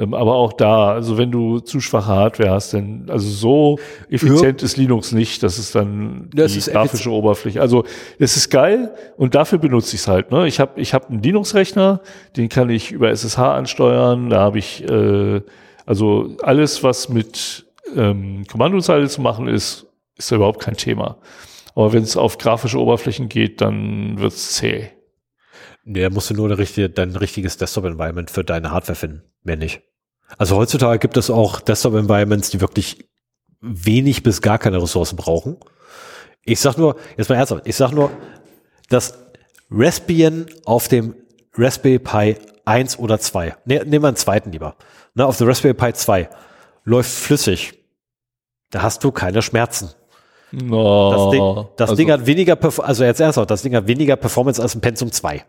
Ähm, aber auch da, also wenn du zu schwache Hardware hast, dann, also so effizient ist Linux nicht, das ist dann Das die ist grafische Oberfläche. Also es ist geil und dafür benutze ich es halt. Ne? Ich habe ich hab einen Linux-Rechner, den kann ich über SSH ansteuern, da habe ich äh, also alles, was mit ähm, Kommandozeile zu machen ist, ist da überhaupt kein Thema. Aber wenn es auf grafische Oberflächen geht, dann wird's zäh. Nee, da musst du nur eine richtige, dein richtiges Desktop-Environment für deine Hardware finden. Mehr nicht. Also heutzutage gibt es auch Desktop-Environments, die wirklich wenig bis gar keine Ressourcen brauchen. Ich sag nur, jetzt mal ernsthaft, ich sag nur, dass Raspbian auf dem Raspberry Pi 1 oder 2, ne, nehmen wir einen zweiten lieber, ne, auf dem Raspberry Pi 2 läuft flüssig. Da hast du keine Schmerzen. No, Das, Ding, das also, Ding hat weniger, also jetzt ernsthaft, das Ding hat weniger Performance als ein Pentium 2.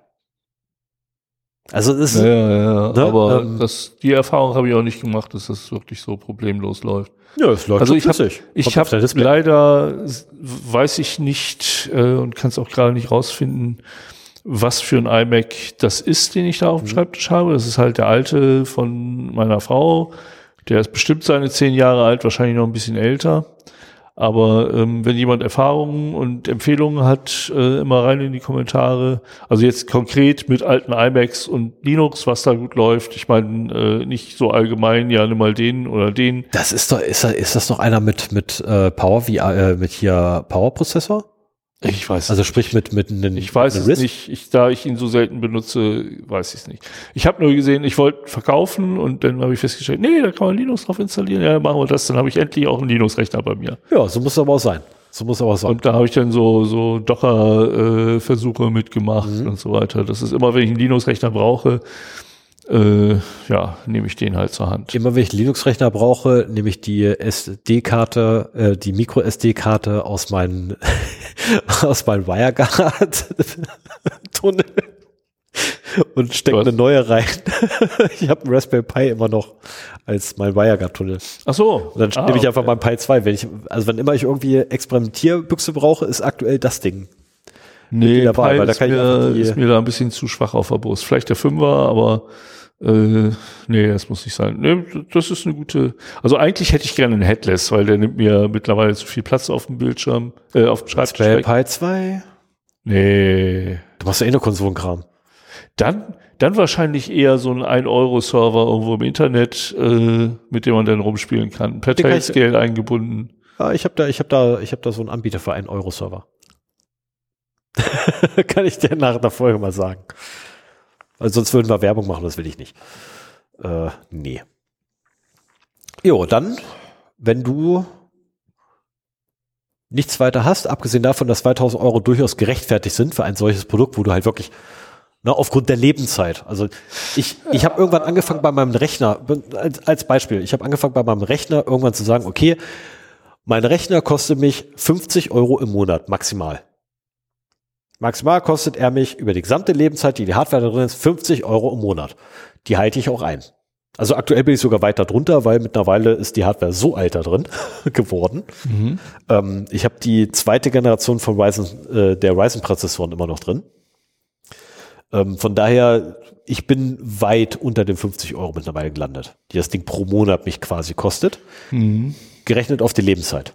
Also es ist, ja, ja, ja, ne, aber ähm, das, die Erfahrung habe ich auch nicht gemacht, dass das wirklich so problemlos läuft. ja, es läuft Also schon ich habe flüssig. ich habe leider weiß ich nicht äh, und kann es auch gerade nicht rausfinden, was für ein iMac das ist, den ich da Mhm. auf dem Schreibtisch habe. Das ist halt der alte von meiner Frau. Der ist bestimmt seine zehn Jahre alt, wahrscheinlich noch ein bisschen älter. Aber ähm, wenn jemand Erfahrungen und Empfehlungen hat, äh, immer rein in die Kommentare. Also jetzt konkret mit alten iMacs und Linux, was da gut läuft. Ich meine, äh, nicht so allgemein, ja, nimm mal den oder den. Das ist doch, ist, ist das noch einer mit, mit äh, Power, wie, äh, mit hier Power-Prozessor? Ich weiß Also sprich mit, mit einem Ich weiß es nicht. Ich, da ich ihn so selten benutze, weiß ich es nicht. Ich habe nur gesehen, ich wollte verkaufen und dann habe ich festgestellt, nee, da kann man Linux drauf installieren. Ja, machen wir das. Dann habe ich endlich auch einen Linux-Rechner bei mir. Ja, so muss es aber auch sein. So muss aber auch sein. Und da habe ich dann so, so Docker-Versuche mitgemacht Mhm. und so weiter. Das ist immer, wenn ich einen Linux-Rechner brauche, äh, ja, nehme ich den halt zur Hand. Immer wenn ich Linux-Rechner brauche, nehme ich die SD-Karte, äh, die Micro-SD-Karte aus meinem aus meinem WireGuard-Tunnel und stecke eine neue rein. ich habe einen Raspberry Pi immer noch als mein WireGuard-Tunnel. Ach so. Und dann Ah, nehme ich einfach okay. meinen Pi 2. Wenn ich, also wenn immer ich irgendwie Experimentierbüchse brauche, ist aktuell das Ding. Nee, dabei, Pi weil da ist, kann ich einfach mir, ist mir da ein bisschen zu schwach auf der Brust. Vielleicht der Fünfer, aber äh, nee, das muss nicht sein. Nee, das ist eine gute. Also eigentlich hätte ich gerne einen Headless, weil der nimmt mir mittlerweile zu viel Platz auf dem Bildschirm, äh, auf dem Schreibtisch. Raspberry. Pi 2? Nee. Du machst ja eh nur Konsolenkram. Dann, dann wahrscheinlich eher so ein 1-Euro-Server irgendwo im Internet, äh, mit dem man dann rumspielen kann. Per Tailscale eingebunden. Ja, ich habe da, ich habe da, ich habe da so einen Anbieter für einen Euro-Server. Kann ich dir nach der Folge mal sagen. Also sonst würden wir Werbung machen, das will ich nicht. Äh, nee. Jo, dann, wenn du nichts weiter hast, abgesehen davon, dass 2000 Euro durchaus gerechtfertigt sind für ein solches Produkt, wo du halt wirklich na, aufgrund der Lebenszeit. Also ich, ich habe irgendwann angefangen bei meinem Rechner, als, als Beispiel, ich habe angefangen bei meinem Rechner irgendwann zu sagen, okay, mein Rechner kostet mich 50 Euro im Monat maximal. Maximal kostet er mich über die gesamte Lebenszeit, die die Hardware da drin ist, 50 Euro im Monat. Die halte ich auch ein. Also aktuell bin ich sogar weiter drunter, weil mittlerweile ist die Hardware so alt da drin geworden. Ähm, ich habe die zweite Generation von Ryzen, äh, der Ryzen-Prozessoren immer noch drin. Ähm, von daher, ich bin weit unter den 50 Euro mittlerweile gelandet, die das Ding pro Monat mich quasi kostet, gerechnet auf die Lebenszeit.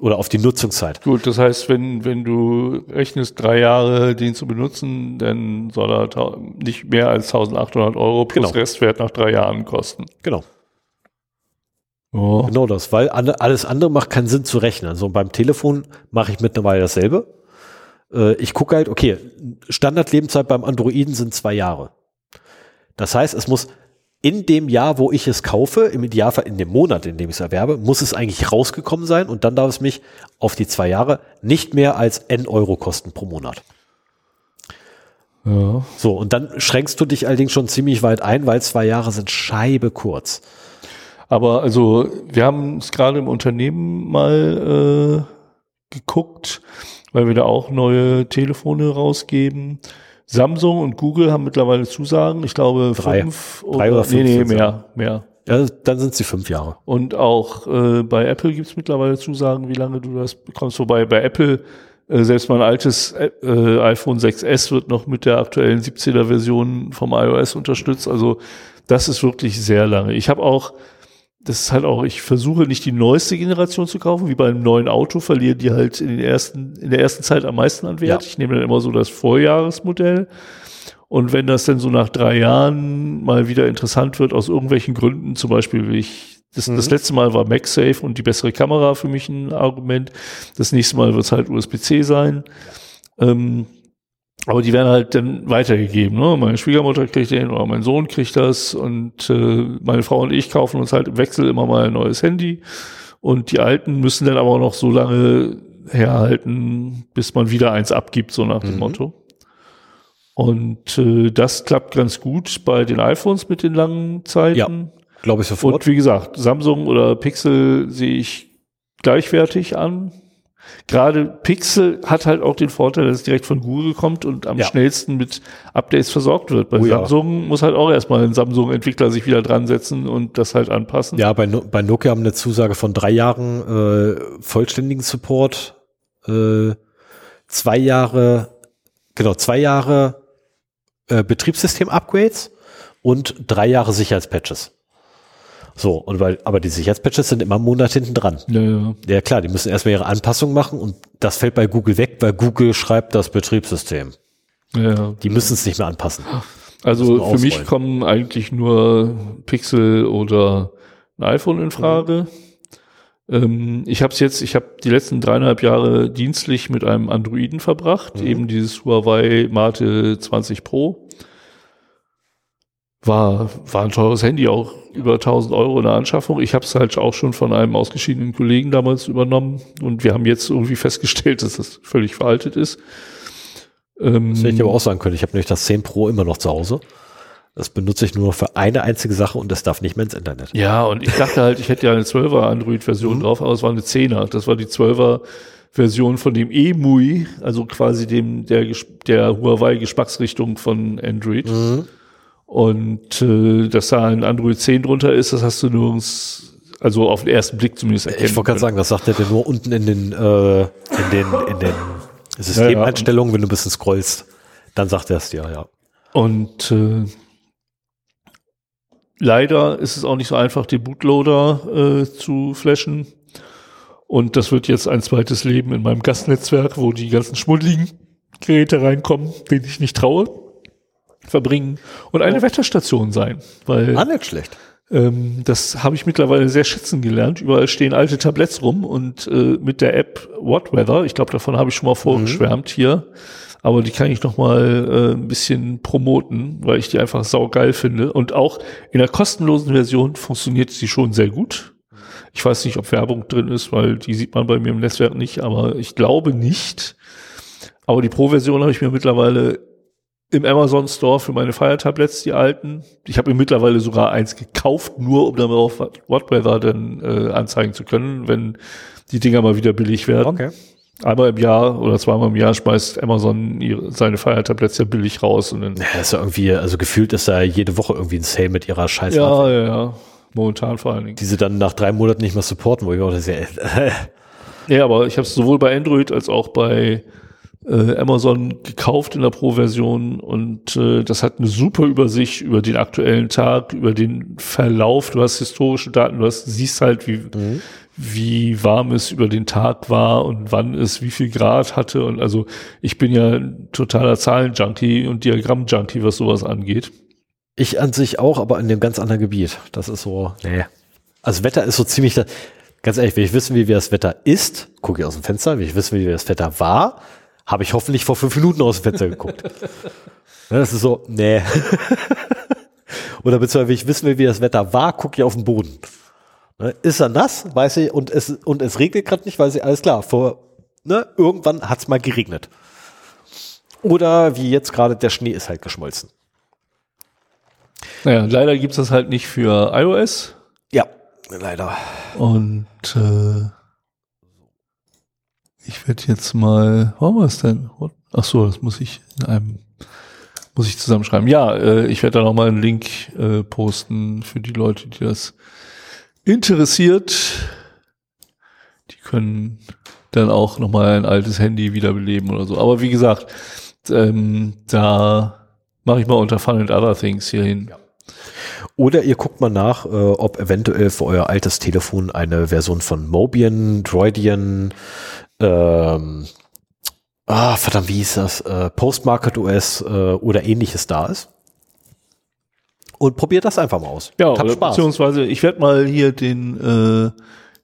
Oder auf die Nutzungszeit. Gut, das heißt, wenn, wenn du rechnest, drei Jahre den zu benutzen, dann soll er nicht mehr als 1800 Euro plus Genau. Restwert nach drei Jahren kosten. Genau. Oh. Genau das, weil alles andere macht keinen Sinn zu rechnen. Also beim Telefon mache ich mittlerweile dasselbe. Äh, ich gucke halt, okay, Standardlebenszeit beim Androiden sind zwei Jahre. Das heißt, es muss in dem Jahr, wo ich es kaufe, im Idealfall in dem Monat, in dem ich es erwerbe, muss es eigentlich rausgekommen sein und dann darf es mich auf die zwei Jahre nicht mehr als N Euro kosten pro Monat. Ja. So, und dann schränkst du dich allerdings schon ziemlich weit ein, weil zwei Jahre sind Scheibe kurz. Aber also, wir haben es gerade im Unternehmen mal äh, geguckt, weil wir da auch neue Telefone rausgeben. Samsung und Google haben mittlerweile Zusagen. Ich glaube Drei. fünf oder, Drei oder fünf. Nee, nee, mehr, mehr. Ja, dann sind sie fünf Jahre. Und auch äh, bei Apple gibt's mittlerweile Zusagen, wie lange du das bekommst. Wobei bei Apple äh, selbst mein altes äh, iPhone 6S wird noch mit der aktuellen 17er Version vom iOS unterstützt. Also das ist wirklich sehr lange. Ich habe auch das ist halt auch, ich versuche nicht die neueste Generation zu kaufen, wie bei einem neuen Auto verlieren die halt in den ersten, in der ersten Zeit am meisten an Wert. Ja. Ich nehme dann immer so das Vorjahresmodell. Und wenn das dann so nach drei Jahren mal wieder interessant wird, aus irgendwelchen Gründen, zum Beispiel, wie ich, das, mhm. das letzte Mal war MagSafe und die bessere Kamera für mich ein Argument. Das nächste Mal wird es halt USB-C sein. Ähm, aber die werden halt dann weitergegeben. Ne? Meine Schwiegermutter kriegt den oder mein Sohn kriegt das und äh, meine Frau und ich kaufen uns halt im Wechsel immer mal ein neues Handy. Und die alten müssen dann aber noch so lange herhalten, bis man wieder eins abgibt, so nach dem mhm. Motto. Und äh, das klappt ganz gut bei den iPhones mit den langen Zeiten. Ja, glaube ich sofort. Und wie gesagt, Samsung oder Pixel sehe ich gleichwertig an. Gerade Pixel hat halt auch den Vorteil, dass es direkt von Google kommt und am ja. schnellsten mit Updates versorgt wird. Bei oh, Samsung ja. muss halt auch erstmal ein Samsung-Entwickler sich wieder dran setzen und das halt anpassen. Ja, bei, no bei Nokia haben eine Zusage von drei Jahren äh, vollständigen Support, äh, zwei Jahre, genau, zwei Jahre äh, Betriebssystem-Upgrades und drei Jahre Sicherheitspatches. So, und weil, aber die Sicherheitspatches sind immer einen Monat hinten dran. Ja, ja. ja klar, die müssen erstmal ihre Anpassung machen und das fällt bei Google weg, weil Google schreibt das Betriebssystem. Ja. Die müssen es nicht mehr anpassen. Also für mich kommen eigentlich nur Pixel oder ein iPhone in Frage. Mhm. Ähm, ich habe es jetzt, ich habe die letzten dreieinhalb Jahre dienstlich mit einem Androiden verbracht, mhm. eben dieses Huawei Mate 20 Pro. War, war ein teures Handy, auch über 1000 Euro in der Anschaffung. Ich habe es halt auch schon von einem ausgeschiedenen Kollegen damals übernommen und wir haben jetzt irgendwie festgestellt, dass das völlig veraltet ist. Ähm, das hätte ich aber auch sagen können. Ich habe nämlich das 10 Pro immer noch zu Hause. Das benutze ich nur noch für eine einzige Sache und das darf nicht mehr ins Internet. Ja, und ich dachte halt, ich hätte ja eine 12er Android-Version mhm. drauf, aber es war eine 10er. Das war die 12er Version von dem EMUI, also quasi dem der, der Huawei Geschmacksrichtung von Android. Mhm. Und äh, dass da ein Android 10 drunter ist, das hast du nirgends, also auf den ersten Blick zumindest erkennen Ich wollte gerade sagen, das sagt er dir nur unten in den, äh, in den, in den Systemeinstellungen, ja, ja. wenn du ein bisschen scrollst. Dann sagt er es dir, ja. Und äh, leider ist es auch nicht so einfach, die Bootloader äh, zu flashen. Und das wird jetzt ein zweites Leben in meinem Gastnetzwerk, wo die ganzen schmuddeligen Geräte reinkommen, denen ich nicht traue verbringen und eine oh. Wetterstation sein. Weil, ah, nicht schlecht. Ähm, das habe ich mittlerweile sehr schätzen gelernt. Überall stehen alte Tabletts rum und äh, mit der App What Weather, ich glaube, davon habe ich schon mal vorgeschwärmt mhm. hier, aber die kann ich noch mal äh, ein bisschen promoten, weil ich die einfach saugeil finde. Und auch in der kostenlosen Version funktioniert sie schon sehr gut. Ich weiß nicht, ob Werbung drin ist, weil die sieht man bei mir im Netzwerk nicht, aber ich glaube nicht. Aber die Pro-Version habe ich mir mittlerweile im Amazon Store für meine Fire Tablets, die alten. Ich habe mir mittlerweile sogar eins gekauft, nur um damit auf Whatweather dann äh, anzeigen zu können, wenn die Dinger mal wieder billig werden. Okay. Einmal im Jahr oder zweimal im Jahr schmeißt Amazon ihre, seine Fire Tablets ja billig raus. Und dann ja, ist ja irgendwie, also gefühlt ist da jede Woche irgendwie ein Sale mit ihrer Scheiße. Ja, ja, ja. Momentan vor allen Dingen. Die sie dann nach drei Monaten nicht mehr supporten, wo ich auch das ja. ja, aber ich habe es sowohl bei Android als auch bei äh, Amazon gekauft in der Pro-Version und äh, das hat eine super Übersicht über den aktuellen Tag, über den Verlauf. Du hast historische Daten, du hast, siehst halt, wie, mhm. wie warm es über den Tag war und wann es wie viel Grad hatte. Und also ich bin ja ein totaler Zahlenjunkie und Diagramm-Junkie, was sowas angeht. Ich an sich auch, aber in einem ganz anderen Gebiet. Das ist so, nee. Also Wetter ist so ziemlich, ganz ehrlich, will ich wissen, wie das Wetter ist, gucke ich aus dem Fenster, will ich wissen, wie das Wetter war, habe ich hoffentlich vor fünf Minuten aus dem Fenster geguckt. Ne, das ist so, nee. Oder beziehungsweise will ich wissen, wie das Wetter war, gucke ich auf den Boden. Ne, Ist er nass, weiß ich, und es, und es regnet gerade nicht, weiß ich, alles klar, vor, ne, irgendwann hat es mal geregnet. Oder wie jetzt gerade, der Schnee ist halt geschmolzen. Naja, leider gibt's das halt nicht für iOS. Ja, leider. Und äh, ich werde jetzt mal, wo haben es denn? Ach so, das muss ich in einem, muss ich zusammenschreiben. Ja, äh, ich werde da noch mal einen Link äh, posten für die Leute, die das interessiert. Die können dann auch noch mal ein altes Handy wiederbeleben oder so. Aber wie gesagt, ähm, da mache ich mal unter Fun and Other Things hier hin. Oder ihr guckt mal nach, äh, ob eventuell für euer altes Telefon eine Version von Mobian, Droidian, ähm, ah, verdammt, wie hieß das, äh, Postmarket OS äh, oder ähnliches da ist. Und probiert das einfach mal aus. Ja, habt oder Spaß. beziehungsweise ich werde mal hier den, äh,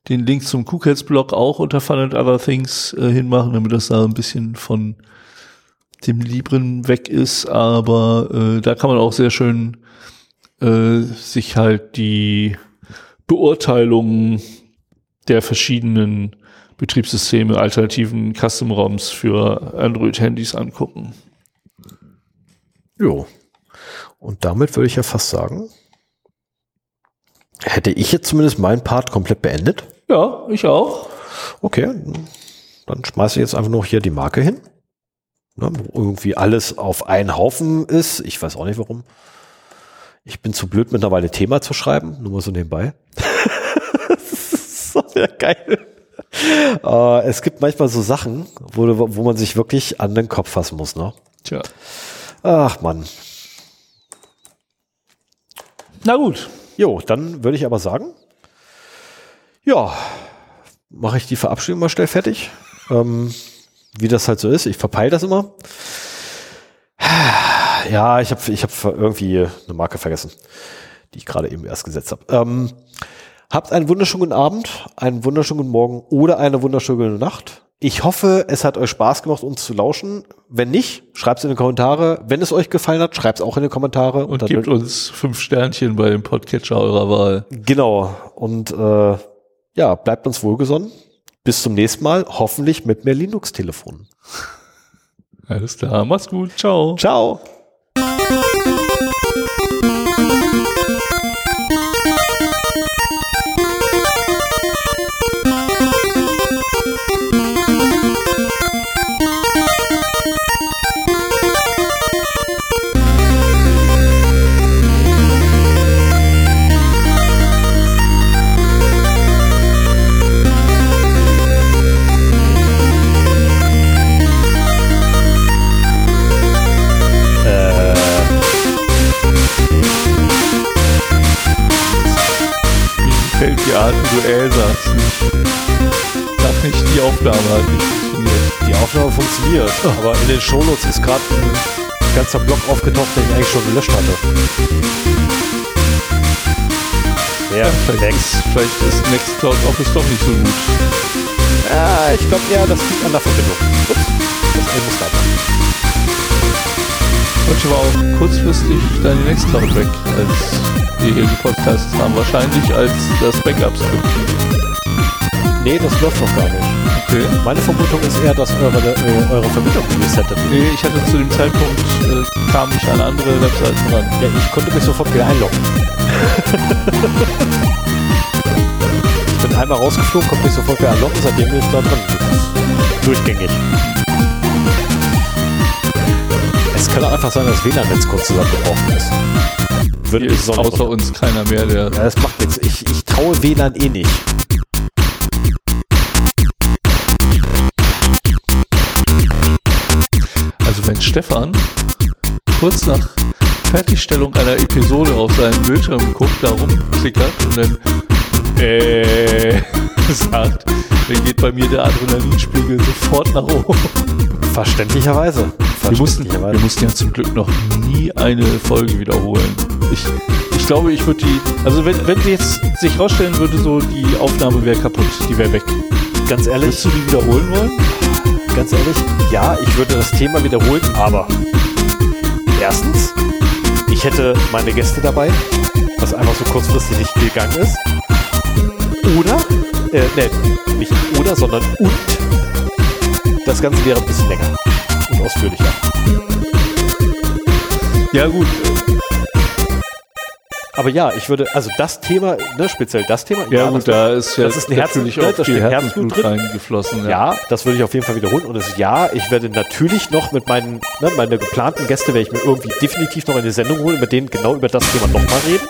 den Link zum KuCats-Blog auch unter Fun and Other Things äh, hinmachen, damit das da ein bisschen von dem Libren weg ist. Aber äh, da kann man auch sehr schön äh, sich halt die Beurteilungen der verschiedenen Betriebssysteme, alternativen Custom-ROMs für Android-Handys angucken. Jo. Und damit würde ich ja fast sagen, hätte ich jetzt zumindest meinen Part komplett beendet. Ja, ich auch. Okay, dann schmeiße ich jetzt einfach nur hier die Marke hin. Ne, wo irgendwie alles auf einen Haufen ist. Ich weiß auch nicht warum. Ich bin zu blöd, mittlerweile Thema zu schreiben. Nur mal so nebenbei. das ist so geil. Äh, es gibt manchmal so Sachen, wo, wo man sich wirklich an den Kopf fassen muss. Ne? Tja. Ach Mann. Na gut. Jo, dann würde ich aber sagen, ja, mache ich die Verabschiedung mal schnell fertig. Ähm, wie das halt so ist, ich verpeile das immer. Ja, ich habe ich hab irgendwie eine Marke vergessen, die ich gerade eben erst gesetzt habe. Ähm, habt einen wunderschönen guten Abend, einen wunderschönen guten Morgen oder eine wunderschöne Nacht. Ich hoffe, es hat euch Spaß gemacht, uns zu lauschen. Wenn nicht, schreibt es in die Kommentare. Wenn es euch gefallen hat, schreibt es auch in die Kommentare. Und dann- gebt uns fünf Sternchen bei dem Podcatcher eurer Wahl. Genau. Und äh, ja, bleibt uns wohlgesonnen. Bis zum nächsten Mal, hoffentlich mit mehr Linux-Telefonen. Alles klar, mach's gut, ciao. Ciao. Sagst. Ich sag nicht, die Aufnahme hat nicht funktioniert. Die Aufnahme funktioniert, aber in den Shownotes ist gerade ein ganzer Block aufgetaucht, den ich eigentlich schon gelöscht hatte. Ja, Vielleicht ist, vielleicht ist Nextcloud Office doch nicht so gut. Ja, ich glaube eher, das liegt an der Verbindung. Ups, das muss da. Heute war auch kurzfristig deine Nextcloud weg, als wir hier gepodcastet haben. Wahrscheinlich als das Backup-Skript. Nee, das läuft doch gar nicht. Okay. Meine Vermutung ist eher, dass eure, äh, eure Verbindung resettet wird. Nee, ich hatte zu dem Zeitpunkt, äh, kam ich an andere Webseiten ran. Ja, ich konnte mich sofort wieder einloggen. ich bin einmal rausgeflogen, konnte mich sofort wieder einloggen, seitdem bin ich da drin. Durchgängig. Es kann auch einfach sein, dass das WLAN-Netz kurz zusammengebrochen ist. Hier mich ist außer uns keiner mehr, der Ja, das macht nichts. Ich, ich traue WLAN eh nicht. Also wenn Stefan kurz nach Fertigstellung einer Episode auf seinem Bildschirm guckt, da rumklickert und dann äh, sagt, dann geht bei mir der Adrenalinspiegel sofort nach oben. Verständlicherweise. Wir mussten, wir Verständlicherweise. mussten ja zum Glück noch nie eine Folge wiederholen. Ich, ich glaube, ich würde die, also wenn, wenn jetzt sich rausstellen würde, so die Aufnahme wäre kaputt, die wäre weg. Ganz ehrlich, Würdest du die wiederholen wollen? ganz ehrlich, ja, ich würde das Thema wiederholen, aber erstens, ich hätte meine Gäste dabei, was einfach so kurzfristig nicht gegangen ist. Oder, äh, ne, nicht oder, sondern und. Das Ganze wäre ein bisschen länger und ausführlicher. Ja, gut. Aber ja, ich würde, also das Thema, ne, speziell das Thema. Ja, gut, das, da ist ja das ist ein natürlich ne, auch da viel Herzblut Herzblut reingeflossen. ja, das würde ich auf jeden Fall wiederholen. Und es ja, ich werde natürlich noch mit meinen, ne, meine geplanten Gäste werde ich mir irgendwie definitiv noch in die Sendung holen, mit denen genau über das Thema nochmal reden.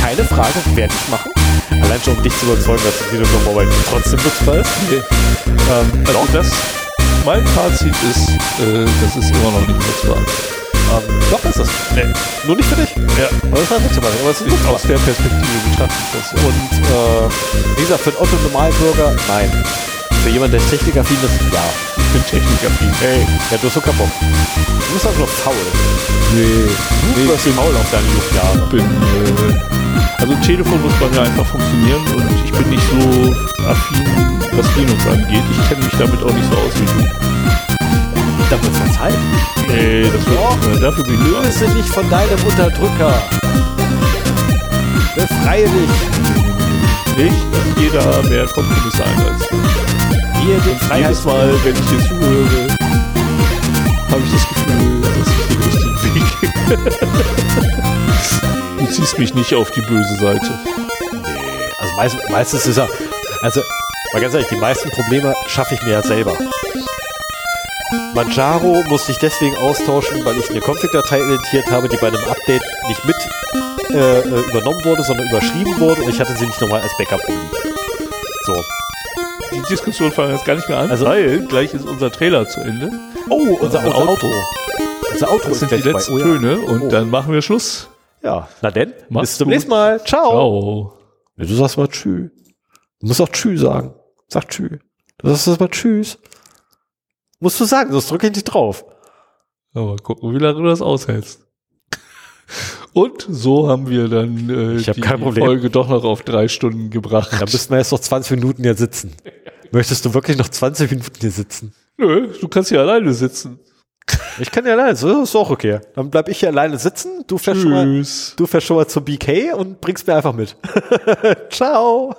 Keine Frage, werde ich machen. Allein schon, um dich zu überzeugen, dass das Video nochmal trotzdem nutzbar ist. Ähm, also das, mein Fazit ist, äh, das ist immer noch nicht nutzbar. Ähm, doch, ist es. Nee, nur nicht für dich. Ja. Aber es ist halt nutzbar. Aber es ist. Aus der Perspektive betrachtet das. Und äh, wie gesagt, für den Otto-Normalbürger, nein. Für jemanden, der technikaffin ist, ja. Ich bin technikaffin. Hey, ja, du hast so keinen Bock. Du bist also nur faul. Nee, Du bist faul auf deine Jugendjahre. ich bin, äh, also ein Telefon muss bei mir einfach funktionieren und ich bin nicht so affin, was Linux angeht. Ich kenne mich damit auch nicht so aus wie du. Da wird verzeiht. Nee, das wird, äh, dafür bin ich Löse dich von deinem Unterdrücker. Befreie dich. nicht jeder mehr Kompromisse einlässt. Hier den Jedes Freiheits Mal, wenn ich dir zuhöre, habe ich das Gefühl, dass ich den richtigen Weg. Du ziehst mich nicht auf die böse Seite. Nee, also meist, meistens ist er, also mal ganz ehrlich, die meisten Probleme schaffe ich mir ja selber. Manjaro musste ich deswegen austauschen, weil ich eine Config-Datei editiert habe, die bei einem Update nicht mit äh, äh, übernommen wurde, sondern überschrieben wurde und ich hatte sie nicht nochmal als Backup rumliegen. So. Die Diskussion fangen wir jetzt gar nicht mehr an, Also- weil gleich ist unser Trailer zu Ende. Oh, unser, Unser Auto. Auto. Unser Auto Das sind die letzten Oh ja. Töne und Oh. dann machen wir Schluss. Ja, na denn, Mach's bis zum nächsten Mal. Ciao. Ciao. Ja, du sagst mal Tschü. Du musst auch Tschü sagen. Sag Tschü. Du sagst das mal Tschüss. Musst du sagen, sonst drücke ich nicht drauf. Mal gucken, wie lange du das aushältst. Und so haben wir dann äh, Ich hab die kein Problem. Folge doch noch auf drei Stunden gebracht. Da müssten wir jetzt noch 20 Minuten hier sitzen. Möchtest du wirklich noch 20 Minuten hier sitzen? Nö, du kannst hier alleine sitzen. Ich kann ja alleine, so ist auch okay. Dann bleib ich hier alleine sitzen, du fährst, schon mal, Tschüss. du fährst schon mal zur BK und bringst mir einfach mit. Ciao.